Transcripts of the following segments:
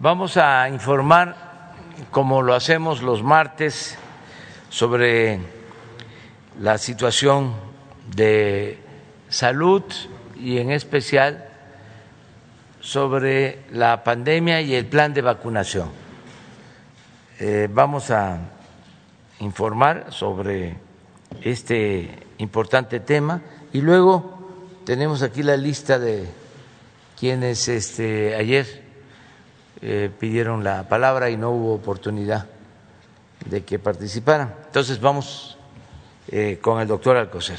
Vamos a informar, como lo hacemos los martes, sobre la situación de salud y en especial sobre la pandemia y el plan de vacunación. Eh, vamos a informar sobre este importante tema y luego tenemos aquí la lista de quienes este, ayer eh, pidieron la palabra y no hubo oportunidad de que participaran. Entonces vamos eh, con el doctor Alcocer.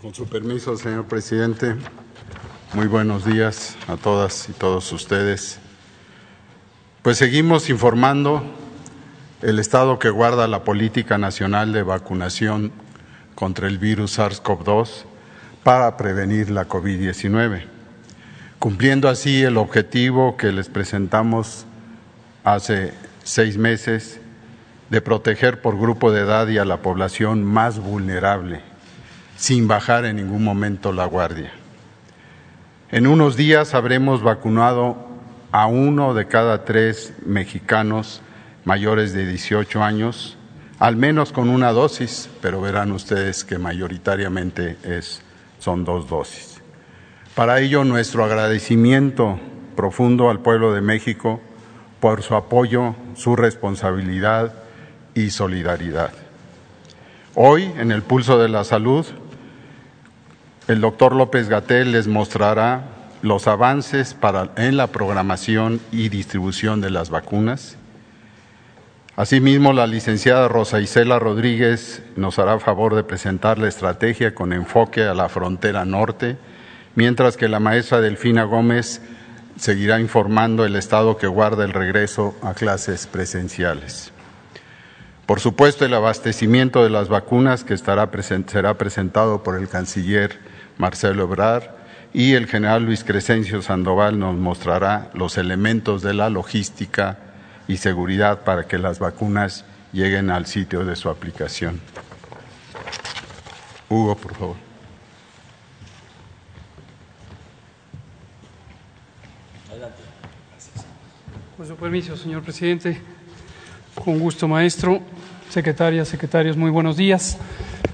Con su permiso, señor presidente, muy buenos días a todas y todos ustedes. Pues seguimos informando el estado que guarda la política nacional de vacunación contra el virus SARS-CoV-2 para prevenir la COVID-19, cumpliendo así el objetivo que les presentamos hace seis meses de proteger por grupo de edad y a la población más vulnerable sin bajar en ningún momento la guardia. En unos días habremos vacunado a uno de cada tres mexicanos mayores de 18 años, al menos con una dosis, pero verán ustedes que mayoritariamente es, son dos dosis. Para ello, nuestro agradecimiento profundo al pueblo de México por su apoyo, su responsabilidad y solidaridad. Hoy, en el pulso de la salud, el doctor López Gatel les mostrará los avances en la programación y distribución de las vacunas. Asimismo, la licenciada Rosa Isela Rodríguez nos hará favor de presentar la estrategia con enfoque a la frontera norte, mientras que la maestra Delfina Gómez seguirá informando el estado que guarda el regreso a clases presenciales. Por supuesto, el abastecimiento de las vacunas que estará será presentado por el canciller Marcelo Ebrard y el general Luis Crescencio Sandoval nos mostrará los elementos de la logística y seguridad para que las vacunas lleguen al sitio de su aplicación. Hugo, por favor. Adelante. Con su permiso, señor presidente. Con gusto, maestro, secretarias, secretarios, muy buenos días.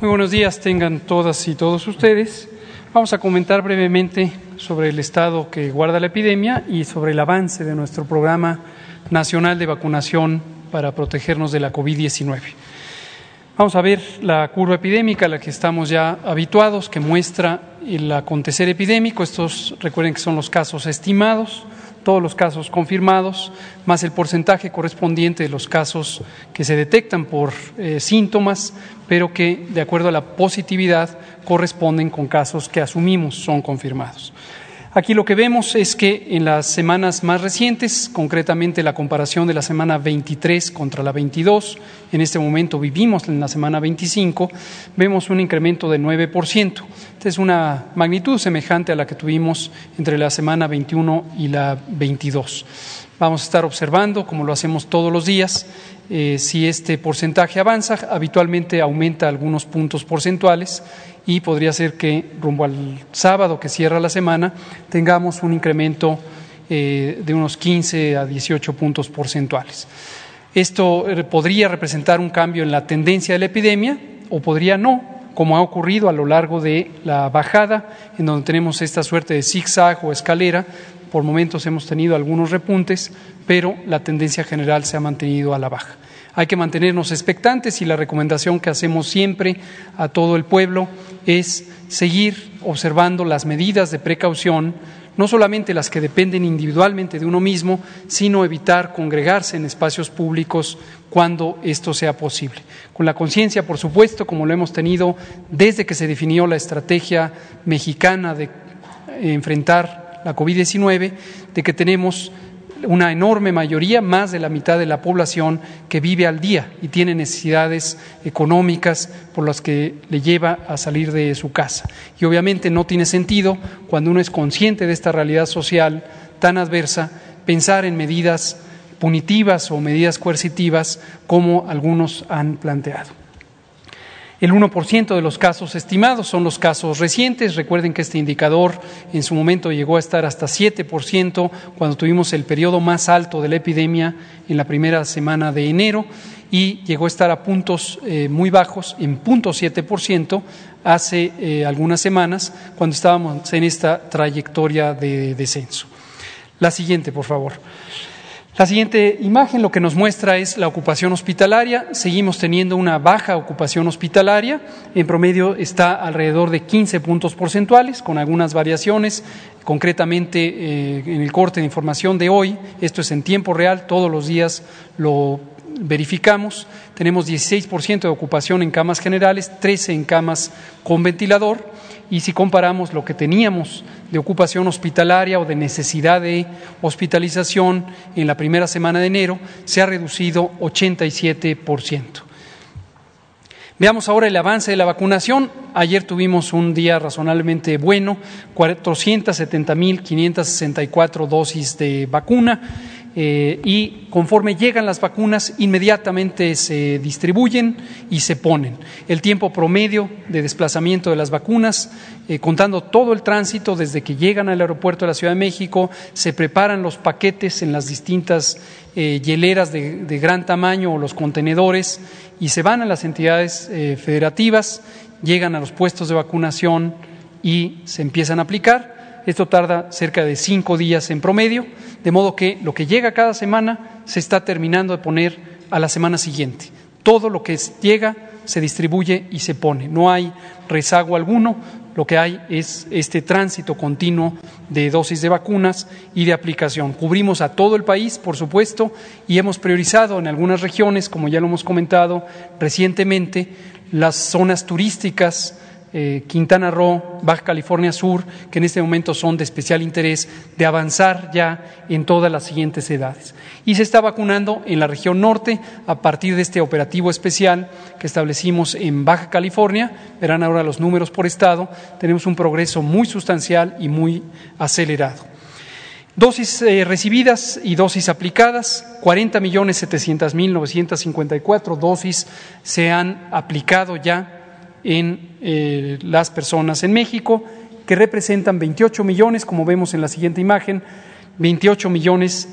Muy buenos días tengan todas y todos ustedes. Vamos a comentar brevemente sobre el estado que guarda la epidemia y sobre el avance de nuestro programa nacional de vacunación para protegernos de la COVID-19. Vamos a ver la curva epidémica a la que estamos ya habituados, que muestra el acontecer epidémico. Estos recuerden que son los casos estimados todos los casos confirmados, más el porcentaje correspondiente de los casos que se detectan por eh, síntomas, pero que, de acuerdo a la positividad, corresponden con casos que asumimos son confirmados. Aquí lo que vemos es que en las semanas más recientes, concretamente la comparación de la semana 23 contra la 22, en este momento vivimos en la semana 25, vemos un incremento de 9%. Esta es una magnitud semejante a la que tuvimos entre la semana 21 y la 22. Vamos a estar observando, como lo hacemos todos los días, eh, si este porcentaje avanza, habitualmente aumenta algunos puntos porcentuales y podría ser que rumbo al sábado que cierra la semana tengamos un incremento eh, de unos 15 a 18 puntos porcentuales. Esto eh, podría representar un cambio en la tendencia de la epidemia o podría no, como ha ocurrido a lo largo de la bajada, en donde tenemos esta suerte de zigzag o escalera. Por momentos hemos tenido algunos repuntes, pero la tendencia general se ha mantenido a la baja. Hay que mantenernos expectantes y la recomendación que hacemos siempre a todo el pueblo es seguir observando las medidas de precaución, no solamente las que dependen individualmente de uno mismo, sino evitar congregarse en espacios públicos cuando esto sea posible. Con la conciencia, por supuesto, como lo hemos tenido desde que se definió la estrategia mexicana de enfrentar la COVID-19, de que tenemos una enorme mayoría, más de la mitad de la población, que vive al día y tiene necesidades económicas por las que le lleva a salir de su casa. Y obviamente no tiene sentido, cuando uno es consciente de esta realidad social tan adversa, pensar en medidas punitivas o medidas coercitivas como algunos han planteado. El 1% de los casos estimados son los casos recientes. Recuerden que este indicador en su momento llegó a estar hasta 7% cuando tuvimos el periodo más alto de la epidemia en la primera semana de enero y llegó a estar a puntos eh, muy bajos, en 0.7% hace eh, algunas semanas cuando estábamos en esta trayectoria de descenso. La siguiente, por favor. La siguiente imagen lo que nos muestra es la ocupación hospitalaria. Seguimos teniendo una baja ocupación hospitalaria. En promedio está alrededor de 15 puntos porcentuales, con algunas variaciones. Concretamente, eh, en el corte de información de hoy, esto es en tiempo real, todos los días lo verificamos. Tenemos 16% de ocupación en camas generales, 13 en camas con ventilador y si comparamos lo que teníamos de ocupación hospitalaria o de necesidad de hospitalización en la primera semana de enero, se ha reducido 87%. Veamos ahora el avance de la vacunación. Ayer tuvimos un día razonablemente bueno, 470.564 dosis de vacuna eh, y conforme llegan las vacunas inmediatamente se distribuyen y se ponen. El tiempo promedio de desplazamiento de las vacunas, eh, contando todo el tránsito desde que llegan al aeropuerto de la Ciudad de México, se preparan los paquetes en las distintas eh, hieleras de, gran tamaño o los contenedores y se van a las entidades federativas, llegan a los puestos de vacunación y se empiezan a aplicar esto tarda cerca de cinco días en promedio, de modo que lo que llega cada semana se está terminando de poner a la semana siguiente. Todo lo que llega se distribuye y se pone. No hay rezago alguno, lo que hay es este tránsito continuo de dosis de vacunas y de aplicación. Cubrimos a todo el país, por supuesto, y hemos priorizado en algunas regiones, como ya lo hemos comentado recientemente, las zonas turísticas eh, Quintana Roo, Baja California Sur, que en este momento son de especial interés, de avanzar ya en todas las siguientes edades. Y se está vacunando en la región norte a partir de este operativo especial que establecimos en Baja California. Verán ahora los números por estado. Tenemos un progreso muy sustancial y muy acelerado. Dosis eh, recibidas y dosis aplicadas, 40 millones 700 mil 954 dosis se han aplicado ya en eh, las personas en México, que representan 28 millones, como vemos en la siguiente imagen, 28 millones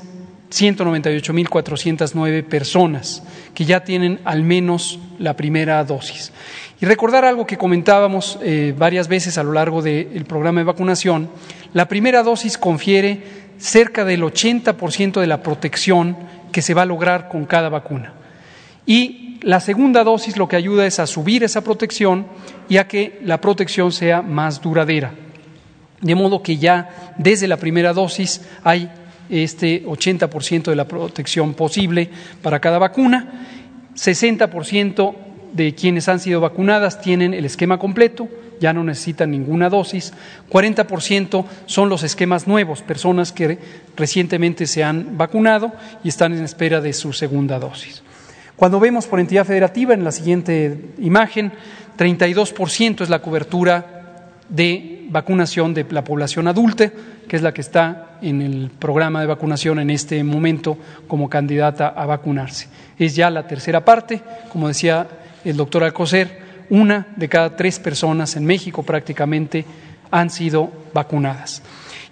198 mil 409 personas que ya tienen al menos la primera dosis. Y recordar algo que comentábamos eh, varias veces a lo largo del programa de vacunación, la primera dosis confiere cerca del 80% de la protección que se va a lograr con cada vacuna. Y la segunda dosis lo que ayuda es a subir esa protección y a que la protección sea más duradera. De modo que ya desde la primera dosis hay este 80% de la protección posible para cada vacuna. 60% de quienes han sido vacunadas tienen el esquema completo, ya no necesitan ninguna dosis. 40% son los esquemas nuevos, personas que recientemente se han vacunado y están en espera de su segunda dosis. Cuando vemos por entidad federativa, en la siguiente imagen, 32% es la cobertura de vacunación de la población adulta, que es la que está en el programa de vacunación en este momento como candidata a vacunarse. Es ya la tercera parte, como decía el doctor Alcocer, una de cada tres personas en México prácticamente han sido vacunadas.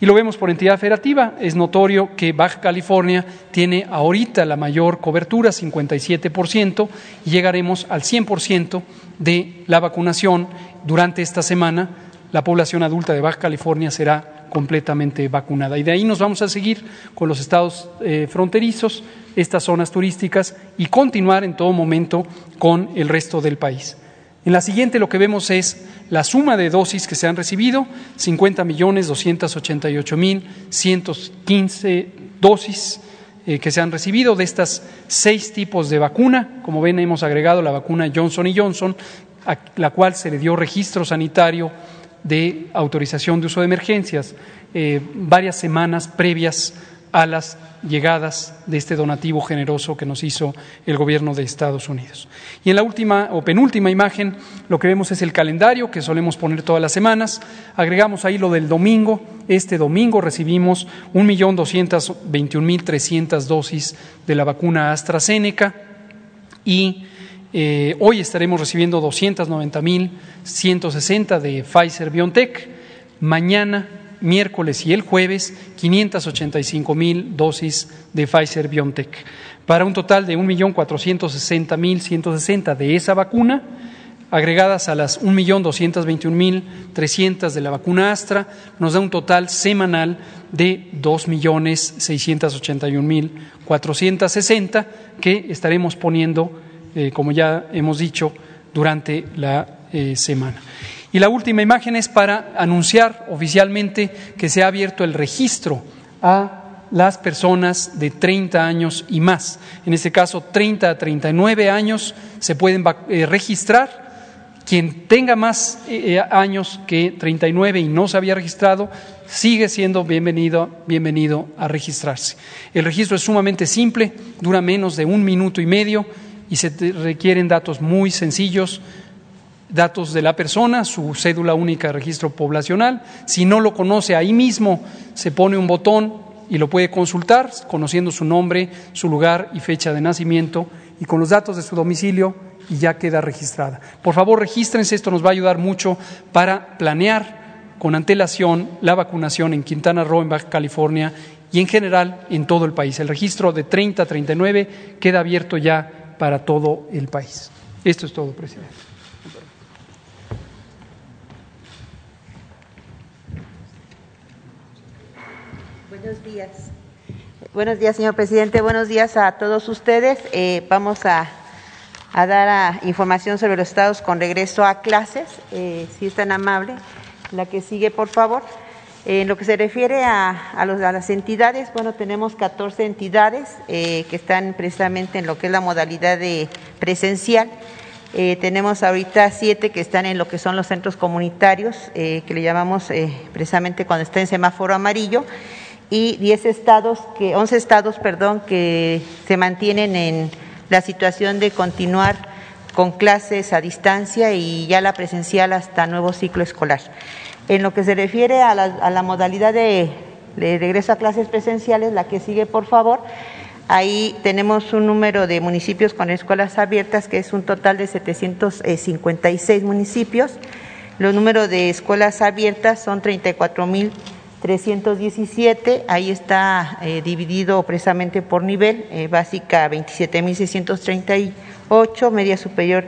Y lo vemos por entidad federativa. Es notorio que Baja California tiene ahorita la mayor cobertura, 57%, y llegaremos al 100% de la vacunación durante esta semana. La población adulta de Baja California será completamente vacunada. Y de ahí nos vamos a seguir con los estados eh, fronterizos, estas zonas turísticas y continuar en todo momento con el resto del país. En la siguiente lo que vemos es la suma de dosis que se han recibido, 50 millones 288 mil 115 dosis eh, que se han recibido de estas seis tipos de vacuna. Como ven, hemos agregado la vacuna Johnson Johnson, a la cual se le dio registro sanitario de autorización de uso de emergencias eh, varias semanas previas a las llegadas de este donativo generoso que nos hizo el gobierno de Estados Unidos. Y en la última o penúltima imagen lo que vemos es el calendario que solemos poner todas las semanas. Agregamos ahí lo del domingo. Este domingo recibimos 1.221.300 dosis de la vacuna AstraZeneca y Eh, hoy estaremos recibiendo 290.160 de Pfizer BioNTech. Mañana, miércoles y el jueves, 585.000 dosis de Pfizer BioNTech. Para un total de 1.460.160 de esa vacuna agregadas a las 1.221.300 de la vacuna Astra, nos da un total semanal de 2.681.460 que estaremos poniendo, eh, como ya hemos dicho, durante la eh, semana. Y la última imagen es para anunciar oficialmente que se ha abierto el registro a las personas de 30 años y más. En este caso, 30 a 39 años se pueden eh, registrar quien tenga más eh, eh, años que 39 y no se había registrado, sigue siendo bienvenido, bienvenido a registrarse. El registro es sumamente simple, dura menos de un minuto y medio y se requieren datos muy sencillos, datos de la persona, su cédula única de registro poblacional. Si no lo conoce ahí mismo, se pone un botón y lo puede consultar, conociendo su nombre, su lugar y fecha de nacimiento y con los datos de su domicilio y ya queda registrada. Por favor, regístrense, esto nos va a ayudar mucho para planear con antelación la vacunación en Quintana Roo, en Baja California y en general en todo el país. El registro de 30 a 39 queda abierto ya para todo el país. Esto es todo, presidente. Buenos días. Buenos días, señor presidente. Buenos días a todos ustedes. Eh, vamos a a dar información sobre los estados con regreso a clases, eh, si es tan amable. La que sigue, por favor. En lo que se refiere a, las entidades, bueno, tenemos 14 entidades eh, que están precisamente en lo que es la modalidad de presencial. Tenemos ahorita siete que están en lo que son los centros comunitarios, que le llamamos precisamente cuando está en semáforo amarillo, y 10 estados, que, 11 estados, perdón, que se mantienen en la situación de continuar con clases a distancia y ya la presencial hasta nuevo ciclo escolar. En lo que se refiere a la, modalidad de, regreso a clases presenciales, la que sigue, por favor, ahí tenemos un número de municipios con escuelas abiertas, que es un total de 756 municipios. Los números de escuelas abiertas son 34 mil 317, ahí está eh, dividido precisamente por nivel, eh, básica 27.638, media superior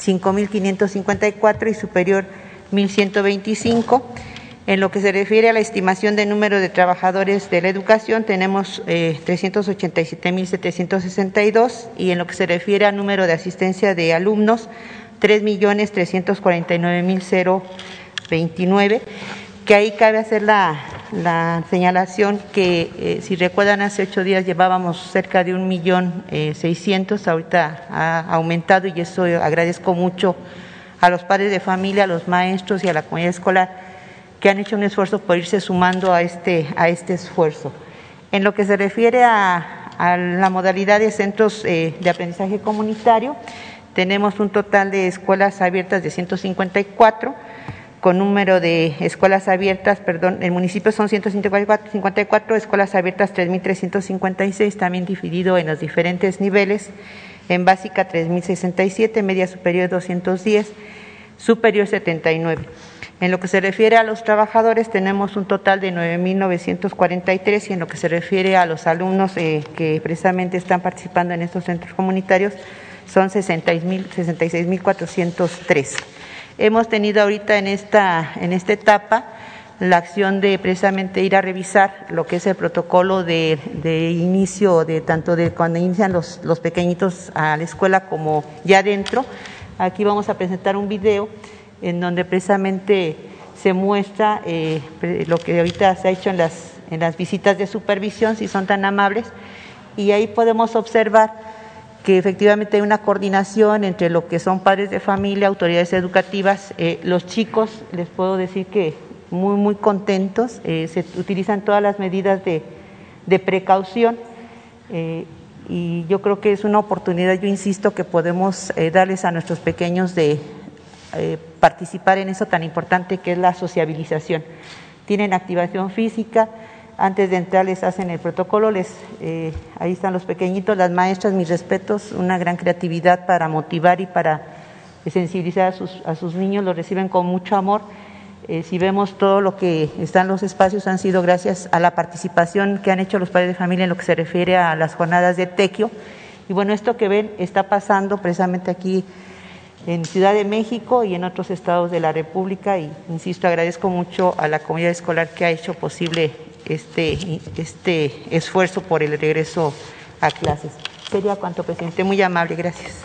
5.554 y superior 1.125. En lo que se refiere a la estimación de número de trabajadores de la educación, tenemos eh, 387.762 y en lo que se refiere al número de asistencia de alumnos, 3.349.029 que ahí cabe hacer la, señalación que, eh, si recuerdan, hace ocho días llevábamos cerca de un millón eh, seiscientos, ahorita ha aumentado y eso agradezco mucho a los padres de familia, a los maestros y a la comunidad escolar que han hecho un esfuerzo por irse sumando a este, a este esfuerzo. En lo que se refiere a, la modalidad de centros eh, de aprendizaje comunitario, tenemos un total de escuelas abiertas de 154 con número de escuelas abiertas, perdón, el municipio son 154, escuelas abiertas 3.356, también dividido en los diferentes niveles, en básica 3.067, media superior 210, superior 79. En lo que se refiere a los trabajadores tenemos un total de 9.943 y en lo que se refiere a los alumnos eh, que precisamente están participando en estos centros comunitarios son 66.403. Hemos tenido ahorita en esta, en esta etapa la acción de precisamente ir a revisar lo que es el protocolo de, inicio, de tanto de cuando inician los, los pequeñitos a la escuela como ya dentro. Aquí vamos a presentar un video en donde precisamente se muestra eh, lo que ahorita se ha hecho en las, en las visitas de supervisión, si son tan amables, y ahí podemos observar que efectivamente hay una coordinación entre lo que son padres de familia, autoridades educativas, eh, los chicos, les puedo decir que muy, muy contentos, eh, se utilizan todas las medidas de, precaución eh, y yo creo que es una oportunidad, yo insisto, que podemos darles a nuestros pequeños de participar en eso tan importante que es la sociabilización. Tienen activación física, antes de entrar les hacen el protocolo, les, eh, ahí están los pequeñitos, las maestras, mis respetos, una gran creatividad para motivar y para sensibilizar a sus, niños, los reciben con mucho amor. Eh, si vemos todo lo que están los espacios han sido gracias a la participación que han hecho los padres de familia en lo que se refiere a las jornadas de tequio. Y bueno, esto que ven está pasando precisamente aquí en Ciudad de México y en otros estados de la República y insisto, agradezco mucho a la comunidad escolar que ha hecho posible este, este esfuerzo por el regreso a clases. Sería cuanto, presidente. Muy amable, gracias.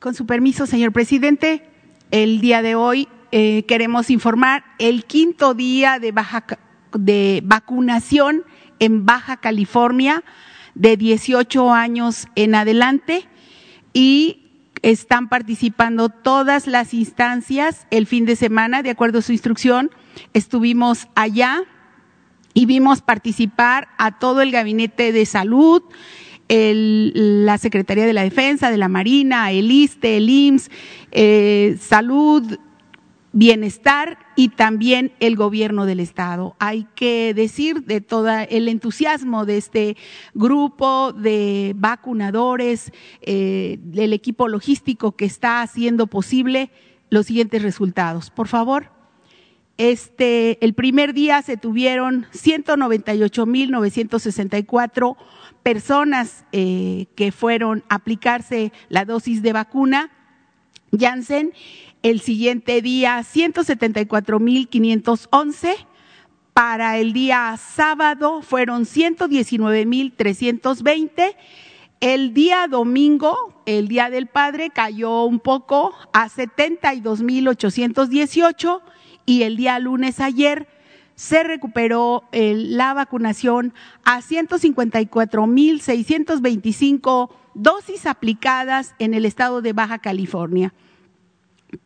Con su permiso, señor presidente, el día de hoy eh, queremos informar el quinto día de, baja, de vacunación en Baja California de 18 años en adelante y están participando todas las instancias el fin de semana, de acuerdo a su instrucción. Estuvimos allá y vimos participar a todo el gabinete de salud, el, la Secretaría de la Defensa, de la Marina, el ISTE, el IMSS, eh, Salud, bienestar y también el gobierno del Estado. Hay que decir de todo el entusiasmo de este grupo de vacunadores, eh, del equipo logístico que está haciendo posible los siguientes resultados. Por favor. Este, el primer día se tuvieron 198.964 personas eh, que fueron a aplicarse la dosis de vacuna Janssen el siguiente día 174.511. Para el día sábado fueron 119.320. El día domingo, el Día del Padre, cayó un poco a 72.818 y el día lunes ayer se recuperó la vacunación a 154.625 dosis aplicadas en el estado de Baja California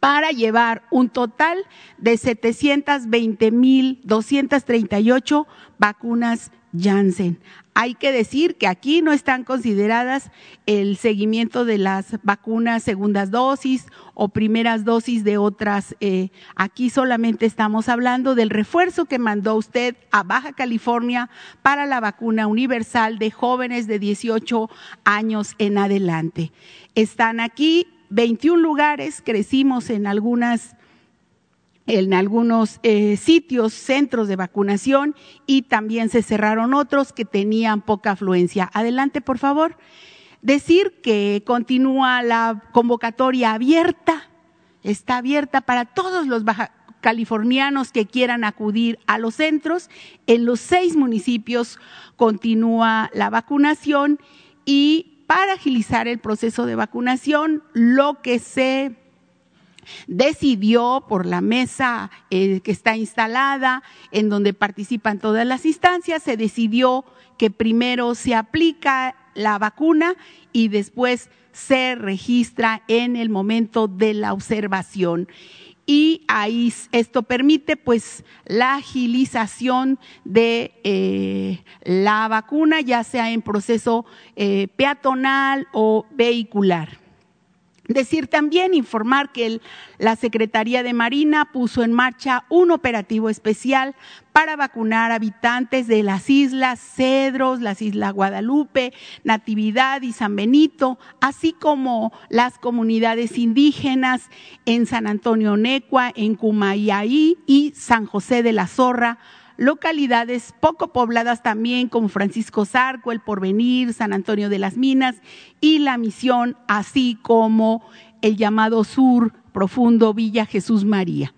para llevar un total de 720.238 vacunas Janssen. Hay que decir que aquí no están consideradas el seguimiento de las vacunas segundas dosis o primeras dosis de otras. Eh, aquí solamente estamos hablando del refuerzo que mandó usted a Baja California para la vacuna universal de jóvenes de 18 años en adelante. Están aquí 21 lugares, crecimos en en algunos eh, sitios, centros de vacunación y también se cerraron otros que tenían poca afluencia. Adelante, por favor. Decir que continúa la convocatoria abierta, está abierta para todos los californianos que quieran acudir a los centros. En los seis municipios continúa la vacunación y para agilizar el proceso de vacunación, lo que se decidió por la mesa eh, que está instalada, en donde participan todas las instancias, se decidió que primero se aplica la vacuna y después se registra en el momento de la observación y ahí esto permite pues la agilización de eh, la vacuna, ya sea en proceso eh, peatonal o vehicular. Decir también, informar que la Secretaría de Marina puso en marcha un operativo especial para vacunar habitantes de las islas Cedros, las islas Guadalupe, Natividad y San Benito, así como las comunidades indígenas en San Antonio Necua, en Cumayaí y San José de la Zorra, localidades poco pobladas también como Francisco Zarco, El Porvenir, San Antonio de las Minas y La Misión, así como el llamado Sur Profundo Villa Jesús María.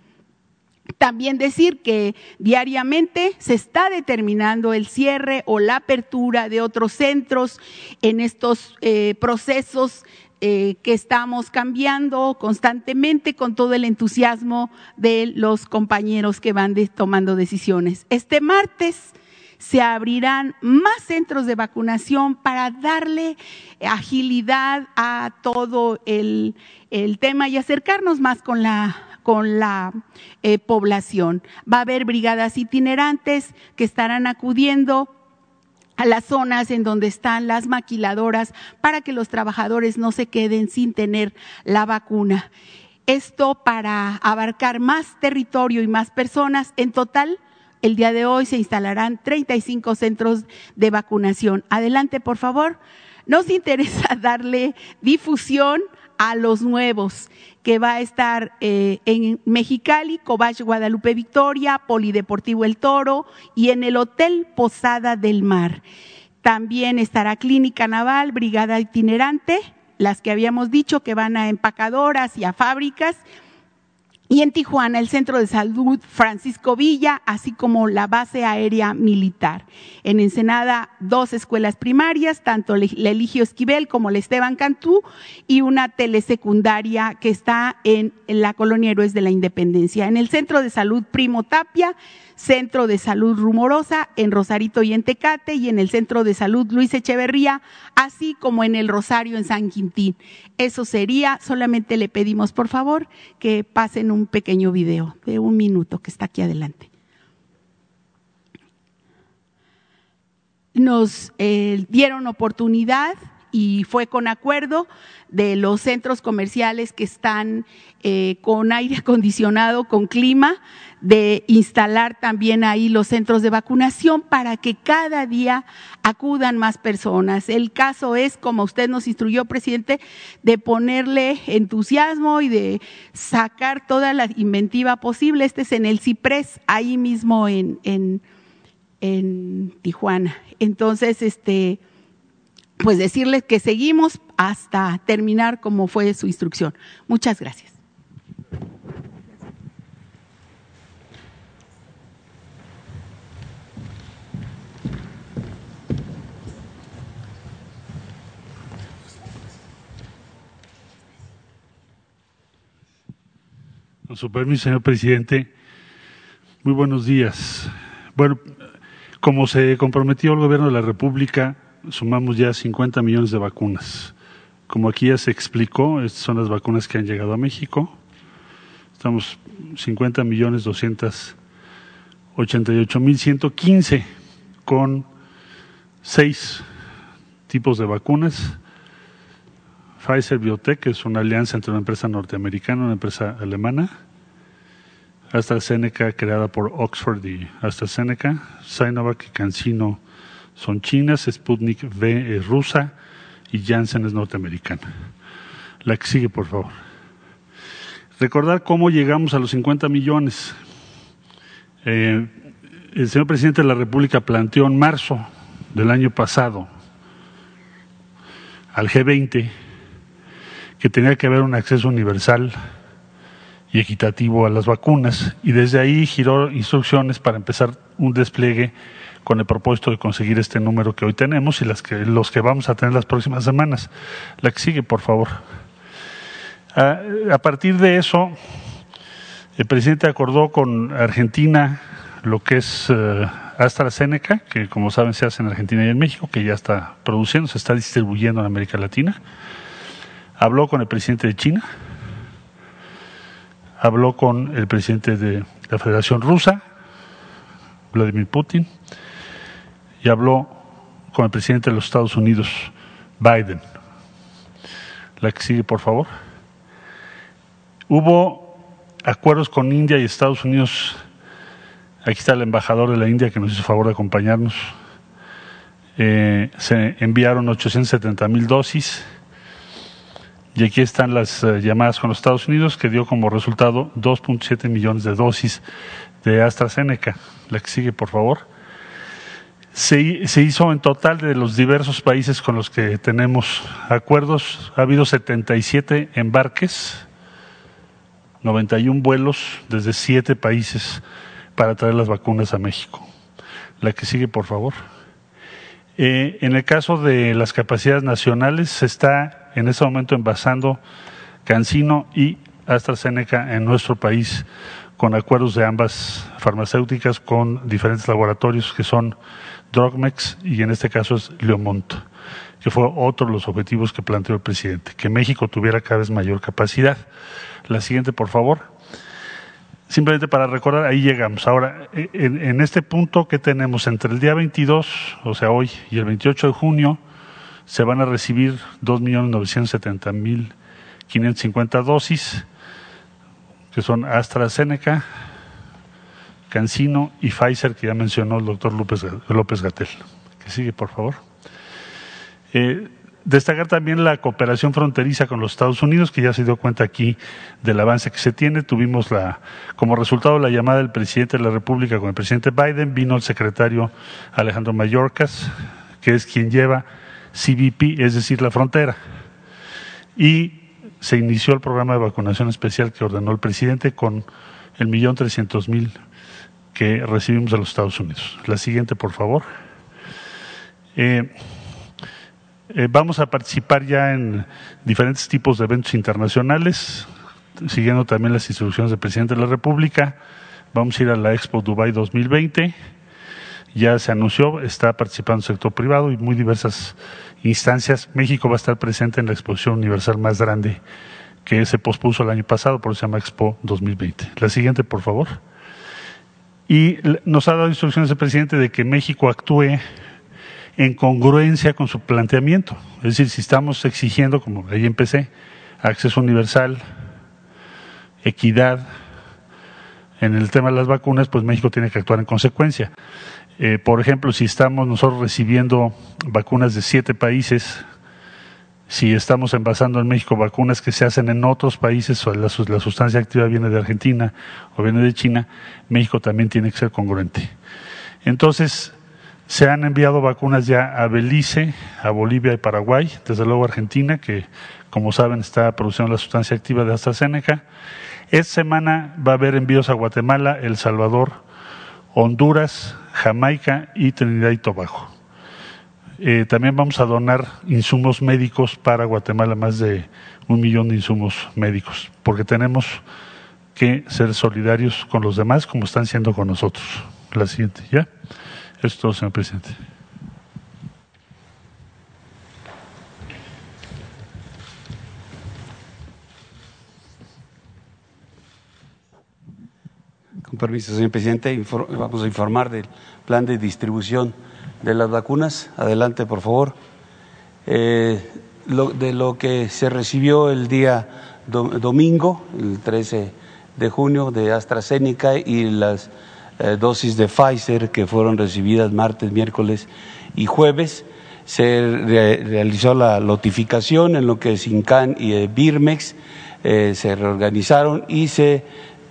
También decir que diariamente se está determinando el cierre o la apertura de otros centros en estos eh, procesos eh, que estamos cambiando constantemente con todo el entusiasmo de los compañeros que van tomando decisiones. Este martes se abrirán más centros de vacunación para darle agilidad a todo el, tema y acercarnos más con la con la eh, población. Va a haber brigadas itinerantes que estarán acudiendo a las zonas en donde están las maquiladoras para que los trabajadores no se queden sin tener la vacuna. Esto para abarcar más territorio y más personas. En total, el día de hoy se instalarán 35 centros de vacunación. Adelante, por favor. Nos interesa darle difusión a los nuevos, que va a estar eh, en Mexicali, Cobach Guadalupe Victoria, Polideportivo El Toro y en el Hotel Posada del Mar. También estará Clínica Naval, Brigada Itinerante, las que habíamos dicho que van a empacadoras y a fábricas y en Tijuana el Centro de Salud Francisco Villa, así como la base aérea militar. En Ensenada, dos escuelas primarias, tanto la Eligio Esquivel como la Esteban Cantú, y una telesecundaria que está en la colonia Héroes de la Independencia. En el Centro de Salud Primo Tapia, Centro de Salud Rumorosa en Rosarito y en Tecate y en el Centro de Salud Luis Echeverría, así como en el Rosario en San Quintín. Eso sería, solamente le pedimos por favor que pasen un pequeño video de un minuto que está aquí adelante. Nos eh, dieron oportunidad y fue con acuerdo de los centros comerciales que están eh, con aire acondicionado, con clima, de instalar también ahí los centros de vacunación para que cada día acudan más personas. El caso es, como usted nos instruyó, presidente, de ponerle entusiasmo y de sacar toda la inventiva posible. Este es en el Ciprés, ahí mismo en, en, en Tijuana. Entonces, este pues decirles que seguimos hasta terminar como fue su instrucción. Muchas gracias. Con su permiso, señor presidente, muy buenos días. Bueno, como se comprometió el gobierno de la República, sumamos ya 50 millones de vacunas. Como aquí ya se explicó, estas son las vacunas que han llegado a México. Estamos 50 millones 288 mil 115 con seis tipos de vacunas. Pfizer Biotech, que es una alianza entre una empresa norteamericana y una empresa alemana. AstraZeneca, creada por Oxford y AstraZeneca. Sinovac y CanSino son chinas, Sputnik V es rusa y Janssen es norteamericana. La que sigue, por favor. Recordar cómo llegamos a los 50 millones. Eh, el señor presidente de la República planteó en marzo del año pasado al G20 que tenía que haber un acceso universal y equitativo a las vacunas y desde ahí giró instrucciones para empezar un despliegue con el propósito de conseguir este número que hoy tenemos y las que, los que vamos a tener las próximas semanas. La que sigue, por favor. A, partir de eso, el presidente acordó con Argentina lo que es eh, AstraZeneca, que como saben se hace en Argentina y en México, que ya está produciendo, se está distribuyendo en América Latina. Habló con el presidente de China, habló con el presidente de la Federación Rusa, Vladimir Putin, y habló con el presidente de los Estados Unidos, Biden. La que sigue, por favor. Hubo acuerdos con India y Estados Unidos. Aquí está el embajador de la India que nos hizo favor de acompañarnos. Eh, se enviaron 870 mil dosis. Y aquí están las eh, llamadas con los Estados Unidos, que dio como resultado 2.7 millones de dosis de AstraZeneca. La que sigue, por favor se, hizo en total de los diversos países con los que tenemos acuerdos. Ha habido 77 embarques, 91 vuelos desde siete países para traer las vacunas a México. La que sigue, por favor. Eh, en el caso de las capacidades nacionales, se está en este momento envasando Cancino y AstraZeneca en nuestro país con acuerdos de ambas farmacéuticas con diferentes laboratorios que son Drogmex y en este caso es Leomont, que fue otro de los objetivos que planteó el presidente, que México tuviera cada vez mayor capacidad. La siguiente, por favor. simplemente para recordar, ahí llegamos. Ahora, en, este punto que tenemos entre el día 22, o sea, hoy, y el 28 de junio, se van a recibir 2.970.550 dosis, que son AstraZeneca, Cancino y Pfizer, que ya mencionó el doctor López, López Gatel. Que sigue, por favor. Eh, destacar también la cooperación fronteriza con los Estados Unidos, que ya se dio cuenta aquí del avance que se tiene. Tuvimos la, como resultado la llamada del presidente de la República con el presidente Biden, vino el secretario Alejandro Mayorkas, que es quien lleva CBP, es decir, la frontera. Y se inició el programa de vacunación especial que ordenó el presidente con el millón trescientos mil que recibimos de los Estados Unidos. La siguiente, por favor. Eh, eh, vamos a participar ya en diferentes tipos de eventos internacionales, siguiendo también las instrucciones del presidente de la República. Vamos a ir a la Expo Dubai 2020. Ya se anunció, está participando el sector privado y muy diversas instancias. México va a estar presente en la exposición universal más grande que se pospuso el año pasado, por eso se llama Expo 2020. La siguiente, por favor. Y nos ha dado instrucciones el presidente de que México actúe en congruencia con su planteamiento. Es decir, si estamos exigiendo, como ahí empecé, acceso universal, equidad en el tema de las vacunas, pues México tiene que actuar en consecuencia. Eh, por ejemplo, si estamos nosotros recibiendo vacunas de siete países, si estamos envasando en México vacunas que se hacen en otros países, o la, sustancia activa viene de Argentina o viene de China, México también tiene que ser congruente. Entonces, se han enviado vacunas ya a Belice, a Bolivia y Paraguay, desde luego Argentina, que como saben está produciendo la sustancia activa de AstraZeneca. Esta semana va a haber envíos a Guatemala, El Salvador, Honduras, Jamaica y Trinidad y Tobago. Eh, también vamos a donar insumos médicos para Guatemala, más de un millón de insumos médicos, porque tenemos que ser solidarios con los demás como están siendo con nosotros. La siguiente, ¿ya? Es todo, señor presidente. Con permiso, señor presidente, vamos a informar del plan de distribución de las vacunas. Adelante, por favor. Eh, de lo que se recibió el día domingo, el 13 de junio, de AstraZeneca y las eh, dosis de Pfizer que fueron recibidas martes, miércoles y jueves. Se realizó la notificación en lo que Sincan y eh, Birmex se reorganizaron y se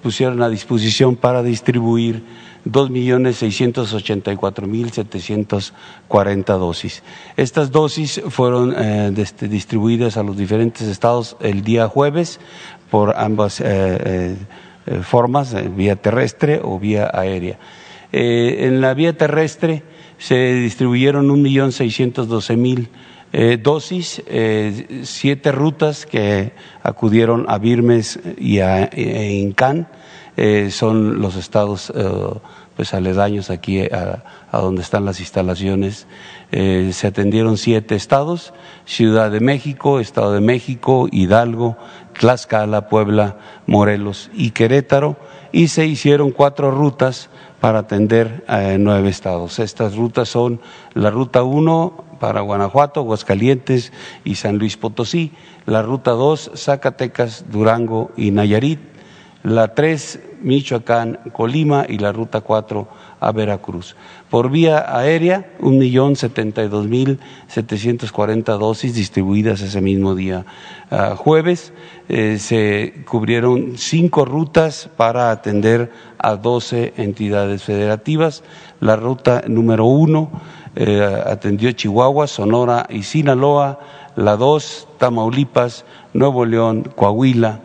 pusieron a disposición para distribuir 2.684.740 dosis. Estas dosis fueron este, distribuidas a los diferentes estados el día jueves por ambas eh, formas, eh, vía terrestre o vía aérea. Eh, en la vía terrestre se distribuyeron 1.612.000 eh, dosis, siete rutas que acudieron a Birmes y a, Incán, son los estados pues aledaños aquí a, donde están las instalaciones. se atendieron siete estados, Ciudad de México, Estado de México, Hidalgo, Tlaxcala, Puebla, Morelos y Querétaro, y se hicieron cuatro rutas para atender a nueve estados. Estas rutas son la ruta 1 para Guanajuato, Aguascalientes y San Luis Potosí, la ruta 2 Zacatecas, Durango y Nayarit, la 3 Michoacán, Colima y la ruta 4 a Veracruz. Por vía aérea, un millón setenta y dos mil setecientos cuarenta dosis distribuidas ese mismo día uh, jueves. Eh, se cubrieron cinco rutas para atender a doce entidades federativas. La ruta número uno eh, atendió Chihuahua, Sonora y Sinaloa. La dos, Tamaulipas, Nuevo León, Coahuila.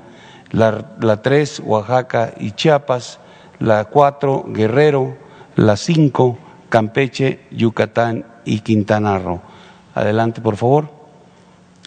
La, la tres, Oaxaca y Chiapas. La cuatro, Guerrero la cinco, Campeche, Yucatán y Quintana Roo. Adelante, por favor.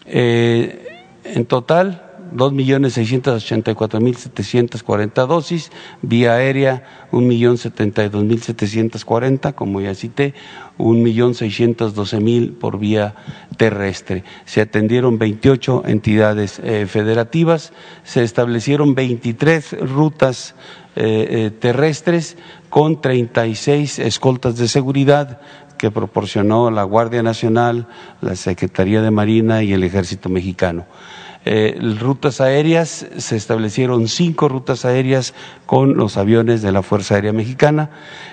Eh, en total, 2.684.740 dosis, vía aérea 1.072.740, como ya cité, 1.612.000 por vía terrestre. Se atendieron 28 entidades eh, federativas, se establecieron 23 rutas eh, eh, terrestres con 36 escoltas de seguridad que proporcionó la Guardia Nacional, la Secretaría de Marina y el Ejército Mexicano. Eh, rutas aéreas, se establecieron cinco rutas aéreas con los aviones de la Fuerza Aérea Mexicana,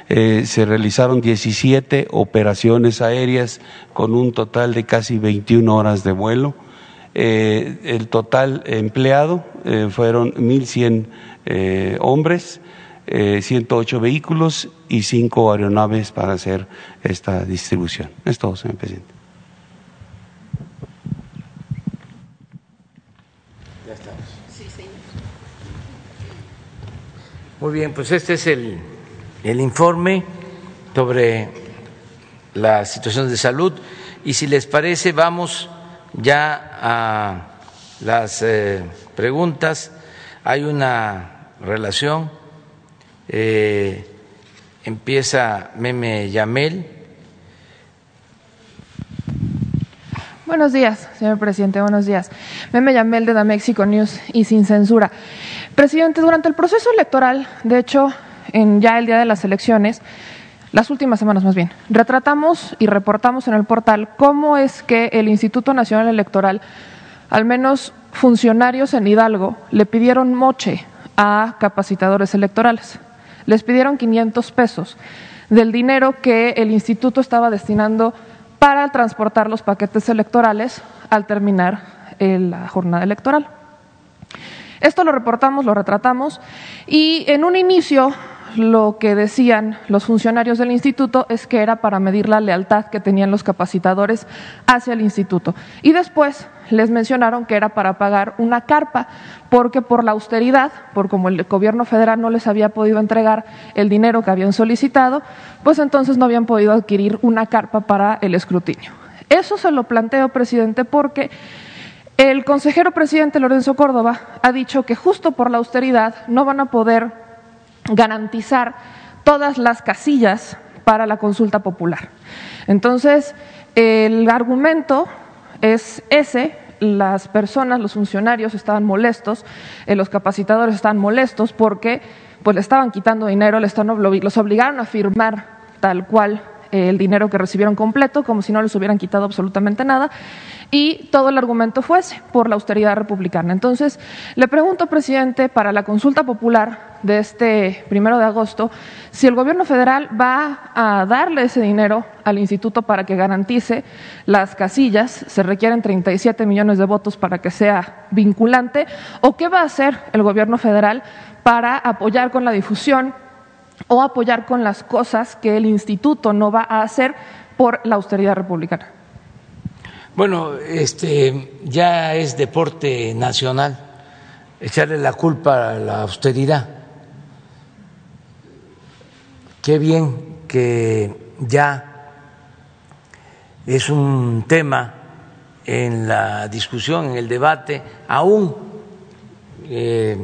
eh, se realizaron 17 operaciones aéreas con un total de casi 21 horas de vuelo. Eh, el total empleado fueron 1.100 hombres, 108 vehículos y cinco aeronaves para hacer esta distribución. Es todo, señor presidente. Muy bien, pues este es el, el informe sobre la situación de salud y si les parece vamos ya a las eh, preguntas. Hay una relación. Eh, empieza Meme Yamel. Buenos días, señor presidente. Buenos días. Meme Yamel de Da Mexico News y sin censura. Presidente, durante el proceso electoral, de hecho, en ya el día de las elecciones, las últimas semanas más bien, retratamos y reportamos en el portal cómo es que el Instituto Nacional Electoral, al menos funcionarios en Hidalgo, le pidieron moche a capacitadores electorales. Les pidieron 500 pesos del dinero que el instituto estaba destinando para transportar los paquetes electorales al terminar la jornada electoral. Esto lo reportamos, lo retratamos y en un inicio lo que decían los funcionarios del instituto es que era para medir la lealtad que tenían los capacitadores hacia el instituto. Y después les mencionaron que era para pagar una carpa, porque por la austeridad, por como el gobierno federal no les había podido entregar el dinero que habían solicitado, pues entonces no habían podido adquirir una carpa para el escrutinio. Eso se lo planteo, presidente, porque el consejero presidente Lorenzo Córdoba ha dicho que justo por la austeridad no van a poder garantizar todas las casillas para la consulta popular. Entonces, el argumento es ese, las personas, los funcionarios estaban molestos, eh, los capacitadores estaban molestos porque pues le estaban quitando dinero, les los obligaron a firmar tal cual el dinero que recibieron completo, como si no les hubieran quitado absolutamente nada, y todo el argumento fue ese, por la austeridad republicana. Entonces, le pregunto, presidente, para la consulta popular de este primero de agosto, si el gobierno federal va a darle ese dinero al instituto para que garantice las casillas, se requieren 37 millones de votos para que sea vinculante, o qué va a hacer el gobierno federal para apoyar con la difusión o apoyar con las cosas que el instituto no va a hacer por la austeridad republicana. Bueno, este ya es deporte nacional echarle la culpa a la austeridad. Qué bien que ya es un tema en la discusión, en el debate, aún eh,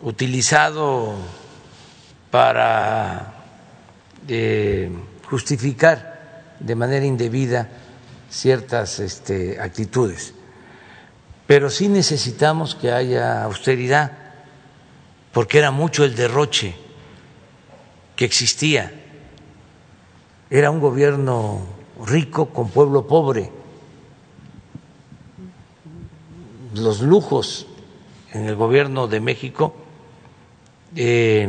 utilizado para eh, justificar de manera indebida ciertas este, actitudes. Pero sí necesitamos que haya austeridad, porque era mucho el derroche que existía. Era un gobierno rico con pueblo pobre. Los lujos en el gobierno de México eh,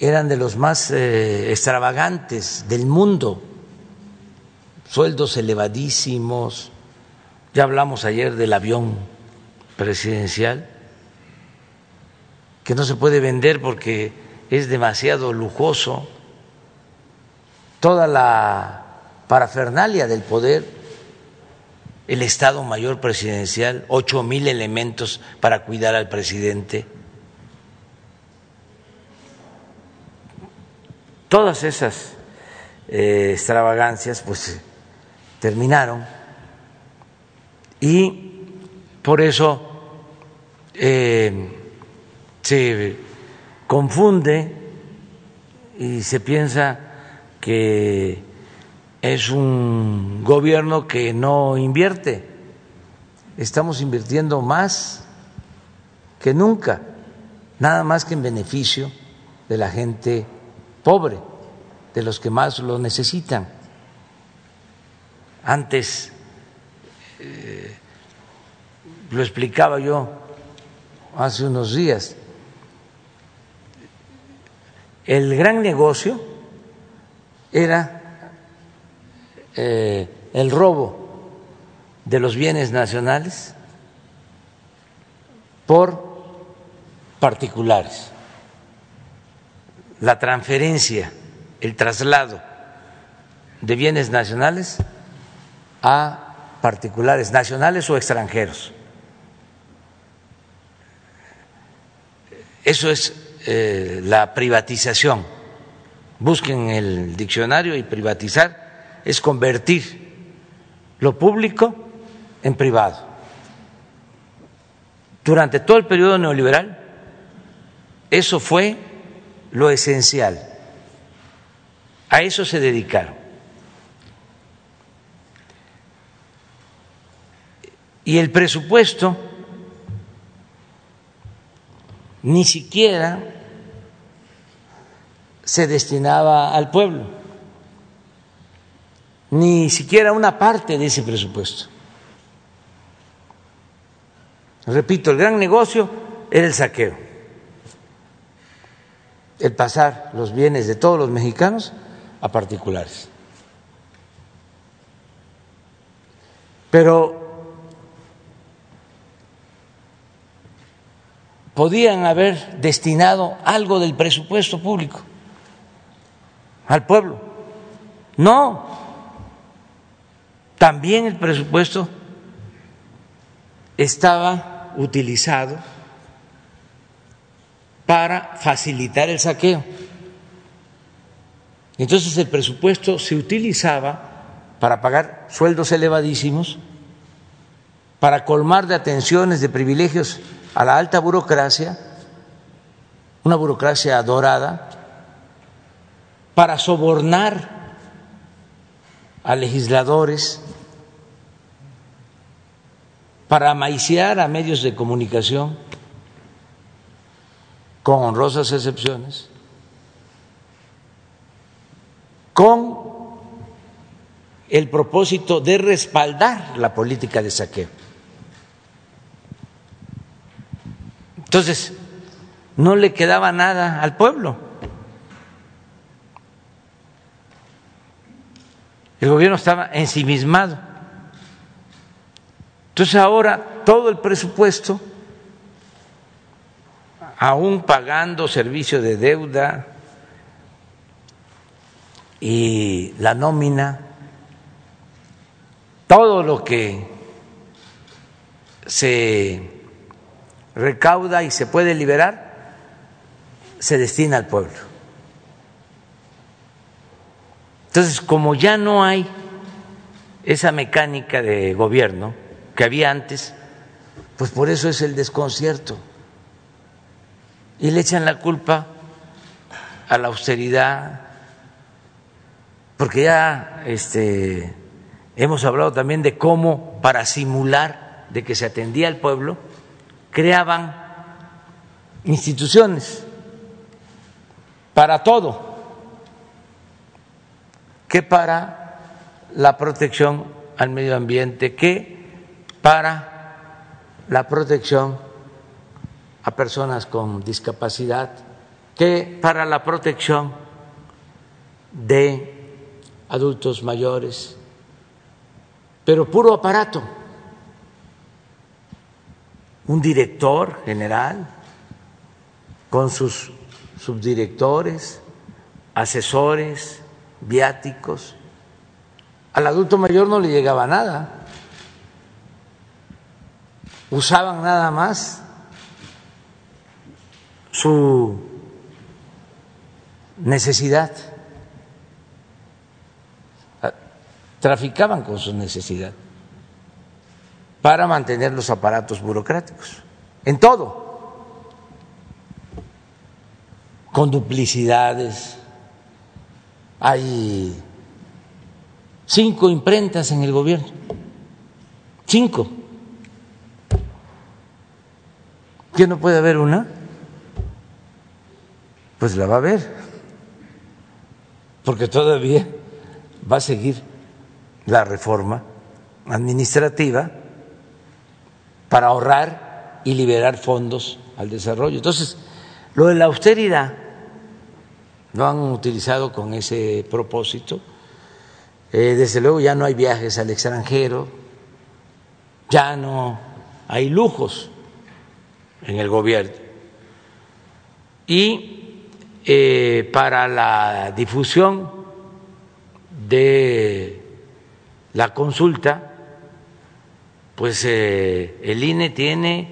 eran de los más eh, extravagantes del mundo, sueldos elevadísimos, ya hablamos ayer del avión presidencial, que no se puede vender porque es demasiado lujoso, toda la parafernalia del poder, el Estado Mayor Presidencial, ocho mil elementos para cuidar al presidente. Todas esas eh, extravagancias pues terminaron y por eso eh, se confunde y se piensa que es un gobierno que no invierte. Estamos invirtiendo más que nunca, nada más que en beneficio de la gente pobre, de los que más lo necesitan. Antes eh, lo explicaba yo hace unos días, el gran negocio era eh, el robo de los bienes nacionales por particulares, la transferencia, el traslado de bienes nacionales a particulares, nacionales o extranjeros. Eso es eh, la privatización. Busquen el diccionario y privatizar es convertir lo público en privado. Durante todo el periodo neoliberal, eso fue lo esencial. A eso se dedicaron. Y el presupuesto ni siquiera se destinaba al pueblo, ni siquiera una parte de ese presupuesto. Repito, el gran negocio era el saqueo, el pasar los bienes de todos los mexicanos a particulares. Pero podían haber destinado algo del presupuesto público al pueblo. No, también el presupuesto estaba utilizado para facilitar el saqueo. Entonces el presupuesto se utilizaba para pagar sueldos elevadísimos, para colmar de atenciones, de privilegios a la alta burocracia, una burocracia dorada, para sobornar a legisladores, para maiciar a medios de comunicación, con honrosas excepciones, con el propósito de respaldar la política de saqueo. Entonces, no le quedaba nada al pueblo. El gobierno estaba ensimismado. Entonces ahora todo el presupuesto, aún pagando servicio de deuda y la nómina, todo lo que se recauda y se puede liberar, se destina al pueblo. Entonces, como ya no hay esa mecánica de gobierno que había antes, pues por eso es el desconcierto. Y le echan la culpa a la austeridad, porque ya este, hemos hablado también de cómo para simular de que se atendía al pueblo, creaban instituciones para todo, que para la protección al medio ambiente, que para la protección a personas con discapacidad, que para la protección de adultos mayores, pero puro aparato un director general con sus subdirectores, asesores, viáticos. Al adulto mayor no le llegaba nada. Usaban nada más su necesidad. Traficaban con su necesidad para mantener los aparatos burocráticos. en todo, con duplicidades. Hay cinco imprentas en el gobierno, cinco. ¿Qué no puede haber una? Pues la va a haber, porque todavía va a seguir la reforma administrativa para ahorrar y liberar fondos al desarrollo. Entonces, lo de la austeridad lo han utilizado con ese propósito. Eh, desde luego ya no hay viajes al extranjero, ya no hay lujos en el gobierno. Y eh, para la difusión de la consulta, pues eh, el INE tiene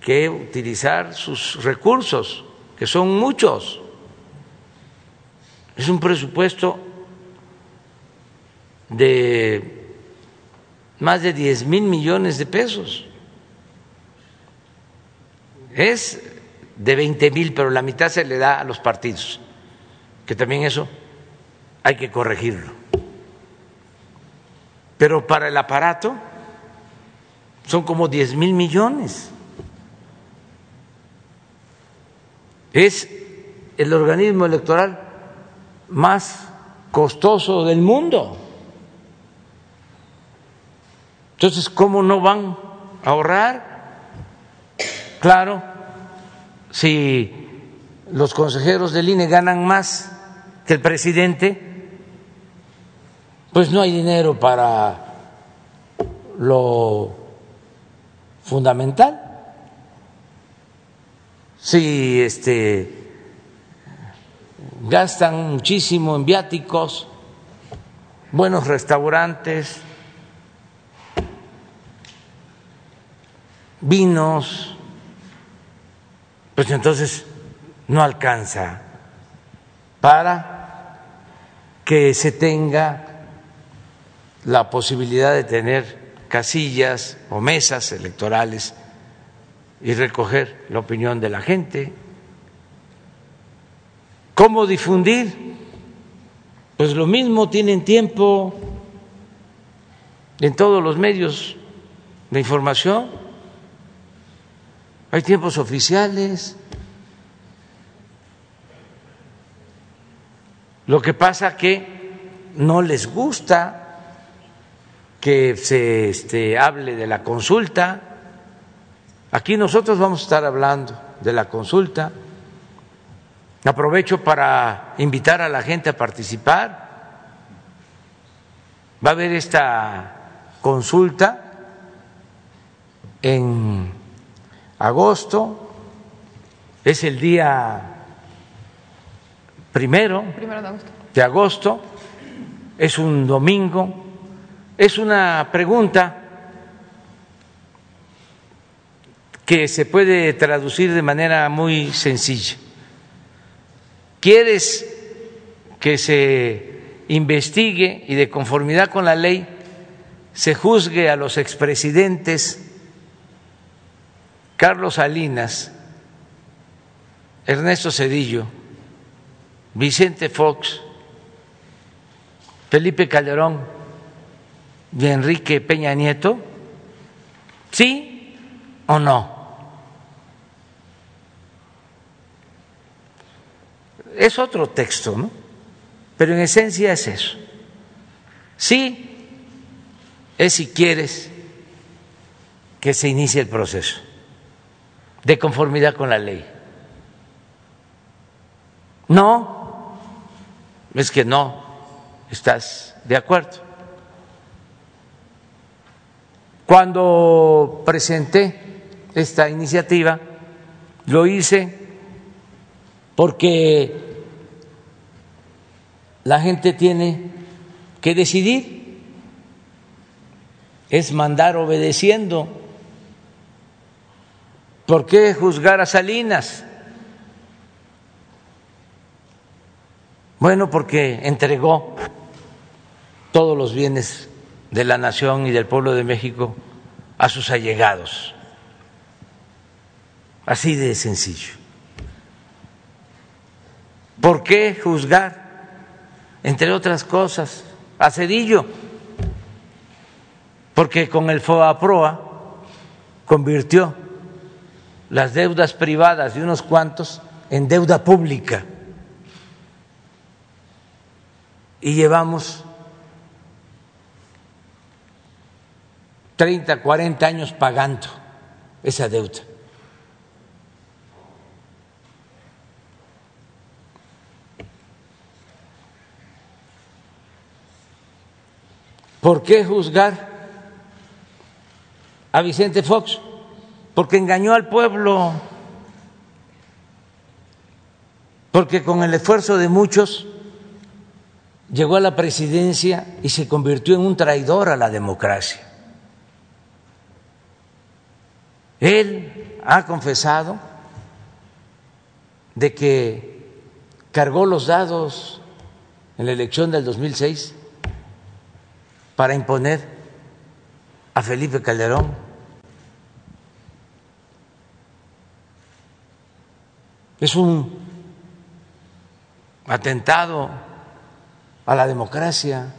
que utilizar sus recursos, que son muchos. Es un presupuesto de más de 10 mil millones de pesos. Es de 20 mil, pero la mitad se le da a los partidos, que también eso hay que corregirlo. Pero para el aparato son como 10 mil millones. Es el organismo electoral más costoso del mundo. Entonces, ¿cómo no van a ahorrar? Claro, si los consejeros del INE ganan más que el presidente, pues no hay dinero para lo fundamental. Si este gastan muchísimo en viáticos, buenos restaurantes, vinos, pues entonces no alcanza para que se tenga la posibilidad de tener casillas o mesas electorales y recoger la opinión de la gente. ¿Cómo difundir? Pues lo mismo tienen tiempo en todos los medios de información. Hay tiempos oficiales. Lo que pasa que no les gusta que se este, hable de la consulta. Aquí nosotros vamos a estar hablando de la consulta. Aprovecho para invitar a la gente a participar. Va a haber esta consulta en agosto, es el día primero, de agosto, es un domingo es una pregunta que se puede traducir de manera muy sencilla. ¿Quieres que se investigue y de conformidad con la ley se juzgue a los expresidentes Carlos Salinas, Ernesto Cedillo, Vicente Fox, Felipe Calderón, de Enrique Peña Nieto? ¿Sí o no? Es otro texto, ¿no? Pero en esencia es eso. Sí es si quieres que se inicie el proceso de conformidad con la ley. No, es que no estás de acuerdo. Cuando presenté esta iniciativa, lo hice porque la gente tiene que decidir, es mandar obedeciendo. ¿Por qué juzgar a Salinas? Bueno, porque entregó todos los bienes de la nación y del pueblo de México a sus allegados. Así de sencillo. ¿Por qué juzgar, entre otras cosas, a Cedillo? Porque con el FOAPROA convirtió las deudas privadas de unos cuantos en deuda pública. Y llevamos 30, 40 años pagando esa deuda. ¿Por qué juzgar a Vicente Fox? Porque engañó al pueblo, porque con el esfuerzo de muchos llegó a la presidencia y se convirtió en un traidor a la democracia. Él ha confesado de que cargó los dados en la elección del 2006 para imponer a Felipe Calderón. Es un atentado a la democracia.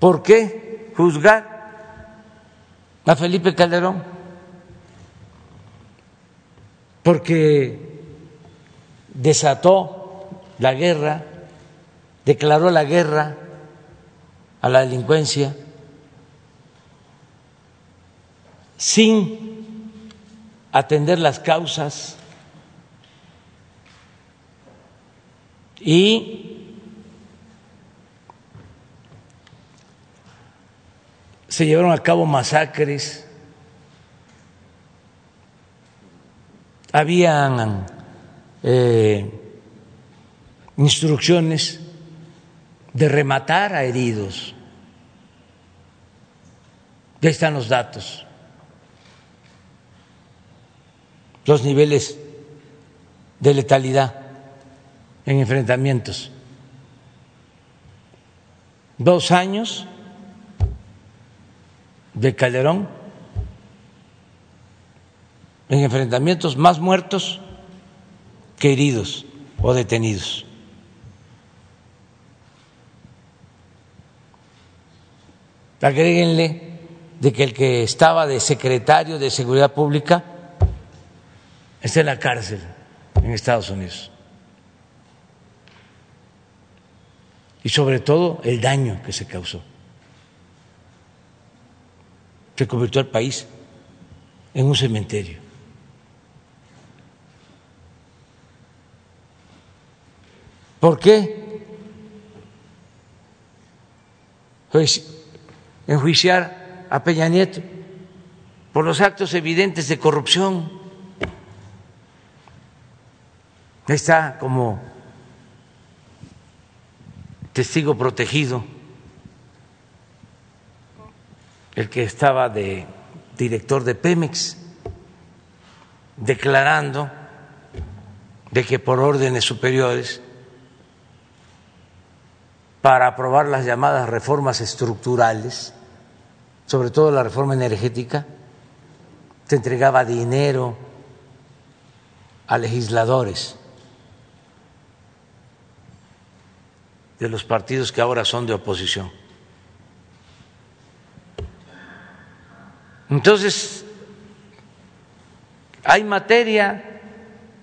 ¿Por qué juzgar a Felipe Calderón? Porque desató la guerra, declaró la guerra a la delincuencia sin atender las causas y se llevaron a cabo masacres, habían eh, instrucciones de rematar a heridos. Ya están los datos, los niveles de letalidad en enfrentamientos. Dos años de Calderón en enfrentamientos más muertos que heridos o detenidos. Agréguenle de que el que estaba de secretario de Seguridad Pública está en la cárcel en Estados Unidos. Y sobre todo el daño que se causó. Se convirtió al país en un cementerio. ¿Por qué? Pues enjuiciar a Peña Nieto por los actos evidentes de corrupción. Está como testigo protegido el que estaba de director de Pemex, declarando de que por órdenes superiores para aprobar las llamadas reformas estructurales, sobre todo la reforma energética, se entregaba dinero a legisladores de los partidos que ahora son de oposición. Entonces, hay materia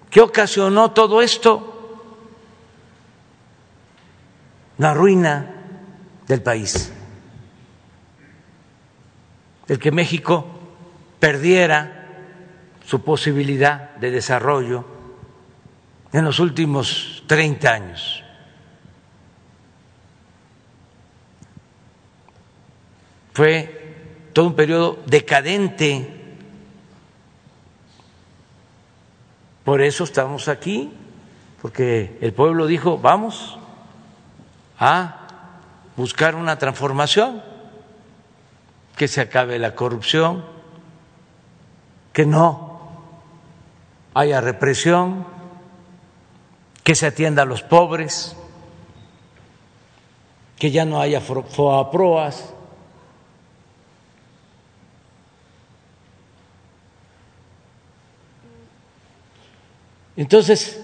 que ocasionó todo esto, la ruina del país el que México perdiera su posibilidad de desarrollo en los últimos 30 años. Fue todo un periodo decadente. Por eso estamos aquí, porque el pueblo dijo, vamos a buscar una transformación que se acabe la corrupción, que no haya represión, que se atienda a los pobres, que ya no haya foaproas. Entonces,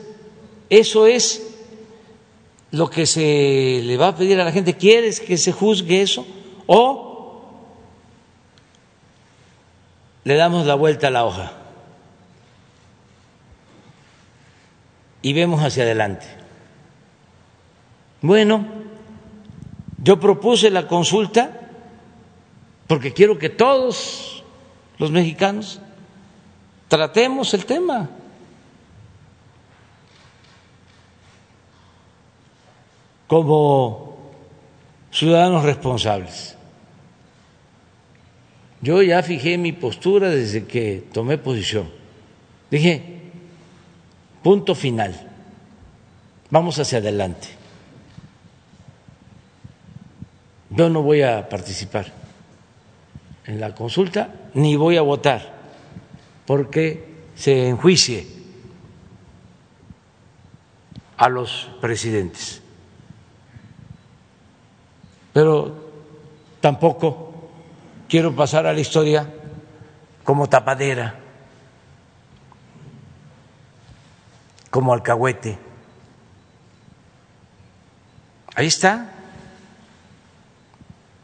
eso es lo que se le va a pedir a la gente. ¿Quieres que se juzgue eso? ¿O le damos la vuelta a la hoja y vemos hacia adelante? Bueno, yo propuse la consulta porque quiero que todos los mexicanos tratemos el tema. Como ciudadanos responsables. Yo ya fijé mi postura desde que tomé posición. Dije, punto final, vamos hacia adelante. Yo no voy a participar en la consulta ni voy a votar porque se enjuicie a los presidentes pero tampoco quiero pasar a la historia como tapadera, como alcahuete. Ahí está,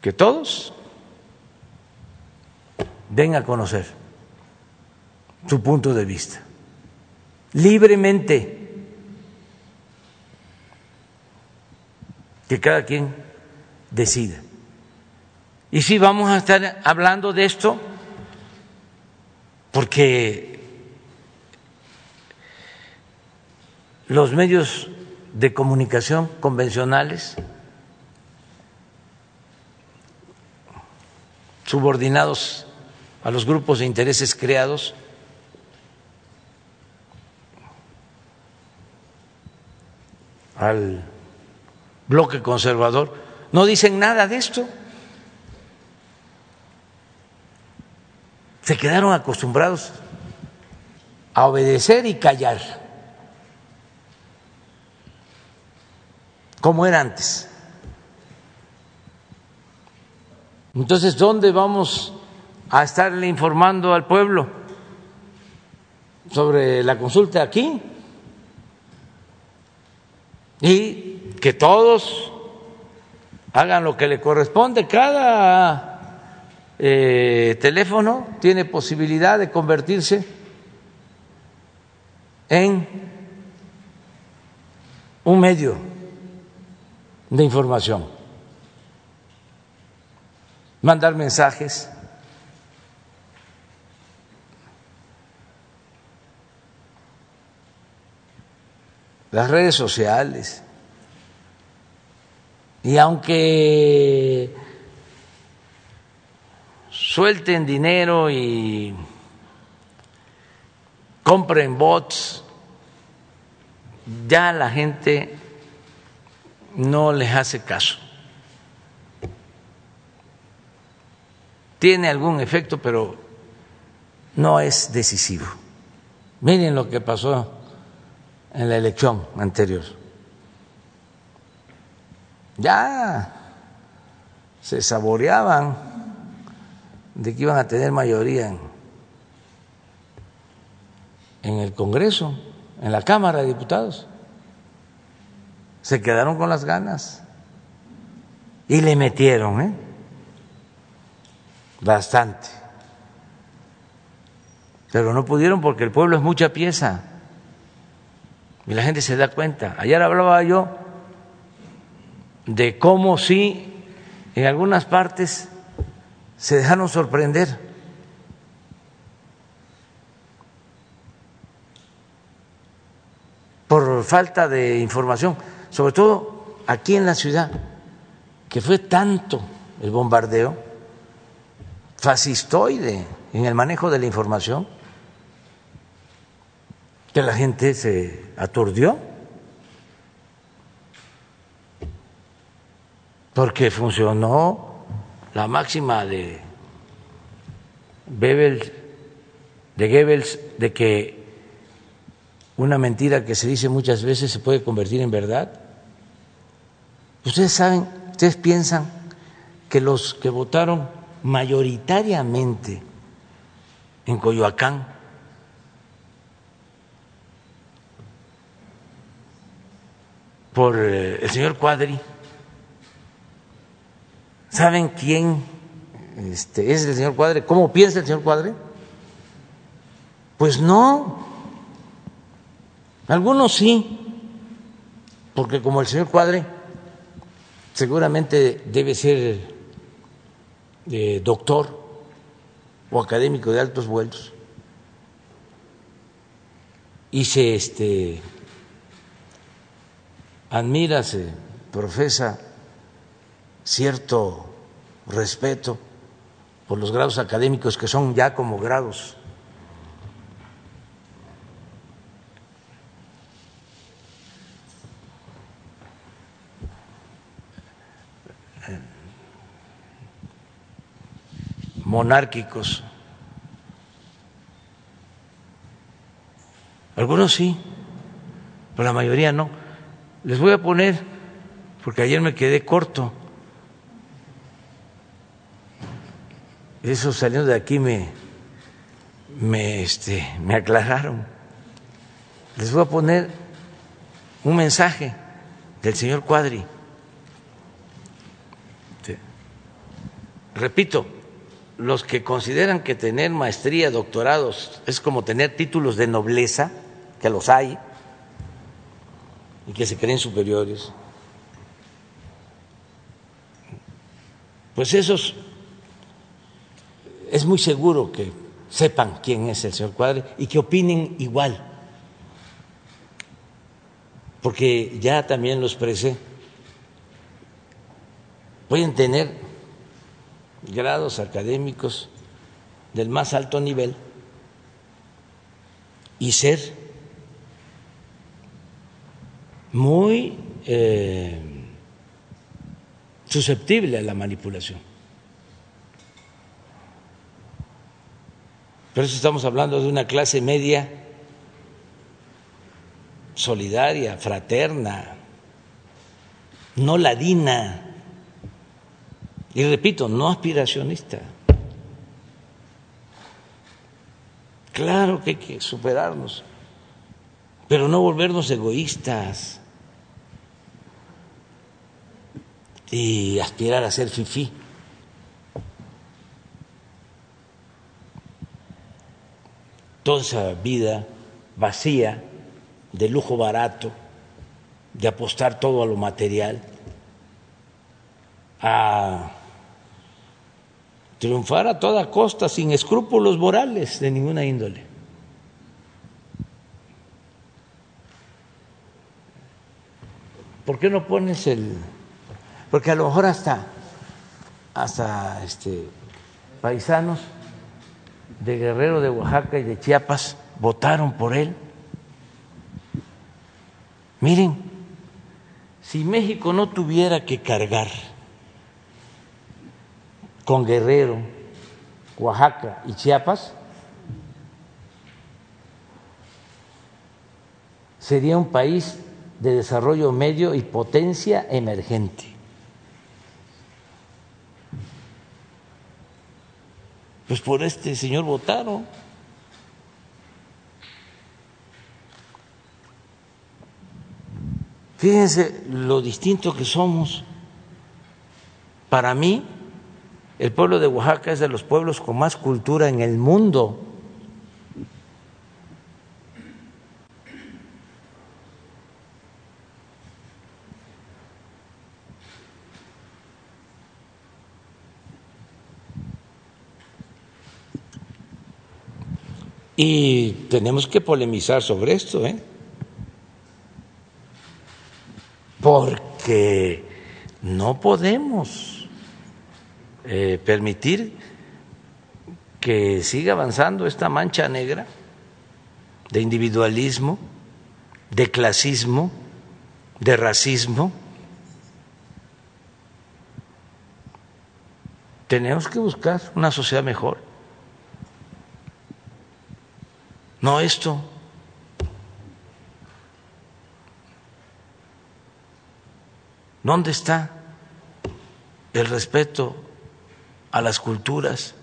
que todos den a conocer su punto de vista, libremente, que cada quien decida. Y sí, vamos a estar hablando de esto porque los medios de comunicación convencionales, subordinados a los grupos de intereses creados, al bloque conservador, no dicen nada de esto. Se quedaron acostumbrados a obedecer y callar, como era antes. Entonces, ¿dónde vamos a estarle informando al pueblo sobre la consulta aquí? Y que todos hagan lo que le corresponde. Cada eh, teléfono tiene posibilidad de convertirse en un medio de información, mandar mensajes. Las redes sociales, y aunque suelten dinero y compren bots, ya la gente no les hace caso. Tiene algún efecto, pero no es decisivo. Miren lo que pasó en la elección anterior ya se saboreaban de que iban a tener mayoría en, el Congreso, en la Cámara de Diputados. Se quedaron con las ganas y le metieron, ¿eh? Bastante. Pero no pudieron porque el pueblo es mucha pieza y la gente se da cuenta. Ayer hablaba yo de cómo sí en algunas partes se dejaron sorprender. por falta de información, sobre todo aquí en la ciudad, que fue tanto el bombardeo fascistoide en el manejo de la información, que la gente se aturdió. Porque funcionó la máxima de Goebbels, de Goebbels de que una mentira que se dice muchas veces se puede convertir en verdad. Ustedes saben, ustedes piensan que los que votaron mayoritariamente en Coyoacán por eh, el señor Cuadri. ¿Saben quién este, es el señor Cuadri? ¿Cómo piensa el señor Cuadri? Pues no. Algunos sí, porque como el señor Cuadri seguramente debe ser eh, doctor o académico de altos vuelos y se este, admira, se profesa cierto respeto por los grados académicos que son ya como grados monárquicos. Algunos sí, pero la mayoría no. Les voy a poner, porque ayer me quedé corto, eso saliendo de aquí me, me, este, me aclararon. Les voy a poner un mensaje del señor Cuadri. Repito, los que consideran que tener maestría, doctorados es como tener títulos de nobleza, que los hay, y que se creen superiores, pues esos es muy seguro que sepan quién es el señor Cuadri y que opinen igual, porque ya también lo expresé, pueden tener grados académicos del más alto nivel y ser muy eh, susceptible a la manipulación. Por eso estamos hablando de una clase media solidaria, fraterna, no ladina. Y repito, no aspiracionista. Claro que hay que superarnos, pero no volvernos egoístas y aspirar a ser fifí. Toda esa vida vacía de lujo barato, de apostar todo a lo material, a triunfar a toda costa, sin escrúpulos morales de ninguna índole. ¿Por qué no pones el.? Porque a lo mejor hasta, hasta este, paisanos de Guerrero, de Oaxaca y de Chiapas votaron por él. Miren, si México no tuviera que cargar con Guerrero, Oaxaca y Chiapas, sería un país de desarrollo medio y potencia emergente. Pues por este señor votaron. Fíjense lo distinto que somos. Para mí, el pueblo de Oaxaca es de los pueblos con más cultura en el mundo. Y tenemos que polemizar sobre esto, ¿eh? Porque no podemos eh, permitir que siga avanzando esta mancha negra de individualismo, de clasismo, de racismo. Tenemos que buscar una sociedad mejor. No esto. ¿Dónde está el respeto a las culturas.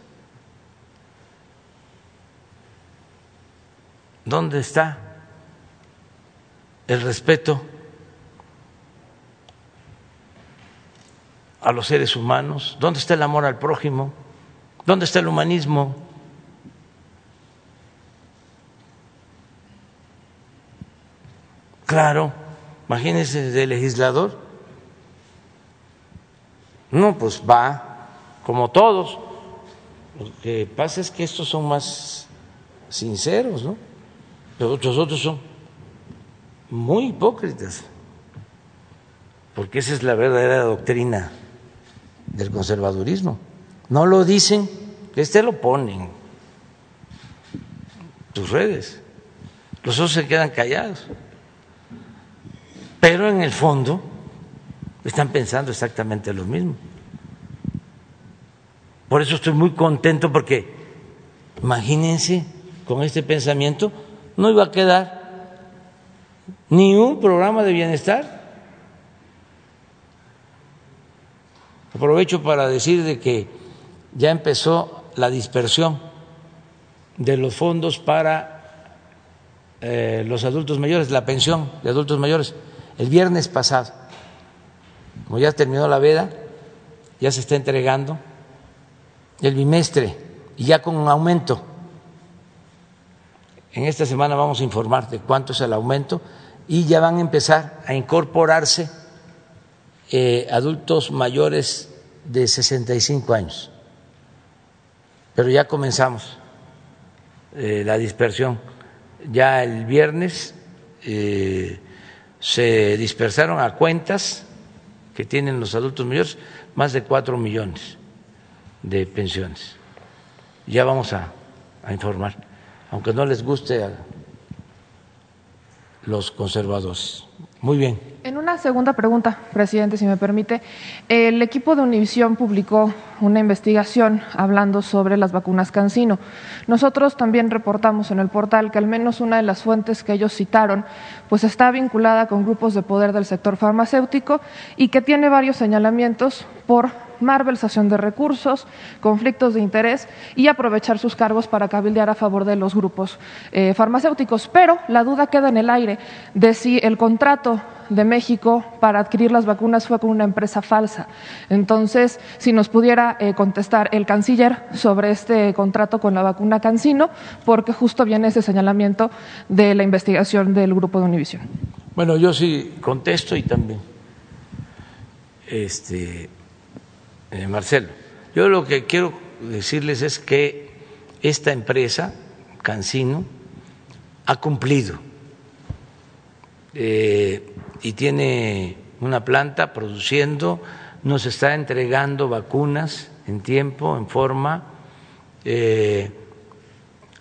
¿Dónde está el respeto a los seres humanos? ¿Dónde está el amor al prójimo? ¿Dónde está el humanismo? Claro, imagínense de legislador. No, pues va como todos. Lo que pasa es que estos son más sinceros, ¿no? Los otros son muy hipócritas, porque esa es la verdadera doctrina del conservadurismo. No lo dicen, este lo ponen tus redes. Los otros se quedan callados. Pero en el fondo están pensando exactamente lo mismo. Por eso estoy muy contento porque imagínense con este pensamiento no iba a quedar ni un programa de bienestar. Aprovecho para decir de que ya empezó la dispersión de los fondos para eh, los adultos mayores, la pensión de adultos mayores, el viernes pasado. Como ya terminó la veda, ya se está entregando el bimestre y ya con un aumento. En esta semana vamos a informar de cuánto es el aumento y ya van a empezar a incorporarse eh, adultos mayores de 65 años. Pero ya comenzamos eh, la dispersión. Ya el viernes eh, se dispersaron a cuentas que tienen los adultos mayores más de cuatro millones de pensiones. Ya vamos a, informar, aunque no les guste a los conservadores. Muy bien. En una segunda pregunta, presidente, si me permite, el equipo de Univisión publicó una investigación hablando sobre las vacunas Cancino. Nosotros también reportamos en el portal que al menos una de las fuentes que ellos citaron pues está vinculada con grupos de poder del sector farmacéutico y que tiene varios señalamientos por malversación de recursos, conflictos de interés y aprovechar sus cargos para cabildear a favor de los grupos eh, farmacéuticos. Pero la duda queda en el aire de si el contrato de México para adquirir las vacunas fue con una empresa falsa. Entonces, si nos pudiera eh, contestar el canciller sobre este contrato con la vacuna Cancino, porque justo viene ese señalamiento de la investigación del grupo de Univision. Bueno, yo sí contesto y también este, eh, Marcelo. Yo lo que quiero decirles es que esta empresa, Cancino, ha cumplido eh, y tiene una planta produciendo, nos está entregando vacunas en tiempo, en forma, eh,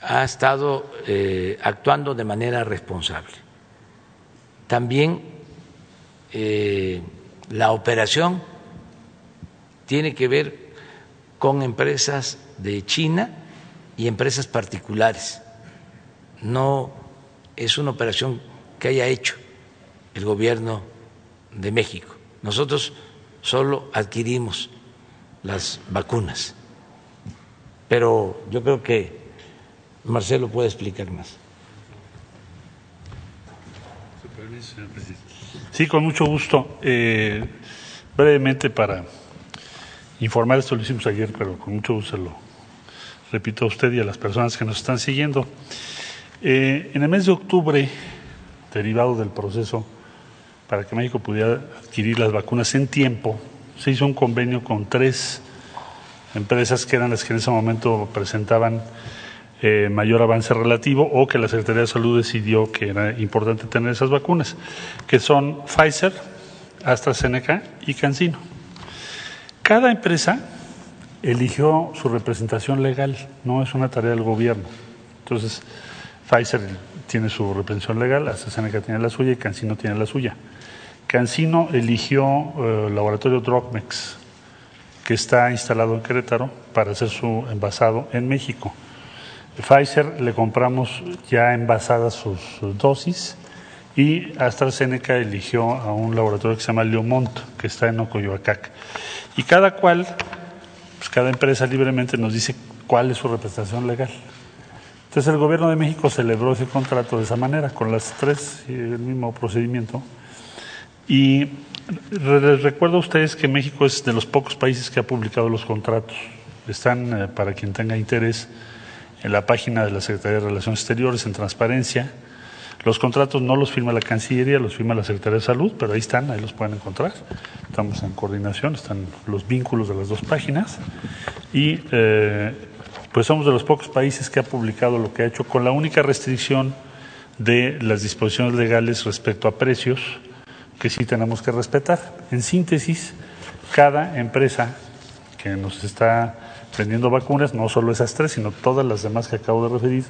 ha estado actuando de manera responsable. También la operación tiene que ver con empresas de China y empresas particulares. No es una operación que haya hecho el gobierno de México. Nosotros solo adquirimos las vacunas. Pero yo creo que Marcelo puede explicar más. Sí, con mucho gusto. Eh, brevemente para informar, esto lo hicimos ayer, pero con mucho gusto lo repito a usted y a las personas que nos están siguiendo. Eh, en el mes de octubre, derivado del proceso para que México pudiera adquirir las vacunas en tiempo, se hizo un convenio con tres empresas que eran las que en ese momento presentaban eh, mayor avance relativo o que la Secretaría de Salud decidió que era importante tener esas vacunas, que son Pfizer, AstraZeneca y CanSino. Cada empresa eligió su representación legal, no es una tarea del gobierno. Entonces, Pfizer tiene su representación legal, AstraZeneca tiene la suya y CanSino tiene la suya. CanSino eligió el eh, laboratorio Drogmex, que está instalado en Querétaro, para hacer su envasado en México. Pfizer le compramos ya envasadas sus, dosis y AstraZeneca eligió a un laboratorio que se llama Leomont, que está en Ocoyoacac. Y cada cual, pues cada empresa libremente nos dice cuál es su representación legal. Entonces el gobierno de México celebró ese contrato de esa manera, con las tres, el mismo procedimiento. Y Les recuerdo a ustedes que México es de los pocos países que ha publicado los contratos. Están, eh, para quien tenga interés, en la página de la Secretaría de Relaciones Exteriores, en transparencia. Los contratos no los firma la Cancillería, los firma la Secretaría de Salud, pero ahí están, ahí los pueden encontrar. Estamos en coordinación, están los vínculos de las dos páginas. Y eh, pues somos de los pocos países que ha publicado lo que ha hecho, con la única restricción de las disposiciones legales respecto a precios que sí tenemos que respetar. En síntesis, cada empresa que nos está vendiendo vacunas, no solo esas tres, sino todas las demás que acabo de referir,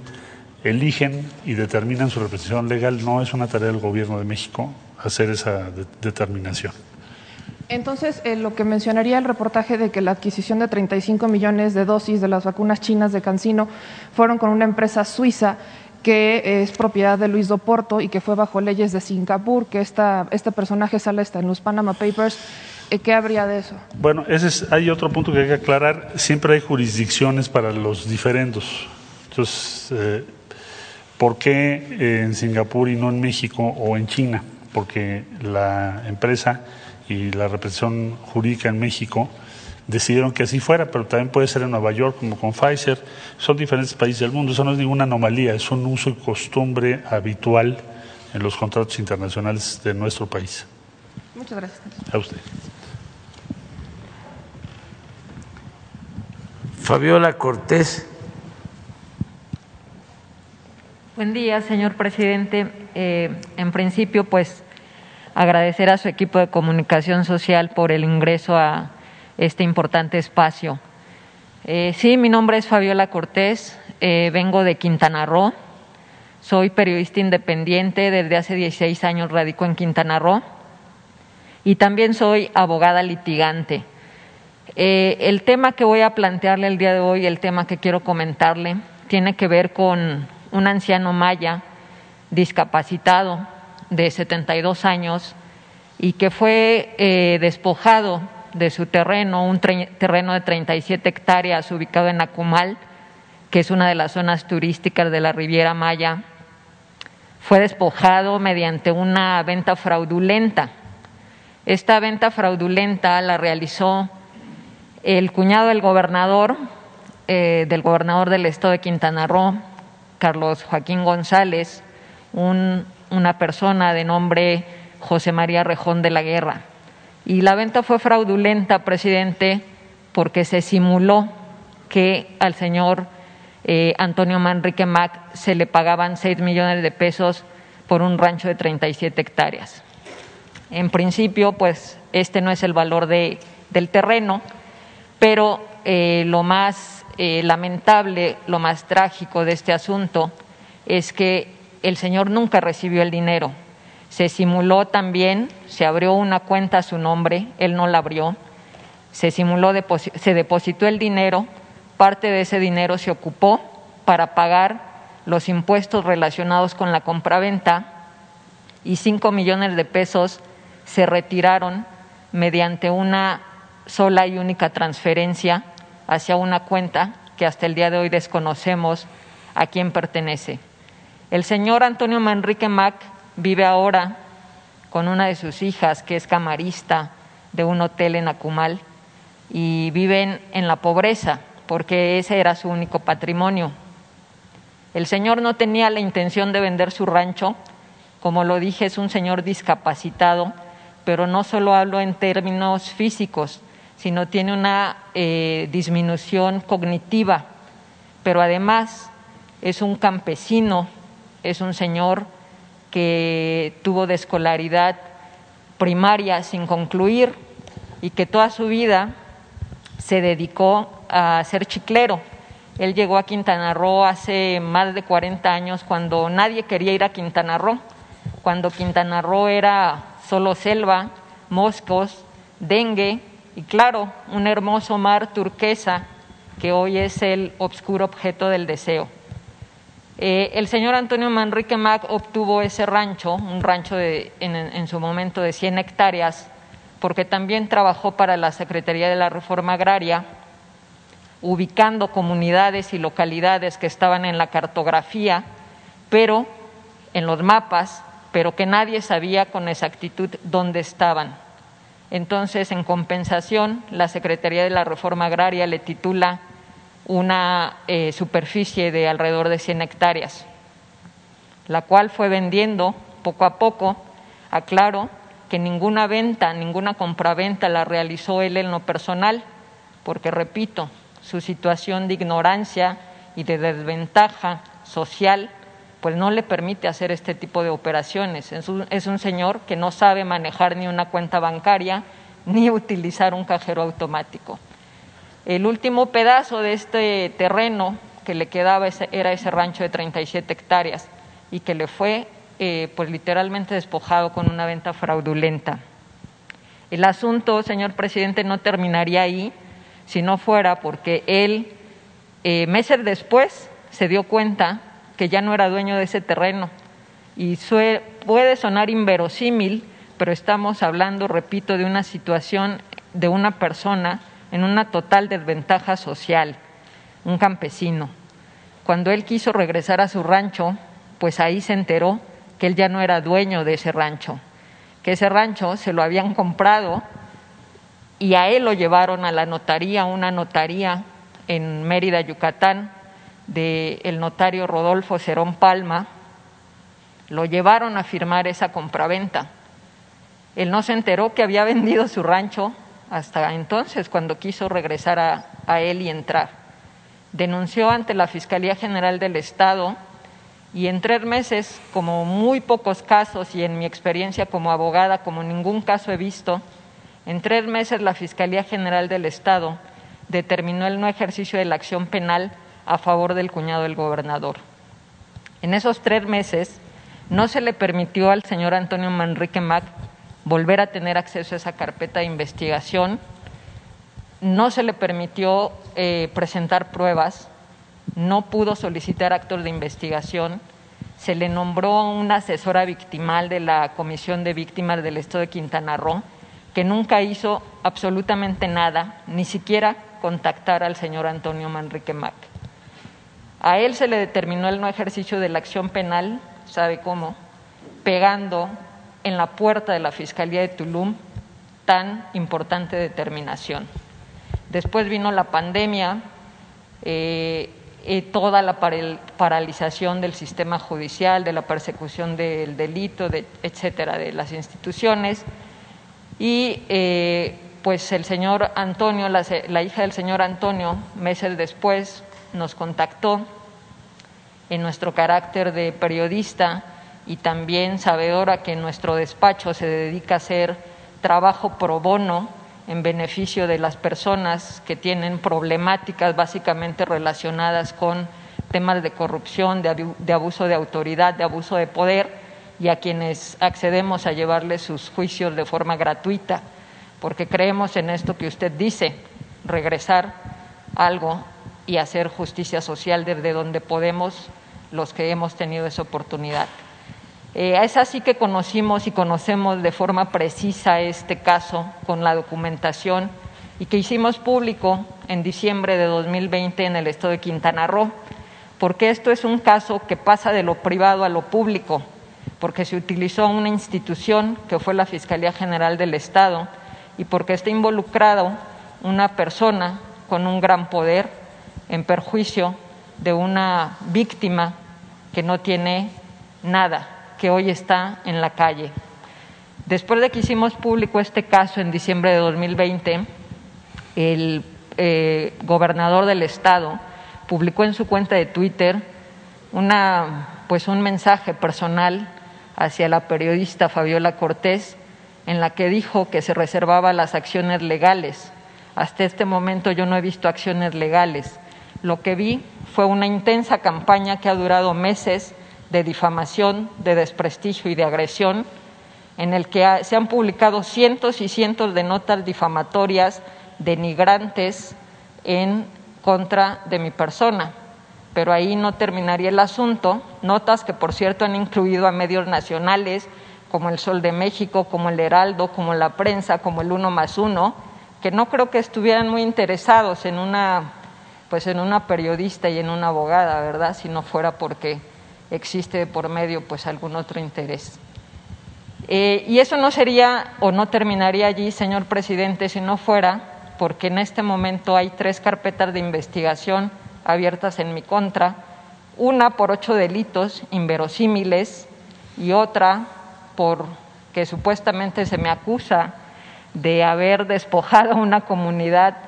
eligen y determinan su representación legal. No es una tarea del Gobierno de México hacer esa determinación. Entonces, eh, lo que mencionaría el reportaje de que la adquisición de 35 millones de dosis de las vacunas chinas de Cancino fueron con una empresa suiza que es propiedad de Luis Doporto y que fue bajo leyes de Singapur, que esta, este personaje sale hasta en los Panama Papers. Eh, ¿Qué habría de eso? Bueno, ese es, hay otro punto que hay que aclarar. Siempre hay jurisdicciones para los diferendos. Entonces, eh, ¿por qué en Singapur y no en México o en China? Porque la empresa y la representación jurídica en México decidieron que así fuera, pero también puede ser en Nueva York como con Pfizer. Son diferentes países del mundo, eso no es ninguna anomalía, es un uso y costumbre habitual en los contratos internacionales de nuestro país. Muchas gracias. A usted. Fabiola Cortés. Buen día, señor presidente. Eh, en principio, pues agradecer a su equipo de comunicación social por el ingreso a este importante espacio. Eh, sí, mi nombre es Fabiola Cortés, eh, vengo de Quintana Roo, soy periodista independiente, desde hace 16 años radico en Quintana Roo y también soy abogada litigante. El tema que voy a plantearle el día de hoy, el tema que quiero comentarle, tiene que ver con un anciano maya discapacitado de 72 años y que fue despojado de su terreno, un terreno de 37 hectáreas ubicado en Acumal, que es una de las zonas turísticas de la Riviera Maya, fue despojado mediante una venta fraudulenta. Esta venta fraudulenta la realizó el cuñado del gobernador, eh, del gobernador del estado de Quintana Roo, Carlos Joaquín González, una persona de nombre José María Rejón de la Guerra. Y la venta fue fraudulenta, presidente, porque se simuló que al señor eh, Antonio Manrique Mac se le pagaban seis millones de pesos por un rancho de 37 hectáreas. En principio, pues este no es el valor de, del terreno, pero eh, lo más eh, lamentable, lo más trágico de este asunto es que el señor nunca recibió el dinero. Se simuló también, se abrió una cuenta a su nombre, él no la abrió, se simuló, se depositó el dinero, parte de ese dinero se ocupó para pagar los impuestos relacionados con la compraventa y cinco millones de pesos se retiraron mediante una sola y única transferencia hacia una cuenta que hasta el día de hoy desconocemos a quién pertenece. El señor Antonio Manrique Mac vive ahora con una de sus hijas que es camarista de un hotel en Acumal y viven en la pobreza porque ese era su único patrimonio. El señor no tenía la intención de vender su rancho, como lo dije, es un señor discapacitado, pero no solo hablo en términos físicos, sino tiene una eh, disminución cognitiva, pero además es un campesino, es un señor que tuvo de escolaridad primaria sin concluir y que toda su vida se dedicó a ser chiclero. Él llegó a Quintana Roo hace más de 40 años cuando nadie quería ir a Quintana Roo, cuando Quintana Roo era solo selva, moscos, dengue y claro, un hermoso mar turquesa que hoy es el obscuro objeto del deseo. Eh, el señor Antonio Manrique Mac obtuvo ese rancho, un rancho en, su momento de 100 hectáreas, porque también trabajó para la Secretaría de la Reforma Agraria, ubicando comunidades y localidades que estaban en la cartografía, pero en los mapas, pero que nadie sabía con exactitud dónde estaban. Entonces, en compensación, la Secretaría de la Reforma Agraria le titula una eh, superficie de alrededor de 100 hectáreas, la cual fue vendiendo poco a poco. Aclaro que ninguna venta, ninguna compraventa la realizó él en lo personal, porque, repito, su situación de ignorancia y de desventaja social pues no le permite hacer este tipo de operaciones. Es un, es un, señor que no sabe manejar ni una cuenta bancaria ni utilizar un cajero automático. El último pedazo de este terreno que le quedaba era ese rancho de 37 hectáreas y que le fue eh, pues literalmente despojado con una venta fraudulenta. El asunto, señor presidente, no terminaría ahí si no fuera porque él, eh, meses después, se dio cuenta que ya no era dueño de ese terreno. Y puede sonar inverosímil, pero estamos hablando, repito, de una situación de una persona en una total desventaja social, un campesino. Cuando él quiso regresar a su rancho, pues ahí se enteró que él ya no era dueño de ese rancho, que ese rancho se lo habían comprado y a él lo llevaron a la notaría, una notaría en Mérida, Yucatán, del notario Rodolfo Cerón Palma, lo llevaron a firmar esa compraventa. Él no se enteró que había vendido su rancho hasta entonces, cuando quiso regresar a, a él y entrar. Denunció ante la Fiscalía General del Estado y en tres meses, como muy pocos casos y en mi experiencia como abogada, como ningún caso he visto, en tres meses la Fiscalía General del Estado determinó el no ejercicio de la acción penal a favor del cuñado del gobernador. En esos tres meses no se le permitió al señor Antonio Manrique Mac volver a tener acceso a esa carpeta de investigación, no se le permitió eh, presentar pruebas, no pudo solicitar actos de investigación, se le nombró una asesora victimal de la Comisión de Víctimas del Estado de Quintana Roo, que nunca hizo absolutamente nada, ni siquiera contactar al señor Antonio Manrique Mac. A él se le determinó el no ejercicio de la acción penal, ¿sabe cómo? Pegando en la puerta de la Fiscalía de Tulum tan importante determinación. Después vino la pandemia, eh, eh, toda la paralización del sistema judicial, de la persecución del delito, de, etcétera, de las instituciones. Y eh, pues el señor Antonio, la, la hija del señor Antonio, meses después, nos contactó en nuestro carácter de periodista y también sabedora que nuestro despacho se dedica a hacer trabajo pro bono en beneficio de las personas que tienen problemáticas básicamente relacionadas con temas de corrupción, de, abuso de autoridad, de abuso de poder y a quienes accedemos a llevarles sus juicios de forma gratuita, porque creemos en esto que usted dice, regresar algo y hacer justicia social desde donde podemos los que hemos tenido esa oportunidad. Eh, es así que conocimos y conocemos de forma precisa este caso con la documentación y que hicimos público en diciembre de 2020 en el estado de Quintana Roo, porque esto es un caso que pasa de lo privado a lo público, porque se utilizó una institución que fue la Fiscalía General del Estado y porque está involucrado una persona con un gran poder en perjuicio de una víctima que no tiene nada, que hoy está en la calle. Después de que hicimos público este caso en diciembre de 2020, el eh, gobernador del estado publicó en su cuenta de Twitter una, pues un mensaje personal hacia la periodista Fabiola Cortés en la que dijo que se reservaba las acciones legales. Hasta este momento yo no he visto acciones legales. Lo que vi fue una intensa campaña que ha durado meses de difamación, de desprestigio y de agresión, en el que se han publicado cientos y cientos de notas difamatorias, denigrantes en contra de mi persona. Pero ahí no terminaría el asunto. Notas que, por cierto, han incluido a medios nacionales como el Sol de México, como el Heraldo, como la prensa, como el Uno más Uno, que no creo que estuvieran muy interesados en una pues en una periodista y en una abogada, ¿verdad? Si no fuera porque existe por medio pues algún otro interés. Eh, y eso no sería o no terminaría allí, señor presidente, si no fuera porque en este momento hay tres carpetas de investigación abiertas en mi contra, una por ocho delitos inverosímiles y otra por que supuestamente se me acusa de haber despojado a una comunidad,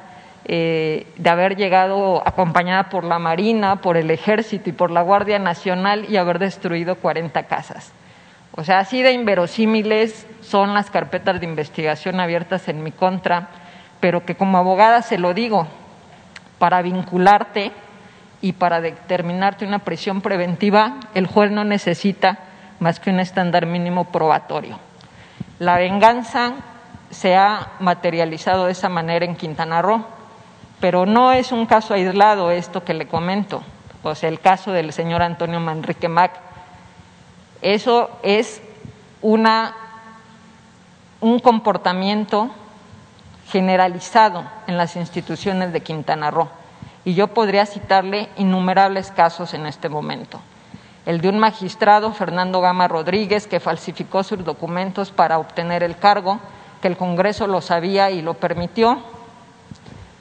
eh, de haber llegado acompañada por la Marina, por el Ejército y por la Guardia Nacional y haber destruido 40 casas. O sea, así de inverosímiles son las carpetas de investigación abiertas en mi contra, pero que como abogada se lo digo, para vincularte y para determinarte una prisión preventiva, el juez no necesita más que un estándar mínimo probatorio. La venganza se ha materializado de esa manera en Quintana Roo, pero no es un caso aislado esto que le comento, o sea, el caso del señor Antonio Manrique Mac, eso es una, un comportamiento generalizado en las instituciones de Quintana Roo. Y yo podría citarle innumerables casos en este momento. El de un magistrado, Fernando Gama Rodríguez, que falsificó sus documentos para obtener el cargo, que el Congreso lo sabía y lo permitió.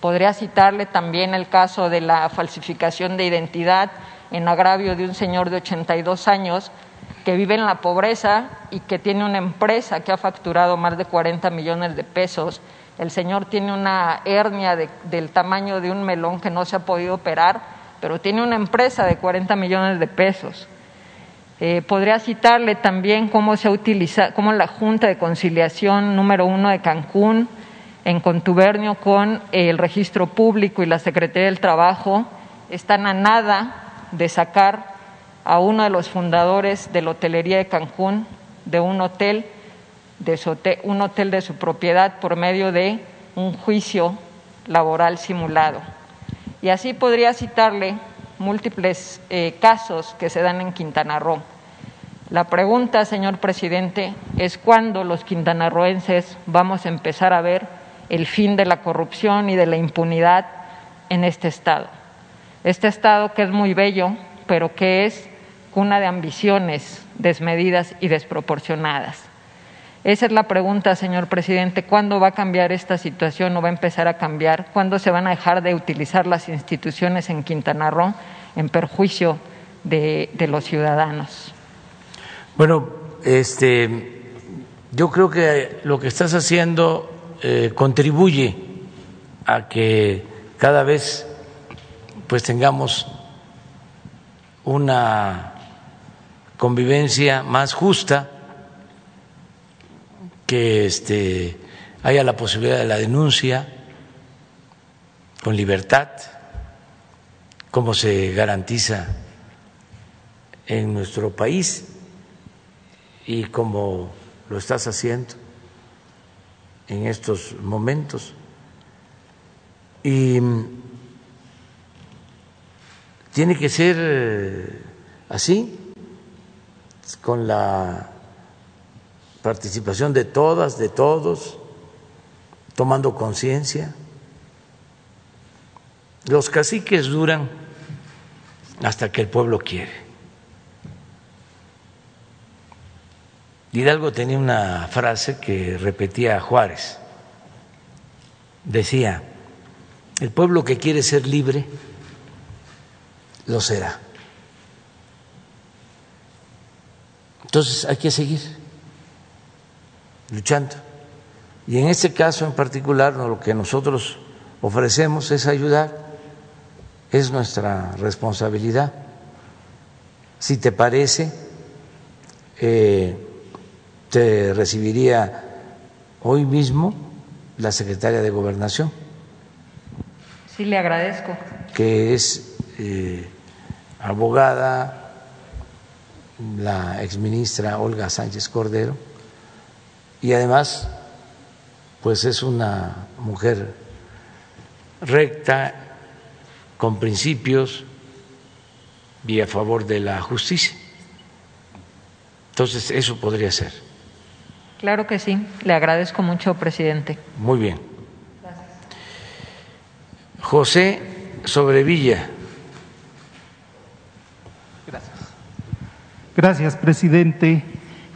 Podría citarle también el caso de la falsificación de identidad en agravio de un señor de 82 años que vive en la pobreza y que tiene una empresa que ha facturado más de 40 millones de pesos. El señor tiene una hernia del tamaño de un melón que no se ha podido operar, pero tiene una empresa de 40 millones de pesos. Eh, podría citarle también cómo se utiliza, cómo la Junta de Conciliación número uno de Cancún, en contubernio con el Registro Público y la Secretaría del Trabajo, están a nada de sacar a uno de los fundadores de la hotelería de Cancún de un hotel, de su, un hotel de su propiedad por medio de un juicio laboral simulado. Y así podría citarle múltiples eh, casos que se dan en Quintana Roo. La pregunta, señor presidente, es cuándo los quintanarroenses vamos a empezar a ver el fin de la corrupción y de la impunidad en este Estado. Este Estado que es muy bello, pero que es cuna de ambiciones desmedidas y desproporcionadas. Esa es la pregunta, señor presidente, ¿cuándo va a cambiar esta situación o va a empezar a cambiar? ¿Cuándo se van a dejar de utilizar las instituciones en Quintana Roo en perjuicio de, los ciudadanos? Bueno, este, yo creo que lo que estás haciendo eh, contribuye a que cada vez pues tengamos una convivencia más justa, que este, haya la posibilidad de la denuncia con libertad, como se garantiza en nuestro país y como lo estás haciendo en estos momentos. Y tiene que ser así, con la participación de todas, de todos, tomando conciencia. Los caciques duran hasta que el pueblo quiere. Hidalgo tenía una frase que repetía Juárez. Decía, el pueblo que quiere ser libre, lo será. Entonces hay que seguir luchando. Y en este caso en particular lo que nosotros ofrecemos es ayudar, es nuestra responsabilidad. Si te parece, eh, te recibiría hoy mismo la secretaria de Gobernación. Sí, le agradezco. Que es eh, abogada, la exministra Olga Sánchez Cordero y además pues es una mujer recta, con principios y a favor de la justicia. Entonces, eso podría ser. Claro que sí. Le agradezco mucho, presidente. Muy bien. José Sobrevilla. Gracias, presidente.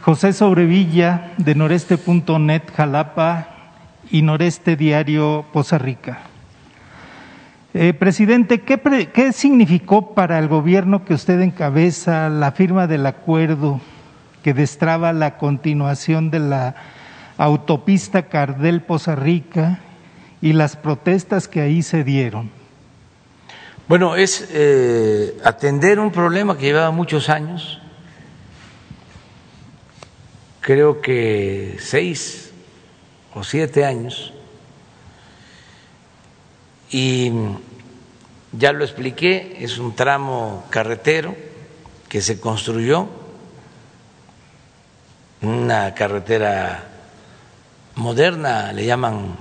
José Sobrevilla de noreste.net Jalapa y Noreste Diario Poza Rica. Eh, presidente, ¿qué, ¿qué significó para el gobierno que usted encabeza la firma del acuerdo que destraba la continuación de la autopista Cardel Poza Rica y las protestas que ahí se dieron? Bueno, es eh, atender un problema que llevaba muchos años, creo que seis o siete años, y ya lo expliqué, es un tramo carretero que se construyó, una carretera moderna, le llaman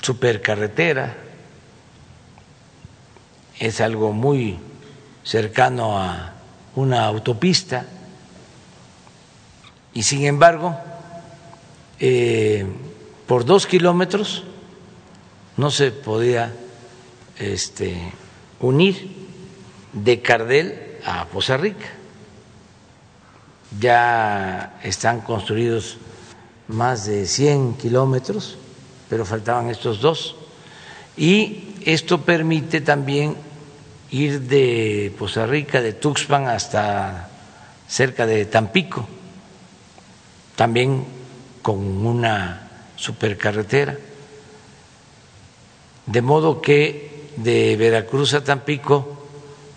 supercarretera, es algo muy cercano a una autopista y sin embargo eh, por dos kilómetros no se podía este, unir de Cardel a Poza Rica. Ya están construidos más de 100 kilómetros, pero faltaban estos dos. Y esto permite también ir de Poza Rica, de Tuxpan hasta cerca de Tampico, también con una supercarretera. De modo que de Veracruz a Tampico,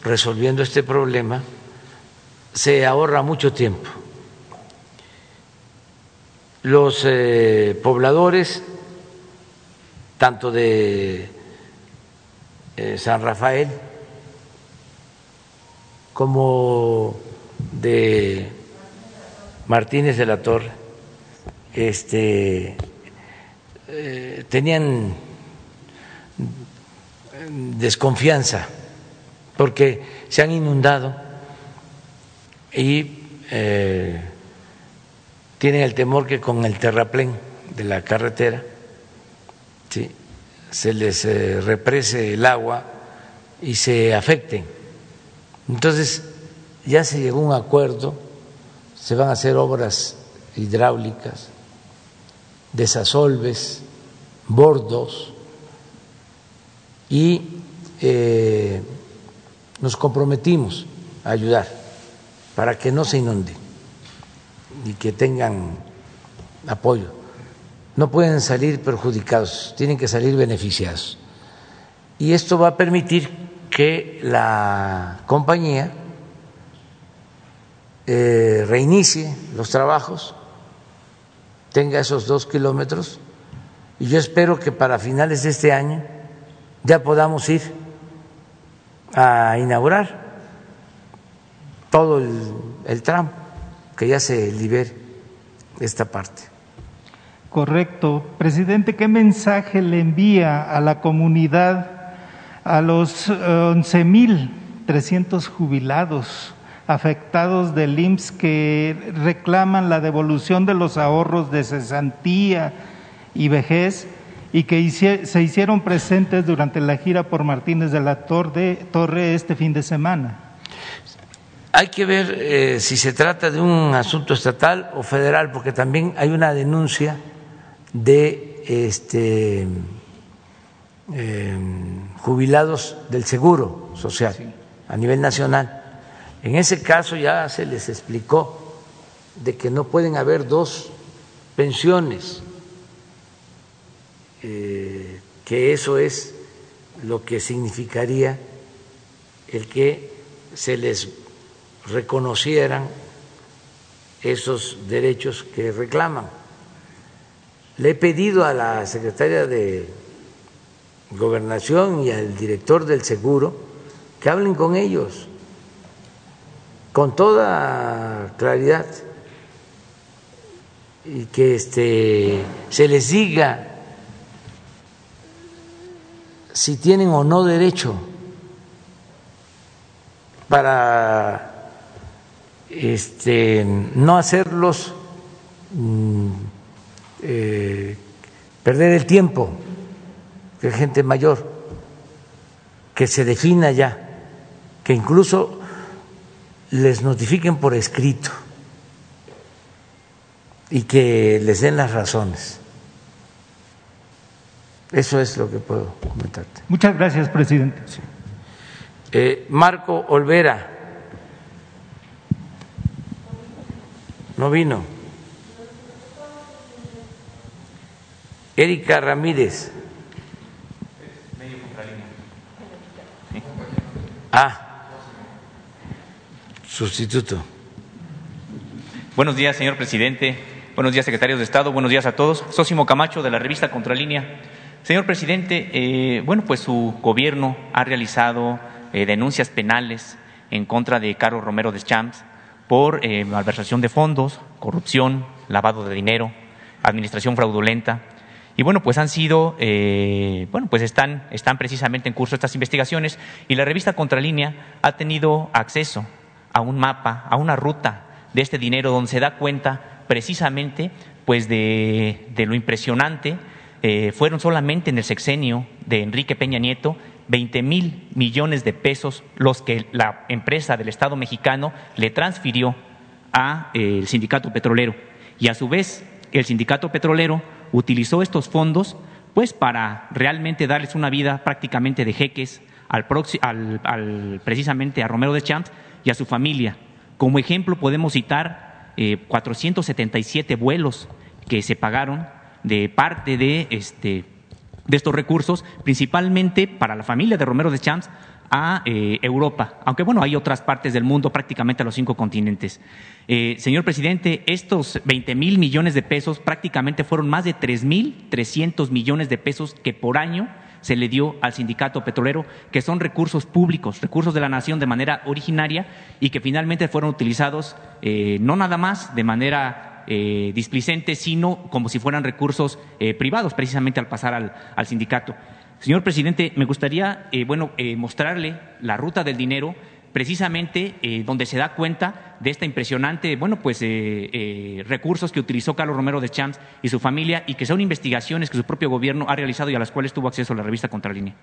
resolviendo este problema, se ahorra mucho tiempo. Los eh, pobladores, tanto de eh, San Rafael como de Martínez de la Torre, este, eh, tenían desconfianza porque se han inundado y eh, tienen el temor que con el terraplén de la carretera se les eh, represe el agua y se afecten. Entonces ya se llegó a un acuerdo, se van a hacer obras hidráulicas, desasolves, bordos, y eh, nos comprometimos a ayudar para que no se inunde y que tengan apoyo. No pueden salir perjudicados, tienen que salir beneficiados. Y esto va a permitir que la compañía eh, reinicie los trabajos, tenga esos dos kilómetros, y yo espero que para finales de este año ya podamos ir a inaugurar todo el, tramo, que ya se libere esta parte. Correcto. Presidente, ¿qué mensaje le envía a la comunidad, a los 11.300 jubilados afectados del IMSS que reclaman la devolución de los ahorros de cesantía y vejez y que se hicieron presentes durante la gira por Martínez de la Torre, este fin de semana. Hay que ver eh, si se trata de un asunto estatal o federal, porque también hay una denuncia de este, em, jubilados del Seguro Social a nivel nacional. En ese caso ya se les explicó de que no pueden haber dos pensiones eh, que eso es lo que significaría el que se les reconocieran esos derechos que reclaman. Le he pedido a la secretaria de Gobernación y al director del Seguro que hablen con ellos con toda claridad y que este, se les diga si tienen o no derecho para este, no hacerlos mm, eh, perder el tiempo que gente mayor, que se defina ya, que incluso les notifiquen por escrito y que les den las razones. Eso es lo que puedo comentarte. Muchas gracias, presidente. Eh, Marco Olvera. No vino. Erika Ramírez. Ah, sustituto. Buenos días, señor presidente. Buenos días, secretarios de Estado. Buenos días a todos. Sósimo Camacho, de la revista Contralínea. Señor presidente, eh, bueno, pues su gobierno ha realizado eh, denuncias penales en contra de Carlos Romero de Champs por eh, malversación de fondos, corrupción, lavado de dinero, administración fraudulenta. Y bueno, pues han sido, bueno, pues están, están precisamente en curso estas investigaciones y la revista Contralínea ha tenido acceso a un mapa, a una ruta de este dinero donde se da cuenta precisamente pues de, lo impresionante. Eh, fueron solamente en el sexenio de Enrique Peña Nieto 20 mil millones de pesos los que la empresa del Estado mexicano le transfirió al eh, sindicato petrolero. Y a su vez, el sindicato petrolero utilizó estos fondos pues para realmente darles una vida prácticamente de jeques al, al precisamente a Romero de Champs y a su familia. Como ejemplo podemos citar eh, 477 vuelos que se pagaron de parte de, este, de estos recursos, principalmente para la familia de Romero de Champs a eh, Europa, aunque bueno, hay otras partes del mundo, prácticamente a los cinco continentes. Eh, señor presidente, estos 20 mil millones de pesos prácticamente fueron más de 3 mil 300 millones de pesos que por año se le dio al sindicato petrolero, que son recursos públicos, recursos de la nación de manera originaria y que finalmente fueron utilizados eh, no nada más de manera eh, displicente, sino como si fueran recursos eh, privados, precisamente al pasar al, sindicato. Señor presidente, me gustaría bueno, mostrarle la ruta del dinero precisamente eh, donde se da cuenta de esta impresionante, bueno, pues eh, eh, recursos que utilizó Carlos Romero de Champs y su familia y que son investigaciones que su propio gobierno ha realizado y a las cuales tuvo acceso la revista Contralínea.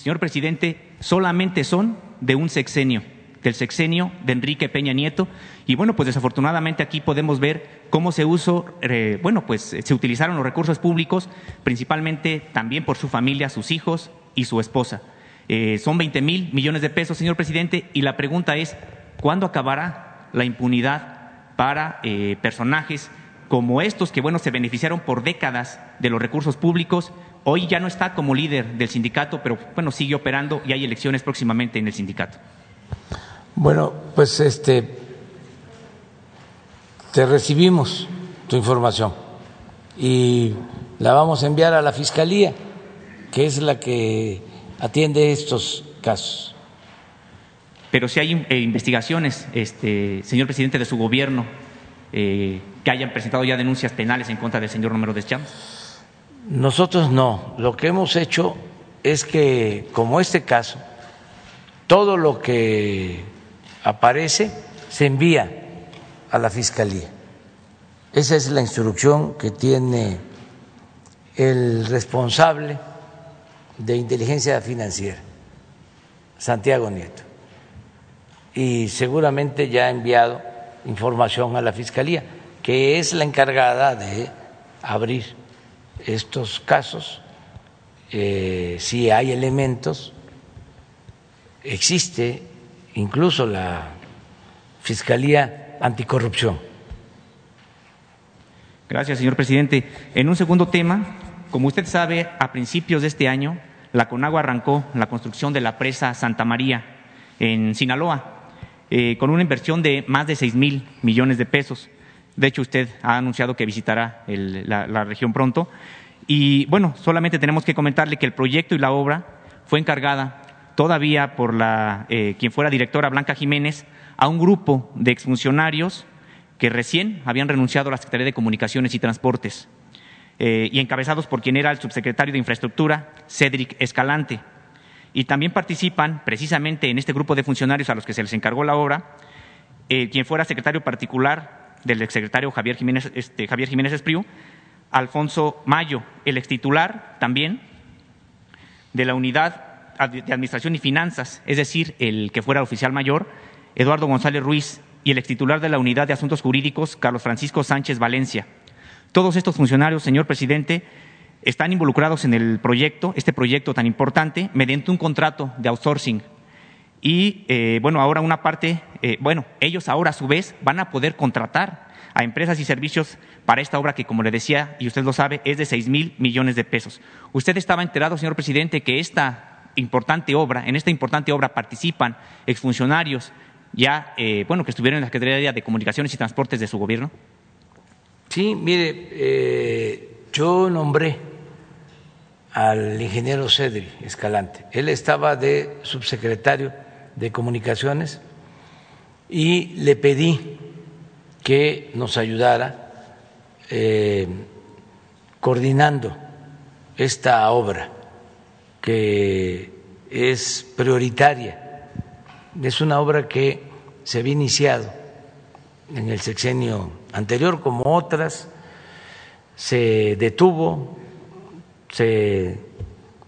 Señor presidente, solamente son de un sexenio del sexenio de Enrique Peña Nieto. Y bueno, pues desafortunadamente aquí podemos ver cómo se usó, eh, bueno, pues se utilizaron los recursos públicos, principalmente también por su familia, sus hijos y su esposa. Eh, son 20 mil millones de pesos, señor presidente, y la pregunta es, ¿cuándo acabará la impunidad para eh, personajes como estos que, bueno, se beneficiaron por décadas de los recursos públicos? Hoy ya no está como líder del sindicato, pero bueno, sigue operando y hay elecciones próximamente en el sindicato. Bueno, pues este te recibimos tu información y la vamos a enviar a la fiscalía, que es la que atiende estos casos. Pero si hay eh, investigaciones, este, señor presidente de su gobierno, eh, que hayan presentado ya denuncias penales en contra del señor Romero Deschamps. Nosotros no. Lo que hemos hecho es que, como este caso, todo lo que aparece, se envía a la Fiscalía. Esa es la instrucción que tiene el responsable de inteligencia financiera, Santiago Nieto. Y seguramente ya ha enviado información a la Fiscalía, que es la encargada de abrir estos casos. Eh, si hay elementos, existe incluso la Fiscalía Anticorrupción. Gracias, señor presidente. En un segundo tema, como usted sabe, a principios de este año, la Conagua arrancó la construcción de la presa Santa María en Sinaloa, eh, con una inversión de más de seis mil millones de pesos. De hecho, usted ha anunciado que visitará la región pronto. Y bueno, solamente tenemos que comentarle que el proyecto y la obra fue encargada todavía por la, eh, quien fuera directora Blanca Jiménez a un grupo de exfuncionarios que recién habían renunciado a la Secretaría de Comunicaciones y Transportes eh, y encabezados por quien era el subsecretario de Infraestructura, Cedric Escalante. Y también participan precisamente en este grupo de funcionarios a los que se les encargó la obra, eh, quien fuera secretario particular del exsecretario Javier Jiménez, este, Javier Jiménez Espriu, Alfonso Mayo, el extitular también de la unidad de Administración y Finanzas, es decir, el que fuera oficial mayor, Eduardo González Ruiz, y el extitular de la unidad de Asuntos Jurídicos, Carlos Francisco Sánchez Valencia. Todos estos funcionarios, señor presidente, están involucrados en el proyecto, este proyecto tan importante, mediante un contrato de outsourcing. Y eh, bueno, ahora una parte, eh, bueno, ellos ahora a su vez van a poder contratar a empresas y servicios para esta obra que, como le decía, y usted lo sabe, es de seis mil millones de pesos. Usted estaba enterado, señor presidente, que esta importante obra, en esta importante obra participan exfuncionarios ya, eh, bueno, que estuvieron en la Secretaría de Comunicaciones y Transportes de su gobierno. Sí, mire, yo nombré al ingeniero Cedri Escalante. Él estaba de subsecretario de Comunicaciones y le pedí que nos ayudara eh, coordinando esta obra que es prioritaria. Es una obra que se había iniciado en el sexenio anterior, como otras, se detuvo se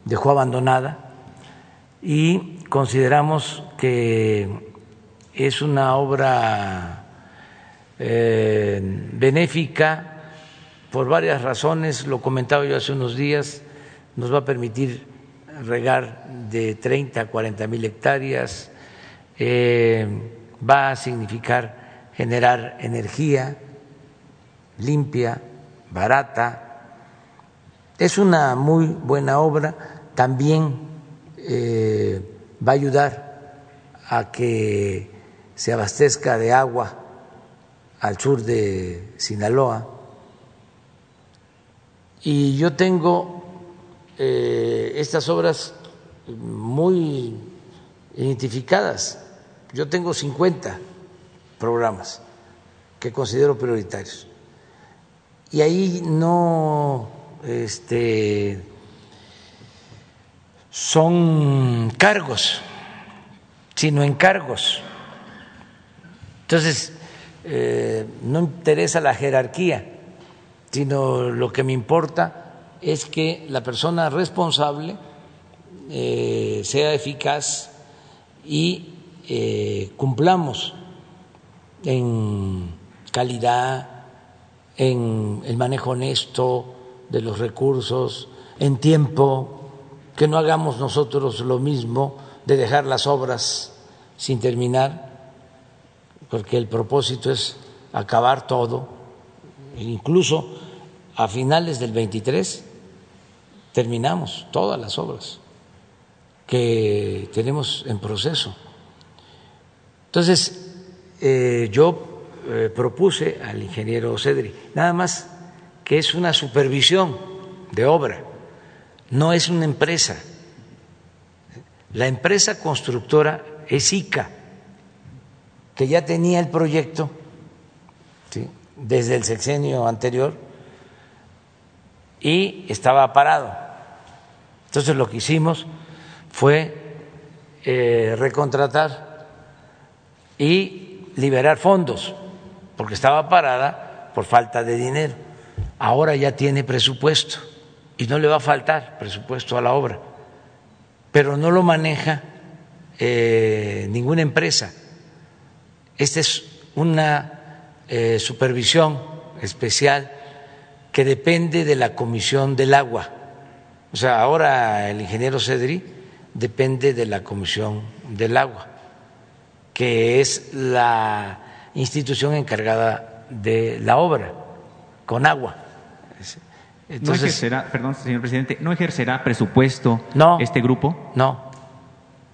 dejó abandonada y consideramos que es una obra eh, benéfica por varias razones, lo comentaba yo hace unos días, nos va a permitir regar de 30 a 40 mil hectáreas, eh, va a significar generar energía limpia, barata, es una muy buena obra, también eh, va a ayudar a que se abastezca de agua al sur de Sinaloa. Y yo tengo eh, estas obras muy identificadas. Yo tengo 50 programas que considero prioritarios. Y ahí no este, son cargos, sino encargos. Entonces, eh, no interesa la jerarquía, sino lo que me importa es que la persona responsable eh, sea eficaz y eh, cumplamos en calidad, en el manejo honesto, de los recursos en tiempo, que no hagamos nosotros lo mismo de dejar las obras sin terminar, porque el propósito es acabar todo, incluso a finales del 23 terminamos todas las obras que tenemos en proceso. Entonces, eh, yo eh, propuse al ingeniero Cedri, nada más que es una supervisión de obra, no es una empresa. La empresa constructora es ICA, que ya tenía el proyecto desde el sexenio anterior y estaba parado. Entonces lo que hicimos fue eh, recontratar y liberar fondos, porque estaba parada por falta de dinero ahora ya tiene presupuesto y no le va a faltar presupuesto a la obra, pero no lo maneja eh, ninguna empresa. Esta es una eh, supervisión especial que depende de la Comisión del Agua. O sea, ahora el ingeniero Cedri depende de la Comisión del Agua, que es la institución encargada de la obra con agua no ejercerá, perdón, señor presidente, ¿no ejercerá presupuesto este grupo? No,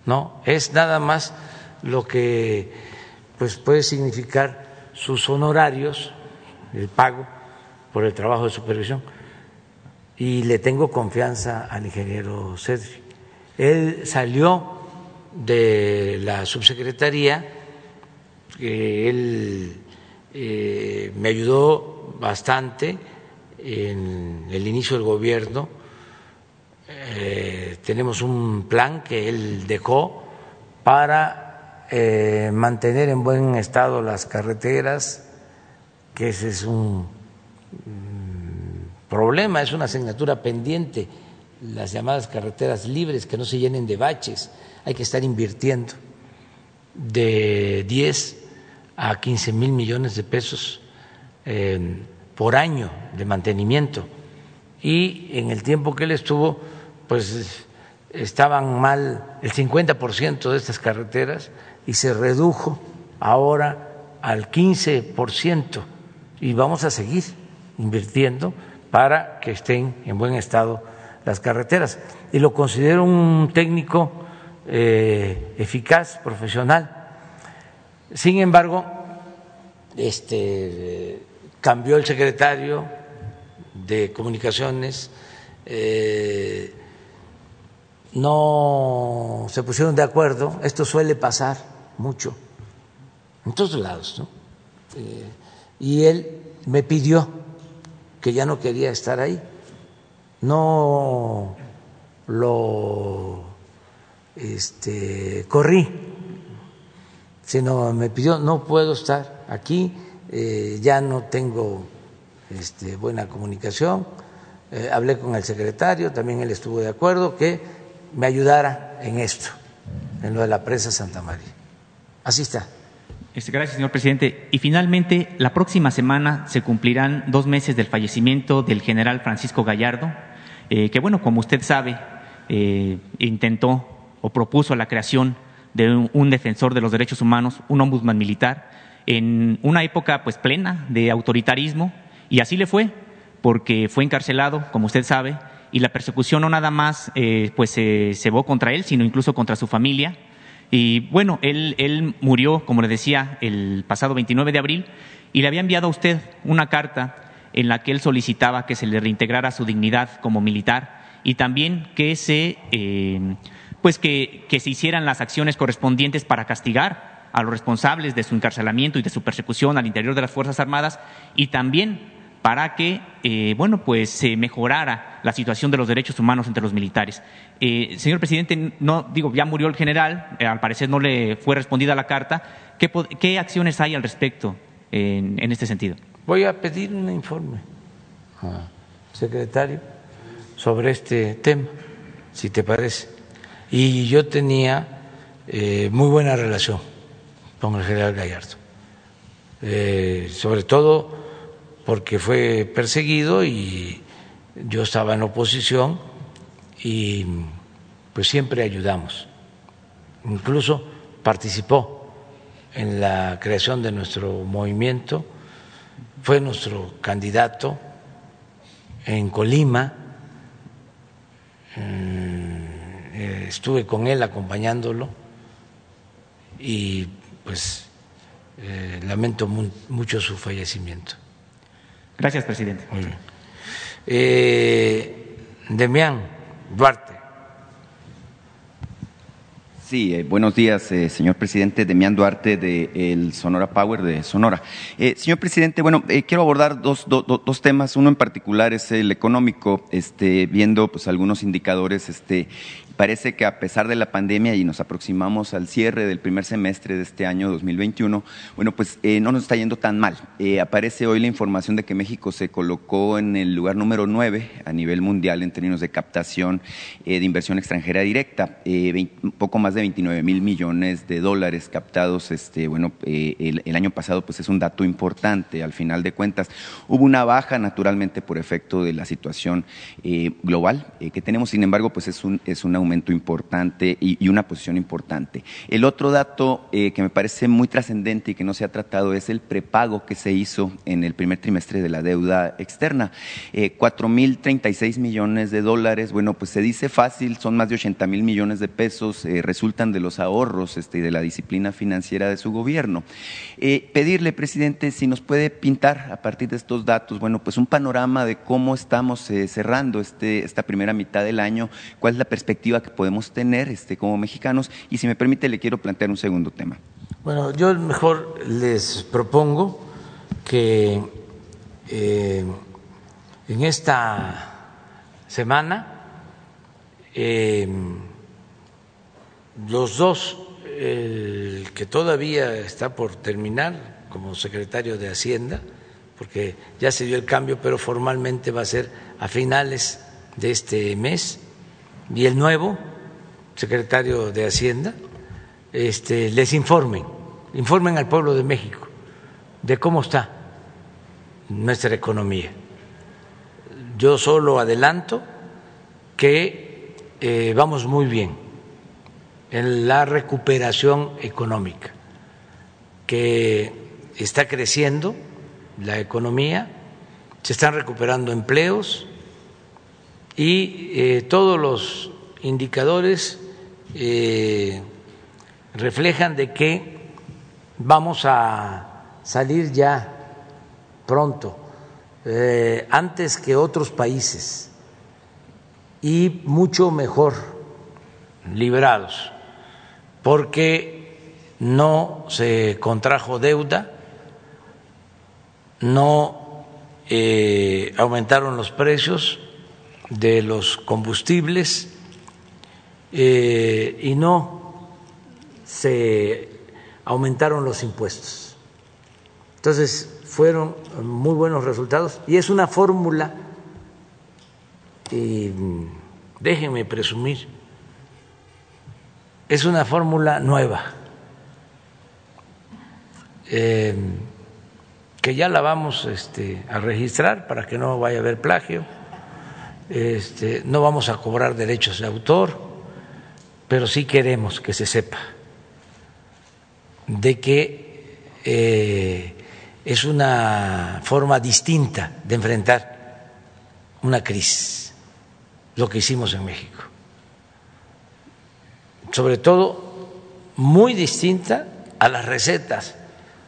no, es nada más lo que pues puede significar sus honorarios, el pago por el trabajo de supervisión. Y le tengo confianza al ingeniero Cedric. Él salió de la subsecretaría, él eh, me ayudó bastante en el inicio del gobierno. Eh, tenemos un plan que él dejó para eh, mantener en buen estado las carreteras, que ese es un mm, problema, es una asignatura pendiente, las llamadas carreteras libres, que no se llenen de baches, hay que estar invirtiendo de 10 a 15 mil millones de pesos eh, por año de mantenimiento. Y en el tiempo que él estuvo, pues estaban mal el 50% de estas carreteras y se redujo ahora al 15% y vamos a seguir invirtiendo para que estén en buen estado las carreteras. Y lo considero un técnico eh, eficaz, profesional. Sin embargo, este, cambió el secretario de comunicaciones, eh, no se pusieron de acuerdo, esto suele pasar mucho, en todos lados, ¿no? Eh, y él me pidió que ya no quería estar ahí, no lo este, corrí, sino me pidió, no puedo estar aquí, eh, ya no tengo este, buena comunicación, eh, hablé con el secretario, también él estuvo de acuerdo que me ayudara en esto, en lo de la presa Santa María. Así está. Este, gracias, señor presidente. Y finalmente, la próxima semana se cumplirán dos meses del fallecimiento del general Francisco Gallardo, eh, que, bueno, como usted sabe, intentó o propuso la creación de un, defensor de los derechos humanos, un ombudsman militar, en una época pues plena de autoritarismo, y así le fue, porque fue encarcelado, como usted sabe, y la persecución no nada más eh, pues se cebó contra él, sino incluso contra su familia. Y bueno, él, él murió, como le decía, el pasado 29 de abril y le había enviado a usted una carta en la que él solicitaba que se le reintegrara su dignidad como militar y también que se, eh, pues que se hicieran las acciones correspondientes para castigar a los responsables de su encarcelamiento y de su persecución al interior de las Fuerzas Armadas y también para que eh, bueno pues se mejorara la situación de los derechos humanos entre los militares. Eh, señor presidente, no digo ya murió el general, eh, al parecer no le fue respondida la carta. ¿Qué, acciones hay al respecto en, en, este sentido? Voy a pedir un informe secretario sobre este tema, si te parece. Y yo tenía muy buena relación con el general Gallardo, sobre todo porque fue perseguido y yo estaba en oposición y pues siempre ayudamos. Incluso participó en la creación de nuestro movimiento, fue nuestro candidato en Colima, eh, estuve con él acompañándolo y pues eh, lamento mucho su fallecimiento. Gracias, presidente. Eh, Demián Duarte. Sí, eh, buenos días, eh, señor presidente. Demián Duarte de el Sonora Power de Sonora. señor presidente, bueno, quiero abordar dos, dos, temas. Uno en particular es el económico, este, viendo pues algunos indicadores este, Parece que a pesar de la pandemia y nos aproximamos al cierre del primer semestre de este año 2021, bueno, pues eh, no nos está yendo tan mal. Eh, aparece hoy la información de que México se colocó en el lugar número 9 a nivel mundial en términos de captación eh, de inversión extranjera directa, un poco más de 29 mil millones de dólares captados. Este, bueno, el, año pasado pues es un dato importante al final de cuentas. Hubo una baja naturalmente por efecto de la situación global que tenemos, sin embargo, pues es un, es una importante y, una posición importante. El otro dato eh, que me parece muy trascendente y que no se ha tratado es el prepago que se hizo en el primer trimestre de la deuda externa. Eh, mil 4.036 millones de dólares, bueno, pues se dice fácil, son más de 80 mil millones de pesos, eh, resultan de los ahorros este, y de la disciplina financiera de su gobierno. pedirle, presidente, si nos puede pintar a partir de estos datos, bueno, pues un panorama de cómo estamos cerrando este, esta primera mitad del año, cuál es la perspectiva que podemos tener este, como mexicanos. Y si me permite, le quiero plantear un segundo tema. Bueno, yo mejor les propongo que eh, en esta semana eh, los dos, el que todavía está por terminar como secretario de Hacienda, porque ya se dio el cambio, pero formalmente va a ser a finales de este mes. Y el nuevo secretario de Hacienda este, les informen, informen al pueblo de México de cómo está nuestra economía. Yo solo adelanto que eh, vamos muy bien en la recuperación económica, que está creciendo la economía, se están recuperando empleos y eh, todos los indicadores eh, reflejan de que vamos a salir ya pronto, eh, antes que otros países y mucho mejor librados, porque no se contrajo deuda, no aumentaron los precios de los combustibles eh, y no se aumentaron los impuestos. Entonces fueron muy buenos resultados y es una fórmula, y déjenme presumir, es una fórmula nueva. Eh, que ya la vamos este, a registrar para que no vaya a haber plagio. Este, no vamos a cobrar derechos de autor, pero sí queremos que se sepa de que eh, es una forma distinta de enfrentar una crisis, lo que hicimos en México. Sobre todo, muy distinta a las recetas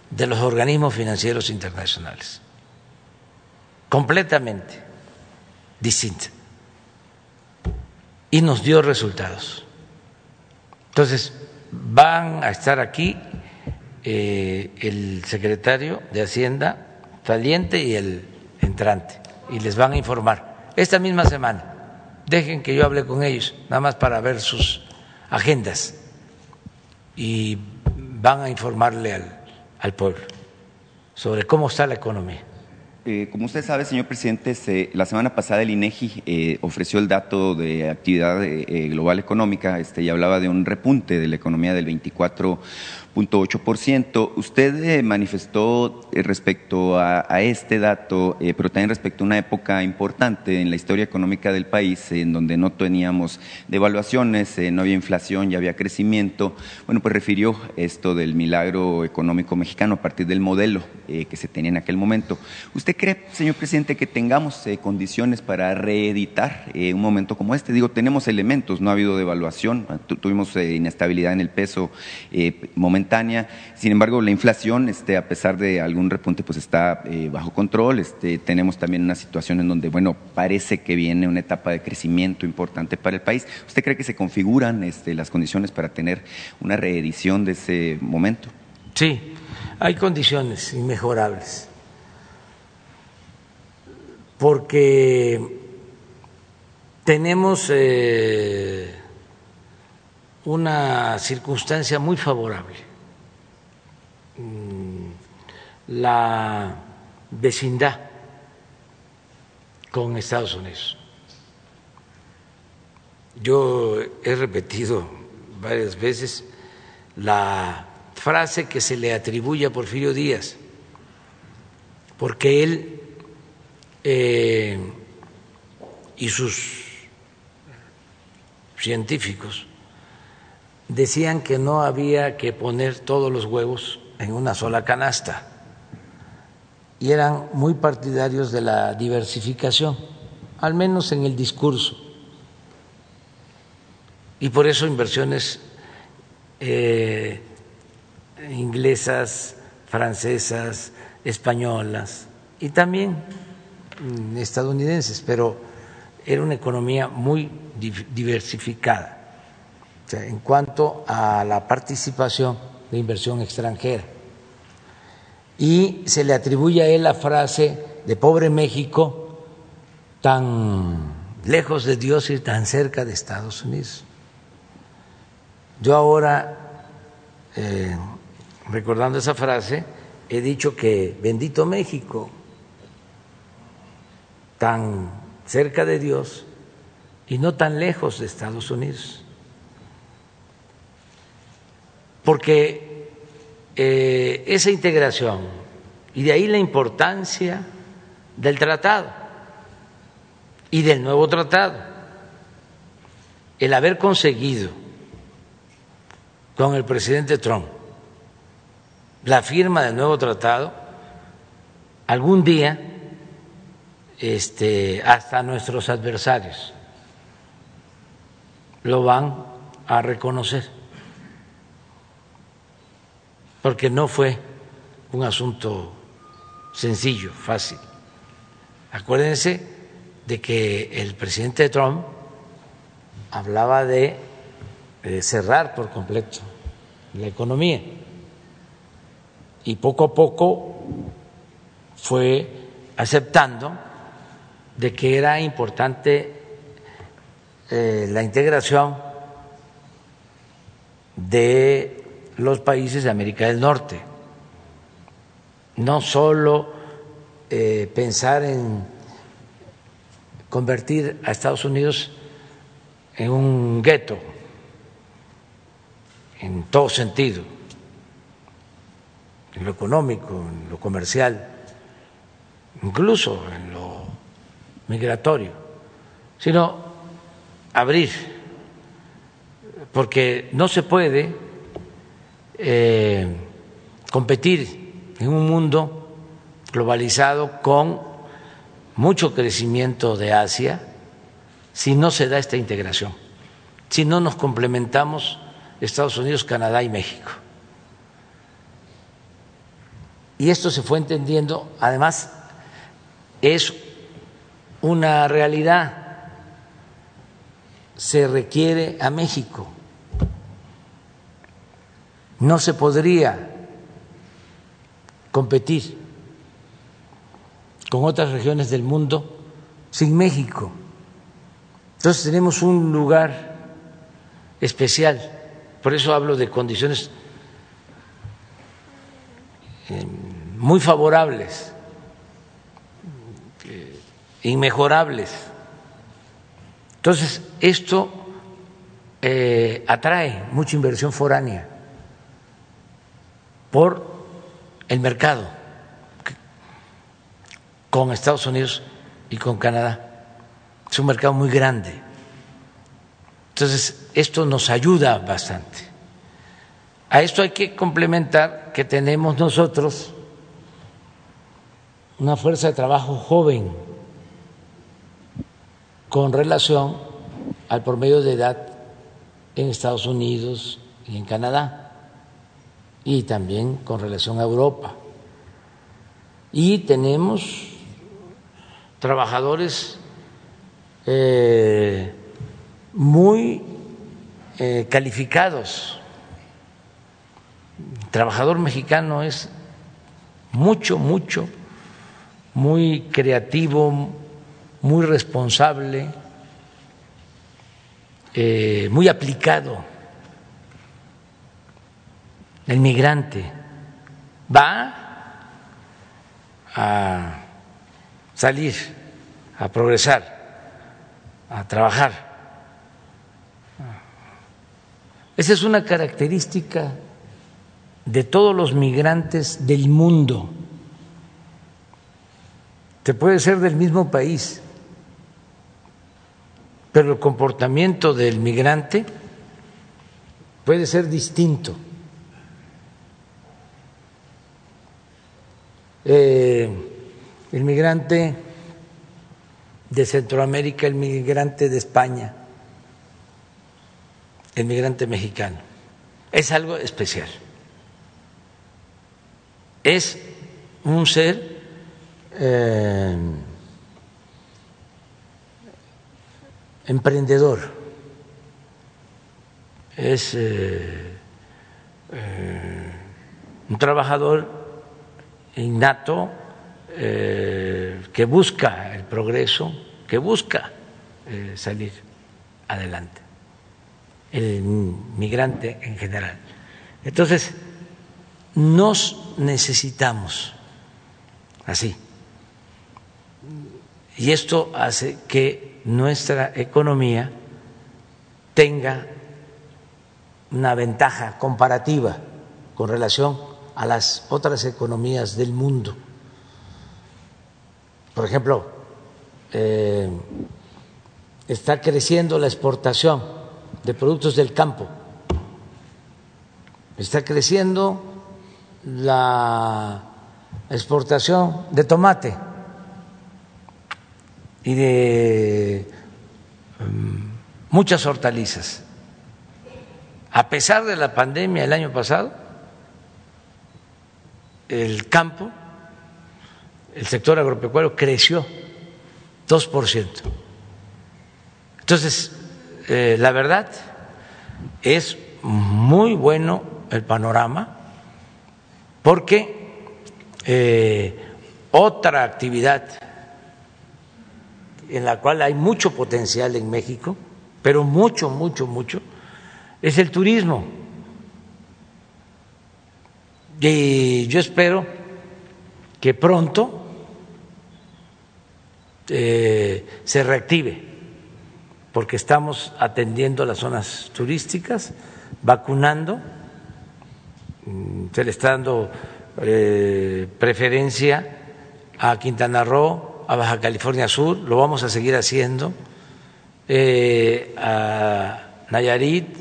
de los organismos financieros internacionales. Completamente distinta. Y nos dio resultados. Entonces, van a estar aquí eh, el secretario de Hacienda saliente y el entrante, y les van a informar esta misma semana. Dejen que yo hable con ellos, nada más para ver sus agendas, y van a informarle al al pueblo sobre cómo está la economía. Eh, como usted sabe, señor presidente, la semana pasada el INEGI eh, ofreció el dato de actividad eh, global económica este, y hablaba de un repunte de la economía del 24 ciento. Usted eh, manifestó eh, respecto a, este dato, eh, pero también respecto a una época importante en la historia económica del país, en donde no teníamos devaluaciones, no había inflación, ya había crecimiento. Bueno, pues refirió esto del milagro económico mexicano a partir del modelo que se tenía en aquel momento. ¿Usted cree, señor presidente, que tengamos condiciones para reeditar un momento como este? Digo, tenemos elementos, no ha habido devaluación, tuvimos inestabilidad en el peso, sin embargo, la inflación, este, a pesar de algún repunte, pues está eh, bajo control. Este, tenemos también una situación en donde, bueno, parece que viene una etapa de crecimiento importante para el país. ¿Usted cree que se configuran este, las condiciones para tener una reedición de ese momento? Sí, hay condiciones inmejorables. Porque tenemos eh, una circunstancia muy favorable la vecindad con Estados Unidos. Yo he repetido varias veces la frase que se le atribuye a Porfirio Díaz, porque él eh, y sus científicos decían que no había que poner todos los huevos en una sola canasta y eran muy partidarios de la diversificación, al menos en el discurso. Y por eso inversiones eh, inglesas, francesas, españolas y también mm, estadounidenses, pero era una economía muy diversificada en cuanto a la participación de inversión extranjera. Y se le atribuye a él la frase de pobre México tan lejos de Dios y tan cerca de Estados Unidos. Yo ahora, eh, recordando esa frase, he dicho que bendito México, tan cerca de Dios y no tan lejos de Estados Unidos. Porque eh, esa integración, y de ahí la importancia del tratado y del nuevo tratado, el haber conseguido con el presidente Trump la firma del nuevo tratado, algún día este, hasta nuestros adversarios lo van a reconocer, porque no fue un asunto sencillo, fácil. Acuérdense de que el presidente Trump hablaba de cerrar por completo la economía y poco a poco fue aceptando de que era importante eh, la integración de los países de América del Norte, no solo eh, pensar en convertir a Estados Unidos en un gueto, en todo sentido, en lo económico, en lo comercial, incluso en lo migratorio, sino abrir, porque no se puede eh, competir en un mundo globalizado con mucho crecimiento de Asia si no se da esta integración, si no nos complementamos Estados Unidos, Canadá y México. Y esto se fue entendiendo, además es una realidad se requiere a México. No se podría competir con otras regiones del mundo sin México. Entonces tenemos un lugar especial, por eso hablo de condiciones eh, muy favorables, eh, inmejorables. Entonces, esto eh, atrae mucha inversión foránea por el mercado con Estados Unidos y con Canadá. Es un mercado muy grande. Entonces, esto nos ayuda bastante. A esto hay que complementar que tenemos nosotros una fuerza de trabajo joven con relación al promedio de edad en Estados Unidos y en Canadá, y también con relación a Europa. Y tenemos trabajadores eh, muy eh, calificados. El trabajador mexicano es mucho, mucho, muy creativo, muy responsable, eh, muy aplicado. El migrante va a salir, a progresar, a trabajar. Esa es una característica de todos los migrantes del mundo. Te puede ser del mismo país, pero el comportamiento del migrante puede ser distinto. Eh, el migrante de Centroamérica, el migrante de España, el migrante mexicano, es algo especial. Es un ser eh, emprendedor, es eh, eh, un trabajador innato eh, que busca el progreso, que busca salir adelante, el migrante en general. Entonces, nos necesitamos así Y esto hace que nuestra economía tenga una ventaja comparativa con relación a las otras economías del mundo. Por ejemplo, eh, está creciendo la exportación de productos del campo, está creciendo la exportación de tomate y de mm, muchas hortalizas. A pesar de la pandemia el año pasado, el campo, el sector agropecuario creció 2%. Entonces, eh, la verdad es muy bueno el panorama porque eh, otra actividad en la cual hay mucho potencial en México, pero mucho, mucho, mucho, es el turismo. Y yo espero que pronto eh, se reactive, porque estamos atendiendo las zonas turísticas, vacunando, mm, se le está dando eh, preferencia a Quintana Roo, a Baja California Sur, lo vamos a seguir haciendo, eh, a Nayarit,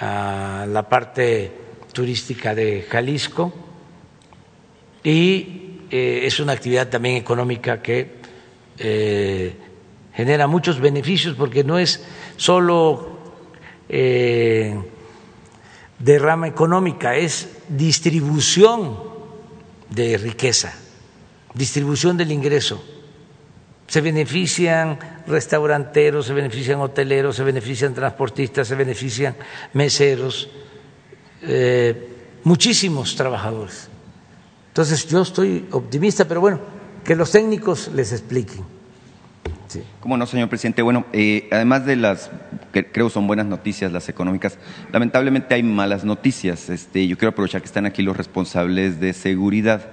a la parte turística de Jalisco y eh, es una actividad también económica que eh, genera muchos beneficios porque no es solo eh, de rama económica, es distribución de riqueza, distribución del ingreso. Se benefician restauranteros, se benefician hoteleros, se benefician transportistas, se benefician meseros, eh, muchísimos trabajadores. Entonces yo estoy optimista, pero bueno, que los técnicos les expliquen. Sí. ¿Cómo no, señor presidente? Bueno, eh, además de las que creo son buenas noticias, las económicas, lamentablemente hay malas noticias. Este, yo quiero aprovechar que están aquí los responsables de seguridad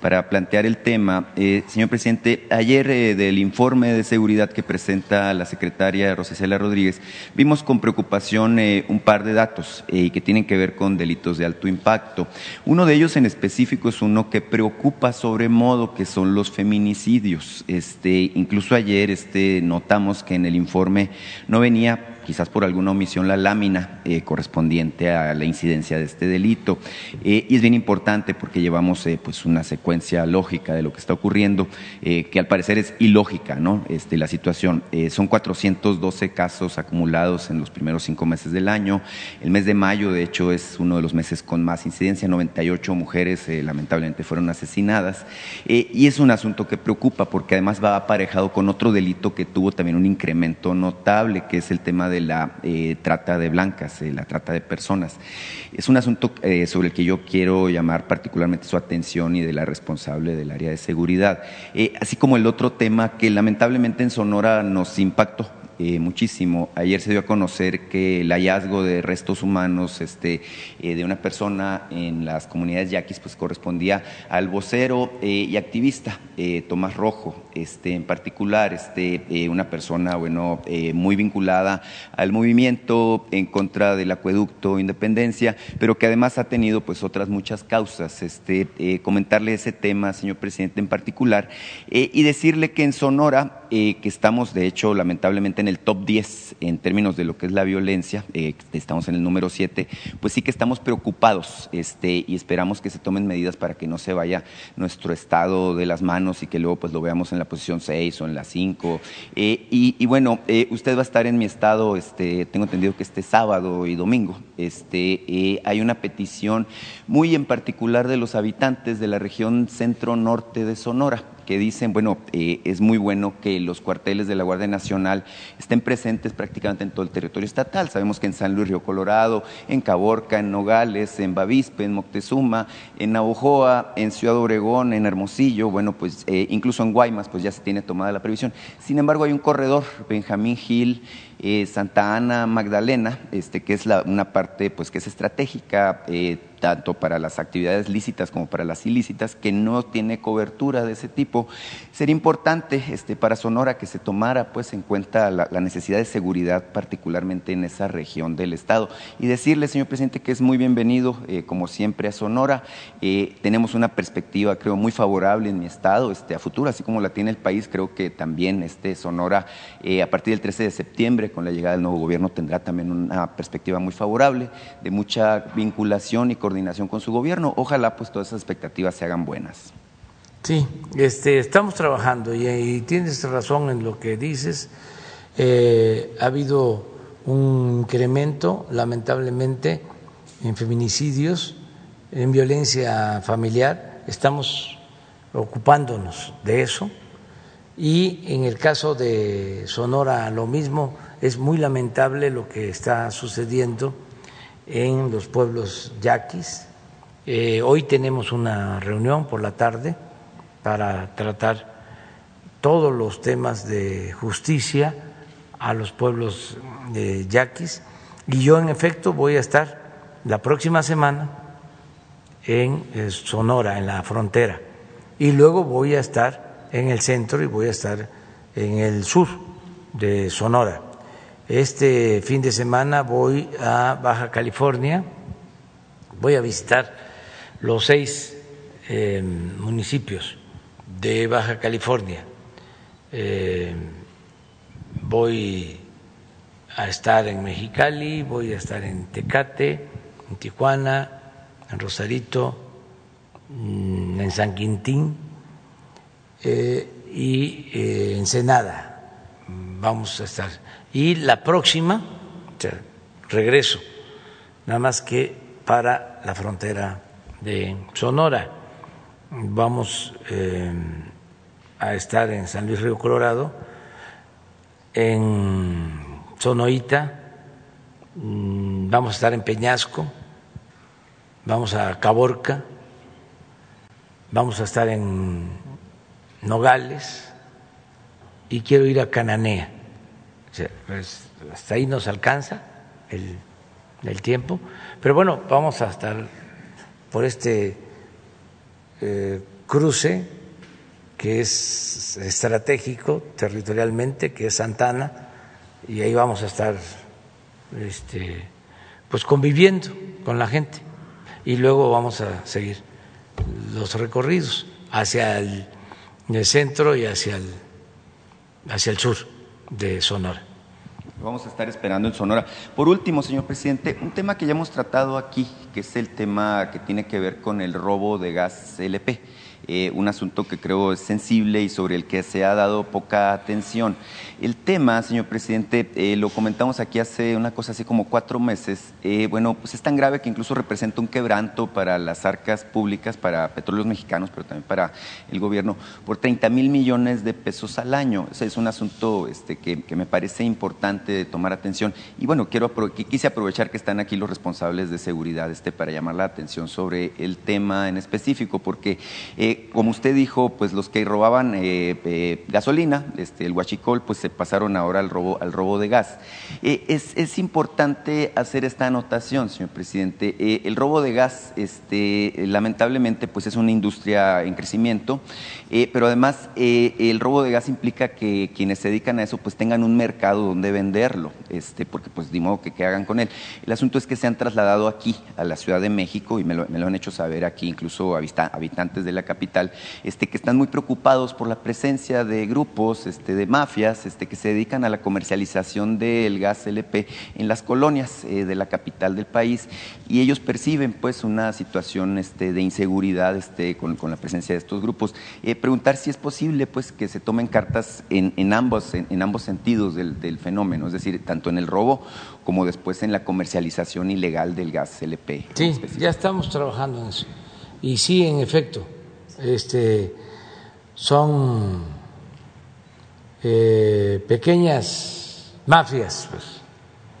para plantear el tema. Eh, señor presidente, ayer eh, del informe de seguridad que presenta la secretaria Rosicela Rodríguez, vimos con preocupación eh, un par de datos que tienen que ver con delitos de alto impacto. Uno de ellos en específico es uno que preocupa sobre modo, que son los feminicidios. Este, incluso ayer este, notamos que en el informe no venía quizás por alguna omisión, la lámina eh, correspondiente a la incidencia de este delito. Eh, y es bien importante porque llevamos eh, pues una secuencia lógica de lo que está ocurriendo, que al parecer es ilógica, ¿no? Este, la situación. son 412 casos acumulados en los primeros cinco meses del año. El mes de mayo, de hecho, es uno de los meses con más incidencia. 98 mujeres lamentablemente fueron asesinadas. y es un asunto que preocupa porque además va aparejado con otro delito que tuvo también un incremento notable, que es el tema de de la eh, trata de blancas, la trata de personas. Es un asunto eh, sobre el que yo quiero llamar particularmente su atención y de la responsable del área de seguridad, eh, así como el otro tema que lamentablemente en Sonora nos impactó eh, muchísimo. Ayer se dio a conocer que el hallazgo de restos humanos este, eh, de una persona en las comunidades yaquis pues correspondía al vocero eh, y activista Tomás Rojo, este, en particular este, una persona bueno, muy vinculada al movimiento en contra del acueducto Independencia, pero que además ha tenido pues otras muchas causas. Este, comentarle ese tema, señor presidente, en particular, y decirle que en Sonora, que estamos de hecho lamentablemente en el top 10 en términos de lo que es la violencia, eh, estamos en el número 7, pues sí que estamos preocupados este, y esperamos que se tomen medidas para que no se vaya nuestro estado de las manos y que luego pues lo veamos en la posición 6 o en la 5. Eh, y, bueno, eh, usted va a estar en mi estado, este, tengo entendido que este sábado y domingo. Este, hay una petición muy en particular de los habitantes de la región centro-norte de Sonora que dicen, bueno, eh, es muy bueno que los cuarteles de la Guardia Nacional estén presentes prácticamente en todo el territorio estatal. Sabemos que en San Luis Río Colorado, en Caborca, en Nogales, en Bavispe, en Moctezuma, en Navojoa, en Ciudad Obregón, en Hermosillo, bueno, pues eh, incluso en Guaymas, pues ya se tiene tomada la previsión. Sin embargo, hay un corredor, Benjamín Gil, eh, Santa Ana Magdalena, este, que es una parte pues, que es estratégica eh, tanto para las actividades lícitas como para las ilícitas, que no tiene cobertura de ese tipo. Sería importante este, para Sonora que se tomara pues, en cuenta la, necesidad de seguridad, particularmente en esa región del Estado. Y decirle, señor presidente, que es muy bienvenido, eh, como siempre, a Sonora. Tenemos una perspectiva, creo, muy favorable en mi Estado este, a futuro, así como la tiene el país. Creo que también este, Sonora, a partir del 13 de septiembre, con la llegada del nuevo gobierno, tendrá también una perspectiva muy favorable, de mucha vinculación y coordinación con su gobierno. Ojalá pues todas esas expectativas se hagan buenas. Sí, este, estamos trabajando y, tienes razón en lo que dices. Eh, ha habido un incremento, lamentablemente, en feminicidios, en violencia familiar. Estamos ocupándonos de eso. Y en el caso de Sonora, lo mismo, es muy lamentable lo que está sucediendo en los pueblos yaquis. Eh, hoy tenemos una reunión por la tarde para tratar todos los temas de justicia a los pueblos de yaquis y yo en efecto voy a estar la próxima semana en eh, Sonora, en la frontera, y luego voy a estar en el centro y voy a estar en el sur de Sonora. Este fin de semana voy a Baja California, voy a visitar los seis eh, municipios de Baja California. Eh, voy a estar en Mexicali, voy a estar en Tecate, en Tijuana, en Rosarito, mm, en San Quintín eh, y en Ensenada. Vamos a estar y la próxima, regreso, nada más que para la frontera de Sonora. Vamos eh, a estar en San Luis Río Colorado, en Sonoita, mm, vamos a estar en Peñasco, vamos a Caborca, vamos a estar en Nogales. Y quiero ir a Cananea pues, hasta ahí nos alcanza el, tiempo, pero bueno, vamos a estar por este eh, cruce que es estratégico territorialmente, que es Santana, y ahí vamos a estar este, pues conviviendo con la gente y luego vamos a seguir los recorridos hacia el, el centro y hacia el, hacia el sur de Sonora. Vamos a estar esperando en Sonora. Por último, señor presidente, un tema que ya hemos tratado aquí, que es el tema que tiene que ver con el robo de gas LP. Eh, un asunto que creo es sensible y sobre el que se ha dado poca atención. El tema, señor presidente, eh, lo comentamos aquí hace una cosa así como cuatro meses. Eh, bueno, pues es tan grave que incluso representa un quebranto para las arcas públicas, para petróleos mexicanos, pero también para el gobierno, por 30 mil millones de pesos al año. Es un asunto este, que, me parece importante de tomar atención. Y bueno, quiero quise aprovechar que están aquí los responsables de seguridad este, para llamar la atención sobre el tema en específico, porque como usted dijo, pues los que robaban eh, eh, gasolina, este, el huachicol, pues se pasaron ahora al robo, al robo de gas. Eh, es, importante hacer esta anotación, señor presidente. el robo de gas, este, lamentablemente, pues es una industria en crecimiento, pero además el robo de gas implica que quienes se dedican a eso, pues tengan un mercado donde venderlo, este, porque pues de modo que, que hagan con él. El asunto es que se han trasladado aquí, a la Ciudad de México, y me lo, me lo han hecho saber aquí, incluso habitantes de la capital este, que están muy preocupados por la presencia de grupos este, de mafias este, que se dedican a la comercialización del gas LP en las colonias eh, de la capital del país y ellos perciben pues una situación este, de inseguridad este, con, la presencia de estos grupos. Eh, preguntar si es posible pues que se tomen cartas en, ambos, en, ambos sentidos del, del fenómeno, es decir, tanto en el robo como después en la comercialización ilegal del gas LP. Sí, ya estamos trabajando en eso. Y sí, en efecto, este, son eh, pequeñas mafias, pues,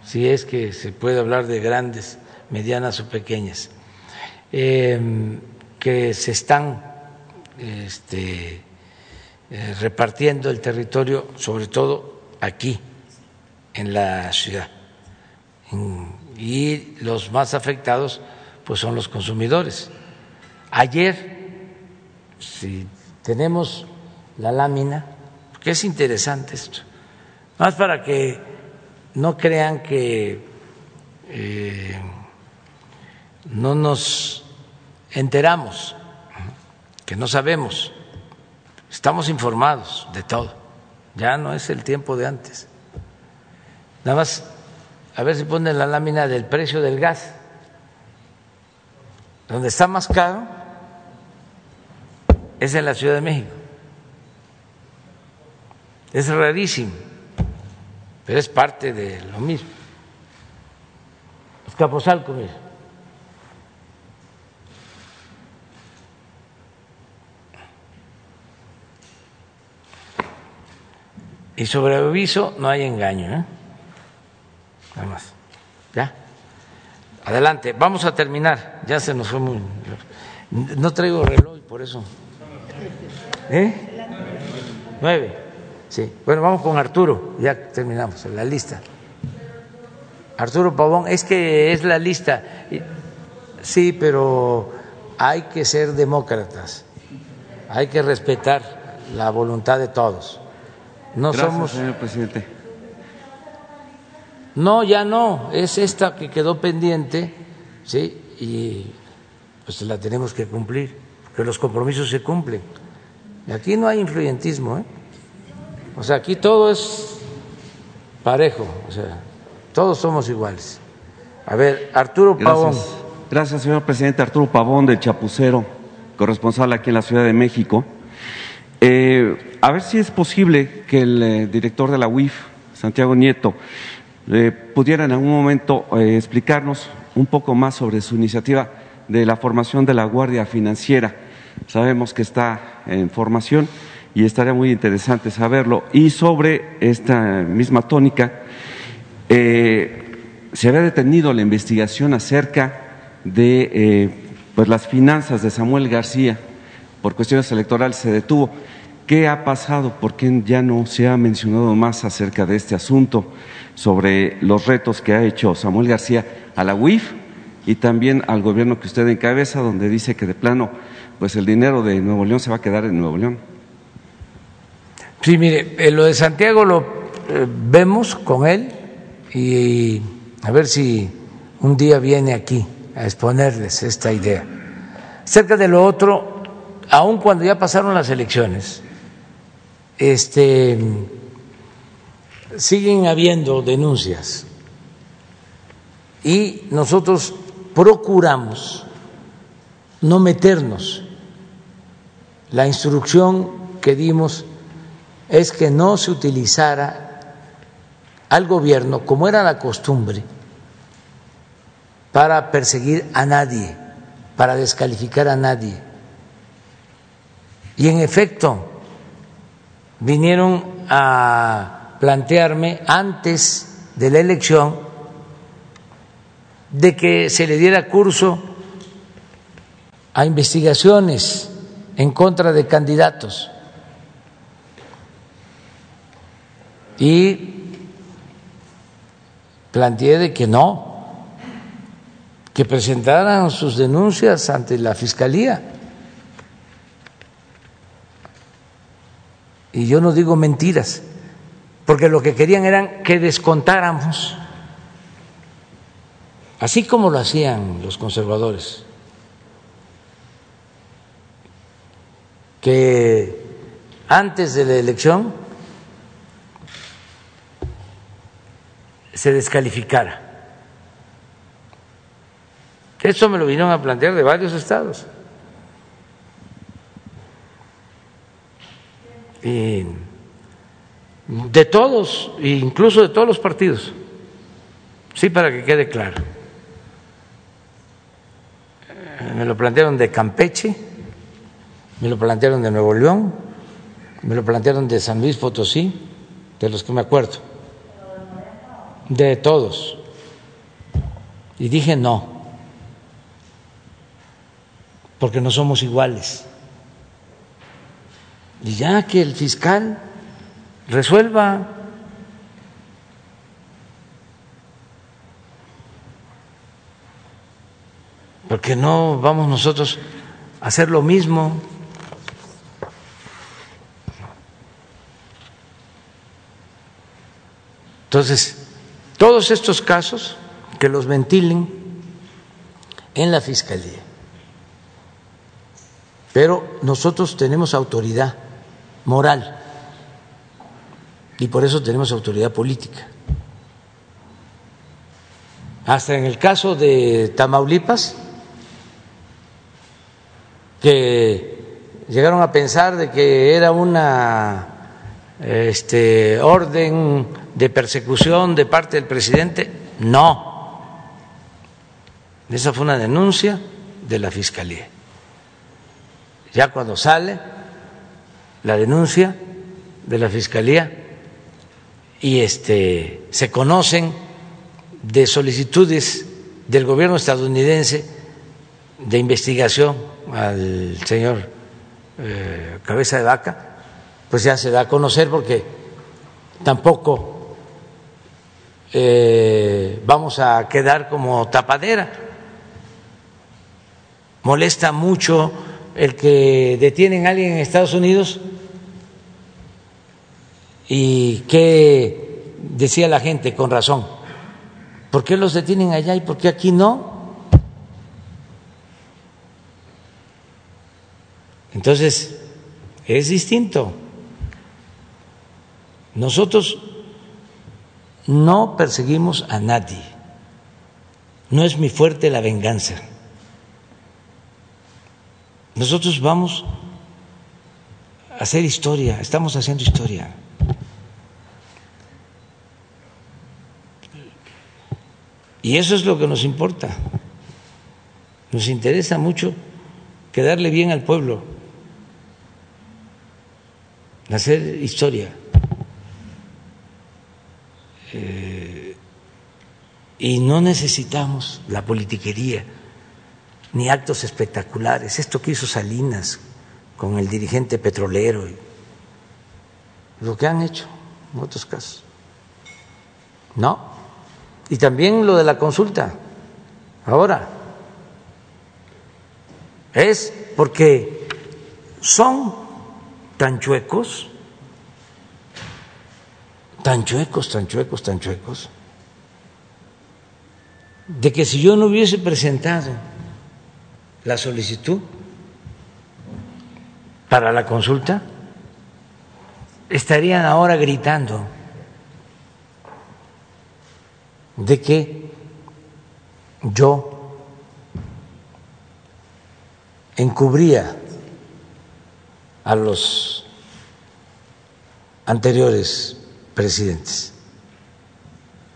si es que se puede hablar de grandes, medianas o pequeñas, em, que se están este, eh, repartiendo el territorio, sobre todo aquí, en la ciudad. Y los más afectados pues son los consumidores. Ayer, si tenemos la lámina, que es interesante esto, más para que no crean que eh, no nos enteramos, que no sabemos, estamos informados de todo, ya no es el tiempo de antes. Nada más, a ver si ponen la lámina del precio del gas, donde está más caro es en la Ciudad de México. Es rarísimo, pero es parte de lo mismo. Escaposalco, mira. Y sobre aviso no hay engaño, ¿eh? Nada más. ¿Ya? Adelante, vamos a terminar. Ya se nos fue muy. No traigo reloj, por eso. ¿Eh? Nueve. Sí. Bueno, vamos con Arturo. Ya terminamos la lista. Arturo Pavón, es que es la lista. Sí, pero hay que ser demócratas. Hay que respetar la voluntad de todos. No somos. Señor presidente. No, ya no. Es esta que quedó pendiente, sí, y pues la tenemos que cumplir, que los compromisos se cumplen. Y aquí no hay influyentismo, ¿eh? O sea, aquí todo es parejo, o sea, todos somos iguales. A ver, Arturo Pavón. Gracias, señor presidente. Arturo Pavón del Chapucero, corresponsal aquí en la Ciudad de México. Eh, a ver si es posible que el eh, director de la UIF, Santiago Nieto, eh, pudiera en algún momento explicarnos un poco más sobre su iniciativa de la formación de la Guardia Financiera. Sabemos que está en formación y estaría muy interesante saberlo. Y sobre esta misma tónica, se había detenido la investigación acerca de pues las finanzas de Samuel García por cuestiones electorales se detuvo. ¿Qué ha pasado? ¿Por qué ya no se ha mencionado más acerca de este asunto sobre los retos que ha hecho Samuel García a la UIF y también al gobierno que usted encabeza, donde dice que de plano, pues el dinero de Nuevo León se va a quedar en Nuevo León? Sí, mire, lo de Santiago lo eh, vemos con él y a ver si un día viene aquí a exponerles esta idea. Cerca de lo otro, aun cuando ya pasaron las elecciones, este, siguen habiendo denuncias y nosotros procuramos no meternos. La instrucción que dimos es que no se utilizara al gobierno, como era la costumbre, para perseguir a nadie, para descalificar a nadie. Y en efecto, vinieron a plantearme antes de la elección de que se le diera curso a investigaciones en contra de candidatos. Y planteé de que no, que presentaran sus denuncias ante la Fiscalía. Y yo no digo mentiras, porque lo que querían eran que descontáramos, así como lo hacían los conservadores, que antes de la elección se descalificara. Eso me lo vinieron a plantear de varios estados. de todos, incluso de todos los partidos. Sí, para que quede claro. Me lo plantearon de Campeche, me lo plantearon de Nuevo León, me lo plantearon de San Luis Potosí, de los que me acuerdo, de todos. Y dije no, porque no somos iguales. Y ya que el fiscal resuelva porque no vamos nosotros a hacer lo mismo Entonces, todos estos casos que los ventilen en la Fiscalía. Pero nosotros tenemos autoridad moral y por eso tenemos autoridad política. Hasta en el caso de Tamaulipas, que llegaron a pensar de que era una este, orden de persecución de parte del presidente, no. Esa fue una denuncia de la Fiscalía. Ya cuando sale la denuncia de la Fiscalía y este, se conocen de solicitudes del gobierno estadounidense de investigación al señor eh, Cabeza de Vaca, pues ya se da a conocer porque tampoco eh, vamos a quedar como tapadera. Molesta mucho el que detienen a alguien en Estados Unidos y que decía la gente con razón, ¿por qué los detienen allá y por qué aquí no? Entonces, es distinto. Nosotros no perseguimos a nadie. No es mi fuerte la venganza. Nosotros vamos a hacer historia, estamos haciendo historia. Y eso es lo que nos importa. Nos interesa mucho quedarle bien al pueblo, hacer historia. Eh, y no necesitamos la politiquería ni actos espectaculares. Esto que hizo Salinas con el dirigente petrolero, lo que han hecho en otros casos. No. Y también lo de la consulta. Ahora, es porque son tan chuecos, tan chuecos, tan chuecos, tan chuecos, de que si yo no hubiese presentado la solicitud para la consulta, estarían ahora gritando de que yo encubría a los anteriores presidentes.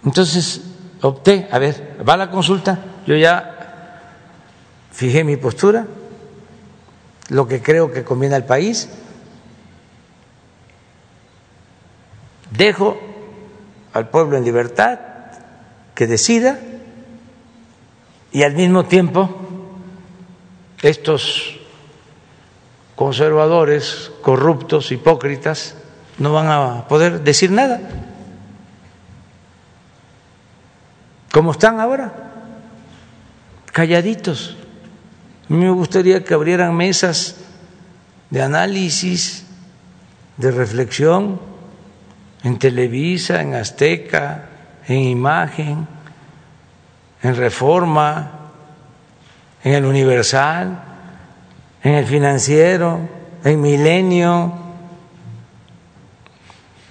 Entonces opté, a ver, va la consulta, yo ya fijé mi postura, lo que creo que conviene al país, dejo al pueblo en libertad que decida y al mismo tiempo estos conservadores, corruptos, hipócritas, no van a poder decir nada, como están ahora, calladitos. A mí me gustaría que abrieran mesas de análisis, de reflexión en Televisa, en Azteca, en Imagen, en Reforma, en el Universal, en el Financiero, en Milenio,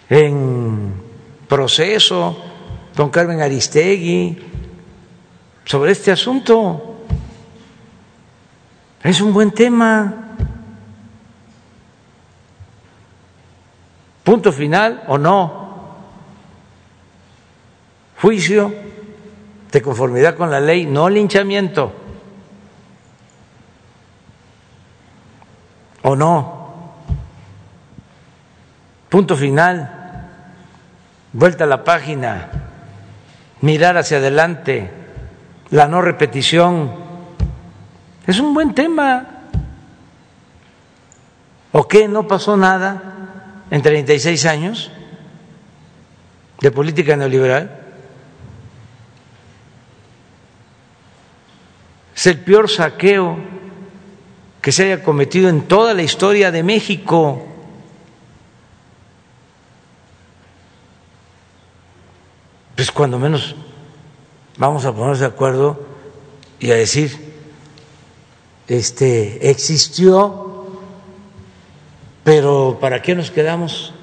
en Proceso, don Carmen Aristegui, sobre este asunto. Es un buen tema. Punto final o no. Juicio de conformidad con la ley, no linchamiento. ¿O no? Punto final. Vuelta a la página. Mirar hacia adelante. La no repetición es un buen tema. ¿O qué? ¿No pasó nada en 36 años de política neoliberal? Es el peor saqueo que se haya cometido en toda la historia de México. Pues cuando menos vamos a ponernos de acuerdo y a decir, este, existió, pero ¿para qué nos quedamos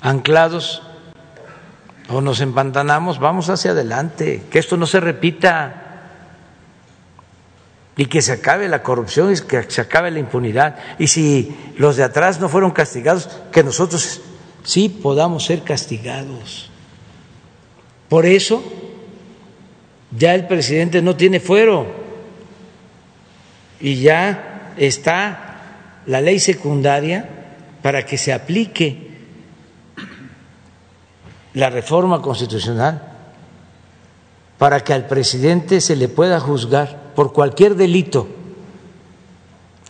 anclados o nos empantanamos? Vamos hacia adelante, que esto no se repita y que se acabe la corrupción y que se acabe la impunidad. Y si los de atrás no fueron castigados, que nosotros sí podamos ser castigados. Por eso ya el presidente no tiene fuero y ya está la ley secundaria para que se aplique la reforma constitucional, para que al presidente se le pueda juzgar por cualquier delito,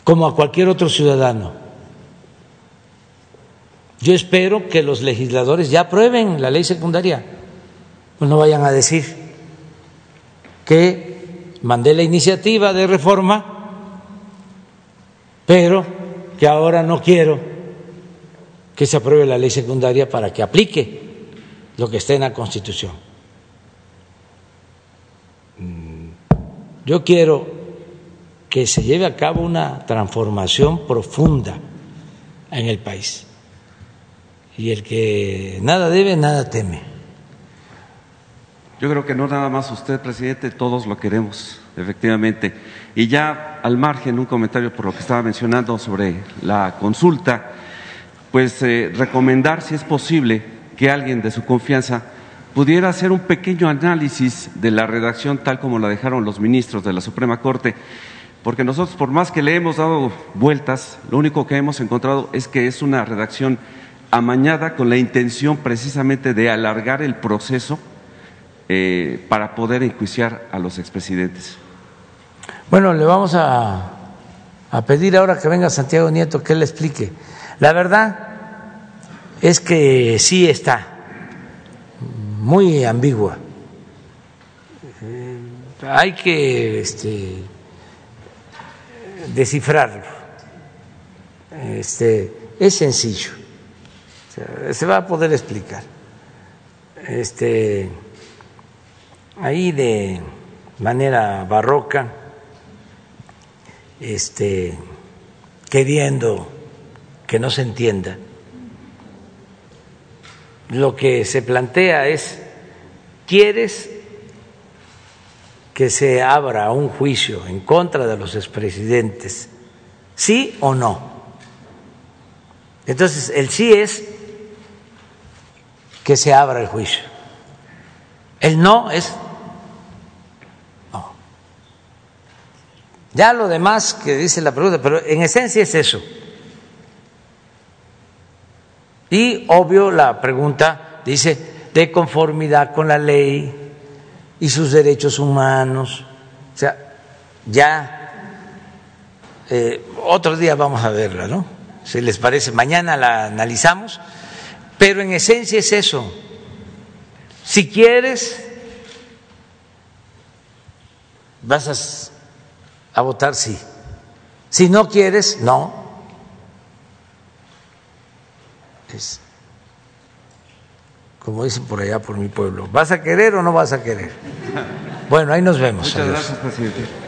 como a cualquier otro ciudadano. Yo espero que los legisladores ya aprueben la ley secundaria, pues no vayan a decir que mandé la iniciativa de reforma, pero que ahora no quiero que se apruebe la ley secundaria para que aplique lo que está en la Constitución. Yo quiero que se lleve a cabo una transformación profunda en el país. Y el que nada debe, nada teme. Yo creo que no nada más usted, presidente, todos lo queremos, efectivamente. Y ya al margen, un comentario por lo que estaba mencionando sobre la consulta, pues eh, recomendar, si es posible, que alguien de su confianza pudiera hacer un pequeño análisis de la redacción tal como la dejaron los ministros de la Suprema Corte, porque nosotros, por más que le hemos dado vueltas, lo único que hemos encontrado es que es una redacción amañada con la intención precisamente de alargar el proceso eh, para poder enjuiciar a los expresidentes. Bueno, le vamos a, a pedir ahora que venga Santiago Nieto que le explique. La verdad es que sí está muy ambigua. Hay que este, descifrarlo. Este, es sencillo. se va a poder explicar. Este, ahí de manera barroca, este, queriendo que no se entienda lo que se plantea es, ¿quieres que se abra un juicio en contra de los expresidentes? ¿Sí o no? Entonces, el sí es que se abra el juicio. El no es Ya lo demás que dice la pregunta, pero en esencia es eso. Y obvio la pregunta dice, de conformidad con la ley y sus derechos humanos. O sea, ya eh, otro día vamos a verla, ¿no? Si les parece, mañana la analizamos, pero en esencia es eso. Si quieres, vas a, a votar sí. Si no quieres, no. como dicen por allá por mi pueblo, ¿vas a querer o no vas a querer? Bueno, ahí nos vemos. Muchas gracias, presidente.